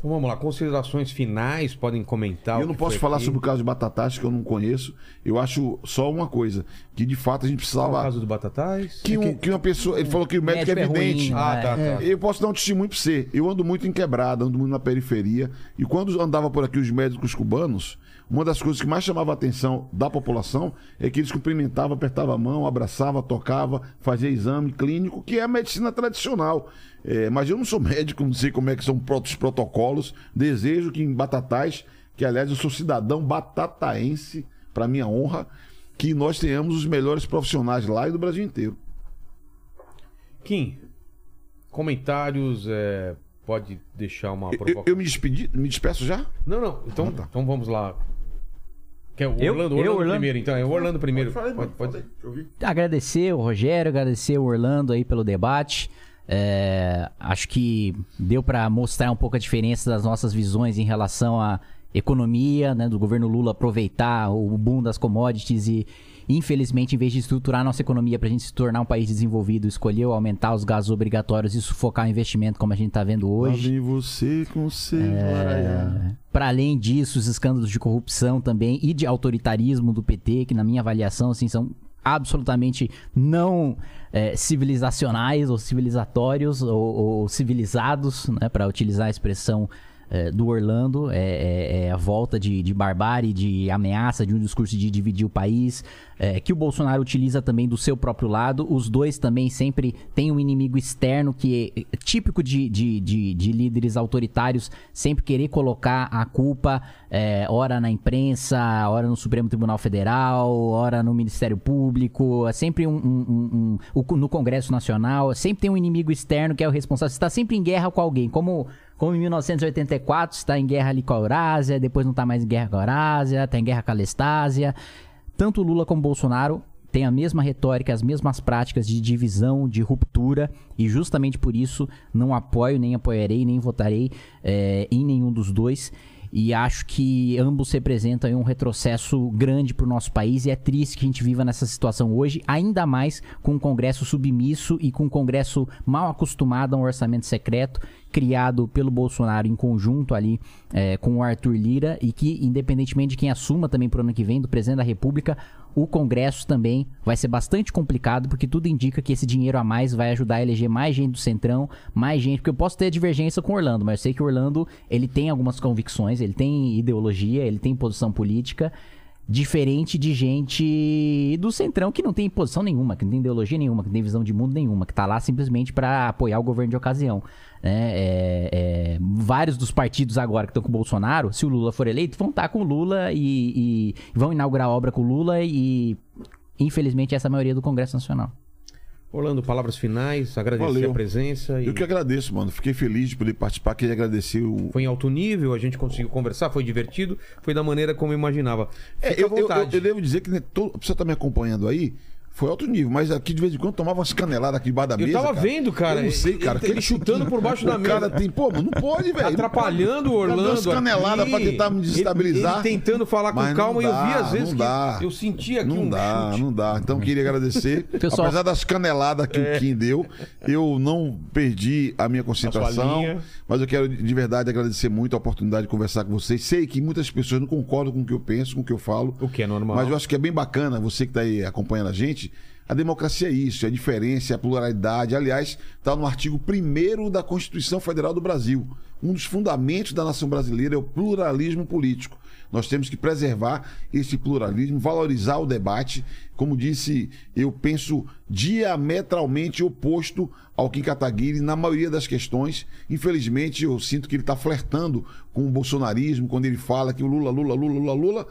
Speaker 1: Então vamos lá, considerações finais, podem comentar.
Speaker 4: Eu não
Speaker 1: que
Speaker 4: posso falar
Speaker 1: aqui.
Speaker 4: sobre o caso de Batatais, que eu não conheço. Eu acho só uma coisa, que de fato a gente
Speaker 1: Qual o
Speaker 4: precisava...
Speaker 1: caso do Batatais?
Speaker 4: Que, um- que uma pessoa... Ele falou que o médico,
Speaker 3: Médico
Speaker 4: é
Speaker 3: é ruim,
Speaker 4: evidente.
Speaker 3: né?
Speaker 1: Ah, tá, tá.
Speaker 4: Eu posso dar um testemunho pra você. Eu ando muito em quebrada, ando muito na periferia. E quando andava por aqui os médicos cubanos, uma das coisas que mais chamava a atenção da população é que eles cumprimentavam, apertavam a mão, abraçava, tocava, fazia exame clínico, que é a medicina tradicional. É, mas eu não sou médico, não sei como é que são os protocolos. Desejo que em Batatais, que aliás eu sou cidadão batataense, para minha honra, que nós tenhamos os melhores profissionais lá e do Brasil inteiro.
Speaker 1: Kim, comentários, é, pode deixar uma
Speaker 4: Eu,
Speaker 1: provocação.
Speaker 4: eu me despedi, me despeço já?
Speaker 1: Não, não, então,
Speaker 4: Ah, tá.
Speaker 1: então vamos lá. Quer o
Speaker 3: Eu?
Speaker 1: Orlando?
Speaker 3: Eu,
Speaker 1: Orlando
Speaker 3: Orlando?
Speaker 1: primeiro, então. É o Orlando primeiro.
Speaker 4: Fala aí,
Speaker 1: Pode, pode-
Speaker 4: vi.
Speaker 3: Agradecer o Rogério, agradecer o Orlando aí pelo debate. É, acho que deu para mostrar um pouco a diferença das nossas visões em relação à economia, né, do governo Lula aproveitar o boom das commodities e, infelizmente, em vez de estruturar a nossa economia para a gente se tornar um país desenvolvido, escolheu aumentar os gastos obrigatórios e sufocar o investimento, como a gente está vendo
Speaker 4: Lá
Speaker 3: hoje.
Speaker 4: vem você com seu Araiá.
Speaker 3: Para além disso, os escândalos de corrupção também e de autoritarismo do PT, que na minha avaliação assim, são absolutamente não eh, civilizacionais ou civilizatórios ou, ou civilizados, né, para utilizar a expressão eh, do Orlando, é, é- é a volta de, de barbárie, de ameaça, de um discurso de dividir o país, eh, que o Bolsonaro utiliza também do seu próprio lado. Os dois também sempre têm um inimigo externo que é típico de, de, de, de líderes autoritários, sempre querer colocar a culpa, eh, ora na imprensa, ora no Supremo Tribunal Federal, ora no Ministério Público, é sempre um, um- um- um- no Congresso Nacional, sempre tem um inimigo externo que é o responsável. Você está sempre em guerra com alguém, como como em 1984, está em guerra ali com a Eurásia, depois não está mais em guerra com a Eurásia, está em guerra com a Lestásia. Tanto Lula como Bolsonaro têm a mesma retórica, as mesmas práticas de divisão, de ruptura, e justamente por isso não apoio, nem apoiarei, nem votarei eh, em nenhum dos dois. E acho que ambos representam um retrocesso grande para o nosso país e é triste que a gente viva nessa situação hoje, ainda mais com um Congresso submisso e com um Congresso mal acostumado a um orçamento secreto criado pelo Bolsonaro em conjunto ali eh, com o Arthur Lira e que, independentemente de quem assuma também pro ano que vem, do presidente da República, o Congresso também vai ser bastante complicado, porque tudo indica que esse dinheiro a mais vai ajudar a eleger mais gente do Centrão, mais gente, porque eu posso ter divergência com o Orlando, mas eu sei que o Orlando, ele tem algumas convicções, ele tem ideologia, ele tem posição política, diferente de gente do Centrão que não tem posição nenhuma, que não tem ideologia nenhuma, que não tem visão de mundo nenhuma, que tá lá simplesmente para apoiar o governo de ocasião. né? É, é, vários dos partidos agora que estão com o Bolsonaro, se o Lula for eleito, vão estar com o Lula e, e vão inaugurar obra com o Lula e infelizmente essa é a maioria do Congresso Nacional.
Speaker 1: Orlando, palavras finais, agradecer
Speaker 4: Valeu.
Speaker 1: a presença. E...
Speaker 4: Eu que agradeço, mano. Fiquei feliz de poder participar. Queria agradecer o.
Speaker 1: Foi em alto nível, a gente conseguiu conversar, foi divertido, foi da maneira como eu imaginava.
Speaker 4: É,
Speaker 1: Fica
Speaker 4: eu,
Speaker 1: à
Speaker 4: eu, eu,
Speaker 1: vontade.
Speaker 4: eu devo dizer que né, todo, você tá me acompanhando aí. Foi alto nível, mas aqui de vez em quando tomava umas caneladas aqui debaixo da
Speaker 1: Eu
Speaker 4: mesa.
Speaker 1: tava
Speaker 4: cara.
Speaker 1: vendo, cara.
Speaker 4: Eu não sei, cara.
Speaker 1: Ele, ele chutando por baixo da
Speaker 4: O
Speaker 1: mesa.
Speaker 4: cara tem. Pô, mas não pode, velho.
Speaker 1: Atrapalhando o
Speaker 4: deu
Speaker 1: Orlando.
Speaker 4: umas caneladas pra tentar me desestabilizar.
Speaker 1: Ele, ele tentando falar com calma e eu vi
Speaker 4: dá,
Speaker 1: às vezes
Speaker 4: não
Speaker 1: que
Speaker 4: dá.
Speaker 1: eu sentia aqui
Speaker 4: Não
Speaker 1: um
Speaker 4: dá,
Speaker 1: chute.
Speaker 4: não dá. Então queria agradecer.
Speaker 3: Pessoal-
Speaker 4: Apesar das caneladas que o Kim deu, eu não perdi a minha
Speaker 1: A
Speaker 4: concentração.
Speaker 1: linha.
Speaker 4: Mas eu quero de verdade agradecer muito a oportunidade de conversar com vocês. Sei que muitas pessoas não concordam com o que eu penso, com o que eu falo.
Speaker 1: O que é normal.
Speaker 4: Mas eu acho que é bem bacana, você que está aí acompanhando a gente. A democracia é isso, é a diferença, é a pluralidade. Aliás, está no artigo 1 da Constituição Federal do Brasil. Um dos fundamentos da nação brasileira é o pluralismo político. Nós temos que preservar esse pluralismo, valorizar o debate. Como disse, eu penso diametralmente oposto ao Kim Kataguiri na maioria das questões. Infelizmente, eu sinto que ele está flertando com o bolsonarismo quando ele fala que o Lula, Lula, Lula, Lula, Lula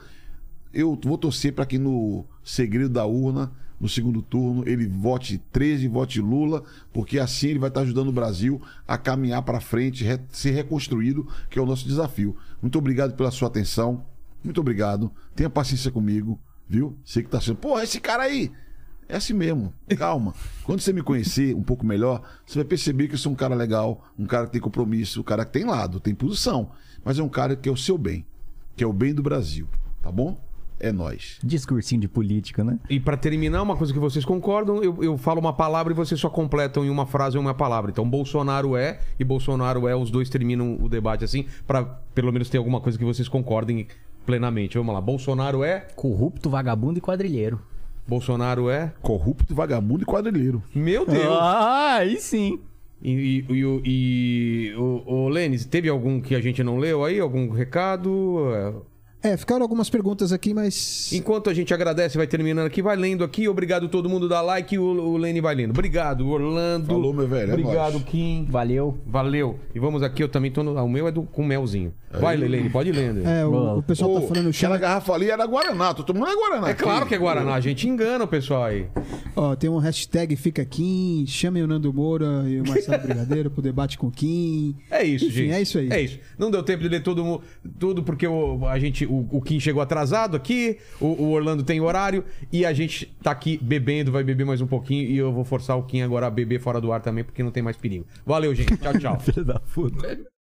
Speaker 4: eu vou torcer para que no segredo da urna, no segundo turno, ele vote 13, vote Lula, porque assim ele vai estar ajudando o Brasil a caminhar para frente, re- ser reconstruído, que é o nosso desafio. Muito obrigado pela sua atenção. Muito obrigado. Tenha paciência comigo, viu? Sei que tá sendo, porra, esse cara aí. É assim mesmo, calma. Quando você me conhecer um pouco melhor, você vai perceber que eu sou um cara legal, um cara que tem compromisso, um cara que tem lado, tem posição, mas é um cara que é o seu bem, que é o bem do Brasil, tá bom? É nós.
Speaker 3: Discursinho de política, né?
Speaker 1: E pra terminar, uma coisa que vocês concordam, eu, eu falo uma palavra e vocês só completam em uma frase ou uma palavra. Então, Bolsonaro é e Bolsonaro é, os dois terminam o debate assim, pra pelo menos ter alguma coisa que vocês concordem plenamente. Vamos lá. Bolsonaro é.
Speaker 3: Corrupto, vagabundo e quadrilheiro.
Speaker 1: Bolsonaro é.
Speaker 4: Corrupto, vagabundo e quadrilheiro.
Speaker 1: Meu Deus!
Speaker 3: Ah, aí sim.
Speaker 1: E, e, e, o- e o, o Lênis, teve algum que a gente não leu aí? Algum recado? É,
Speaker 2: É, ficaram algumas perguntas aqui, mas.
Speaker 1: Enquanto a gente agradece, vai terminando aqui, vai lendo aqui. Obrigado todo mundo da like e o, o Lene vai lendo. Obrigado, Orlando.
Speaker 4: Falou, meu velho, é
Speaker 1: Obrigado,
Speaker 4: nóis.
Speaker 1: Kim.
Speaker 3: Valeu.
Speaker 1: Valeu. E vamos aqui, eu também tô no. ah, O meu é do, com melzinho. Vai, Lene, pode ir lendo.
Speaker 2: É, o, o pessoal tá falando.
Speaker 4: Aquela
Speaker 2: Chama,
Speaker 4: garrafa ali era Guaraná. Tô tomando é Guaraná.
Speaker 1: É claro que é Guaraná, a gente engana o pessoal aí.
Speaker 2: ó, tem um hashtag Fica Kim, chamem o Nando Moura e o Marcelo Brigadeiro pro debate com o Kim.
Speaker 1: É isso,
Speaker 2: Enfim,
Speaker 1: gente.
Speaker 2: é isso aí.
Speaker 1: É isso. Não deu tempo de ler todo tudo porque o, a gente, o, o Kim chegou atrasado aqui, o, o Orlando tem horário e a gente tá aqui bebendo, vai beber mais um pouquinho e eu vou forçar o Kim agora a beber fora do ar também porque não tem mais perigo. Valeu, gente. Tchau, tchau.
Speaker 3: Filho da puta.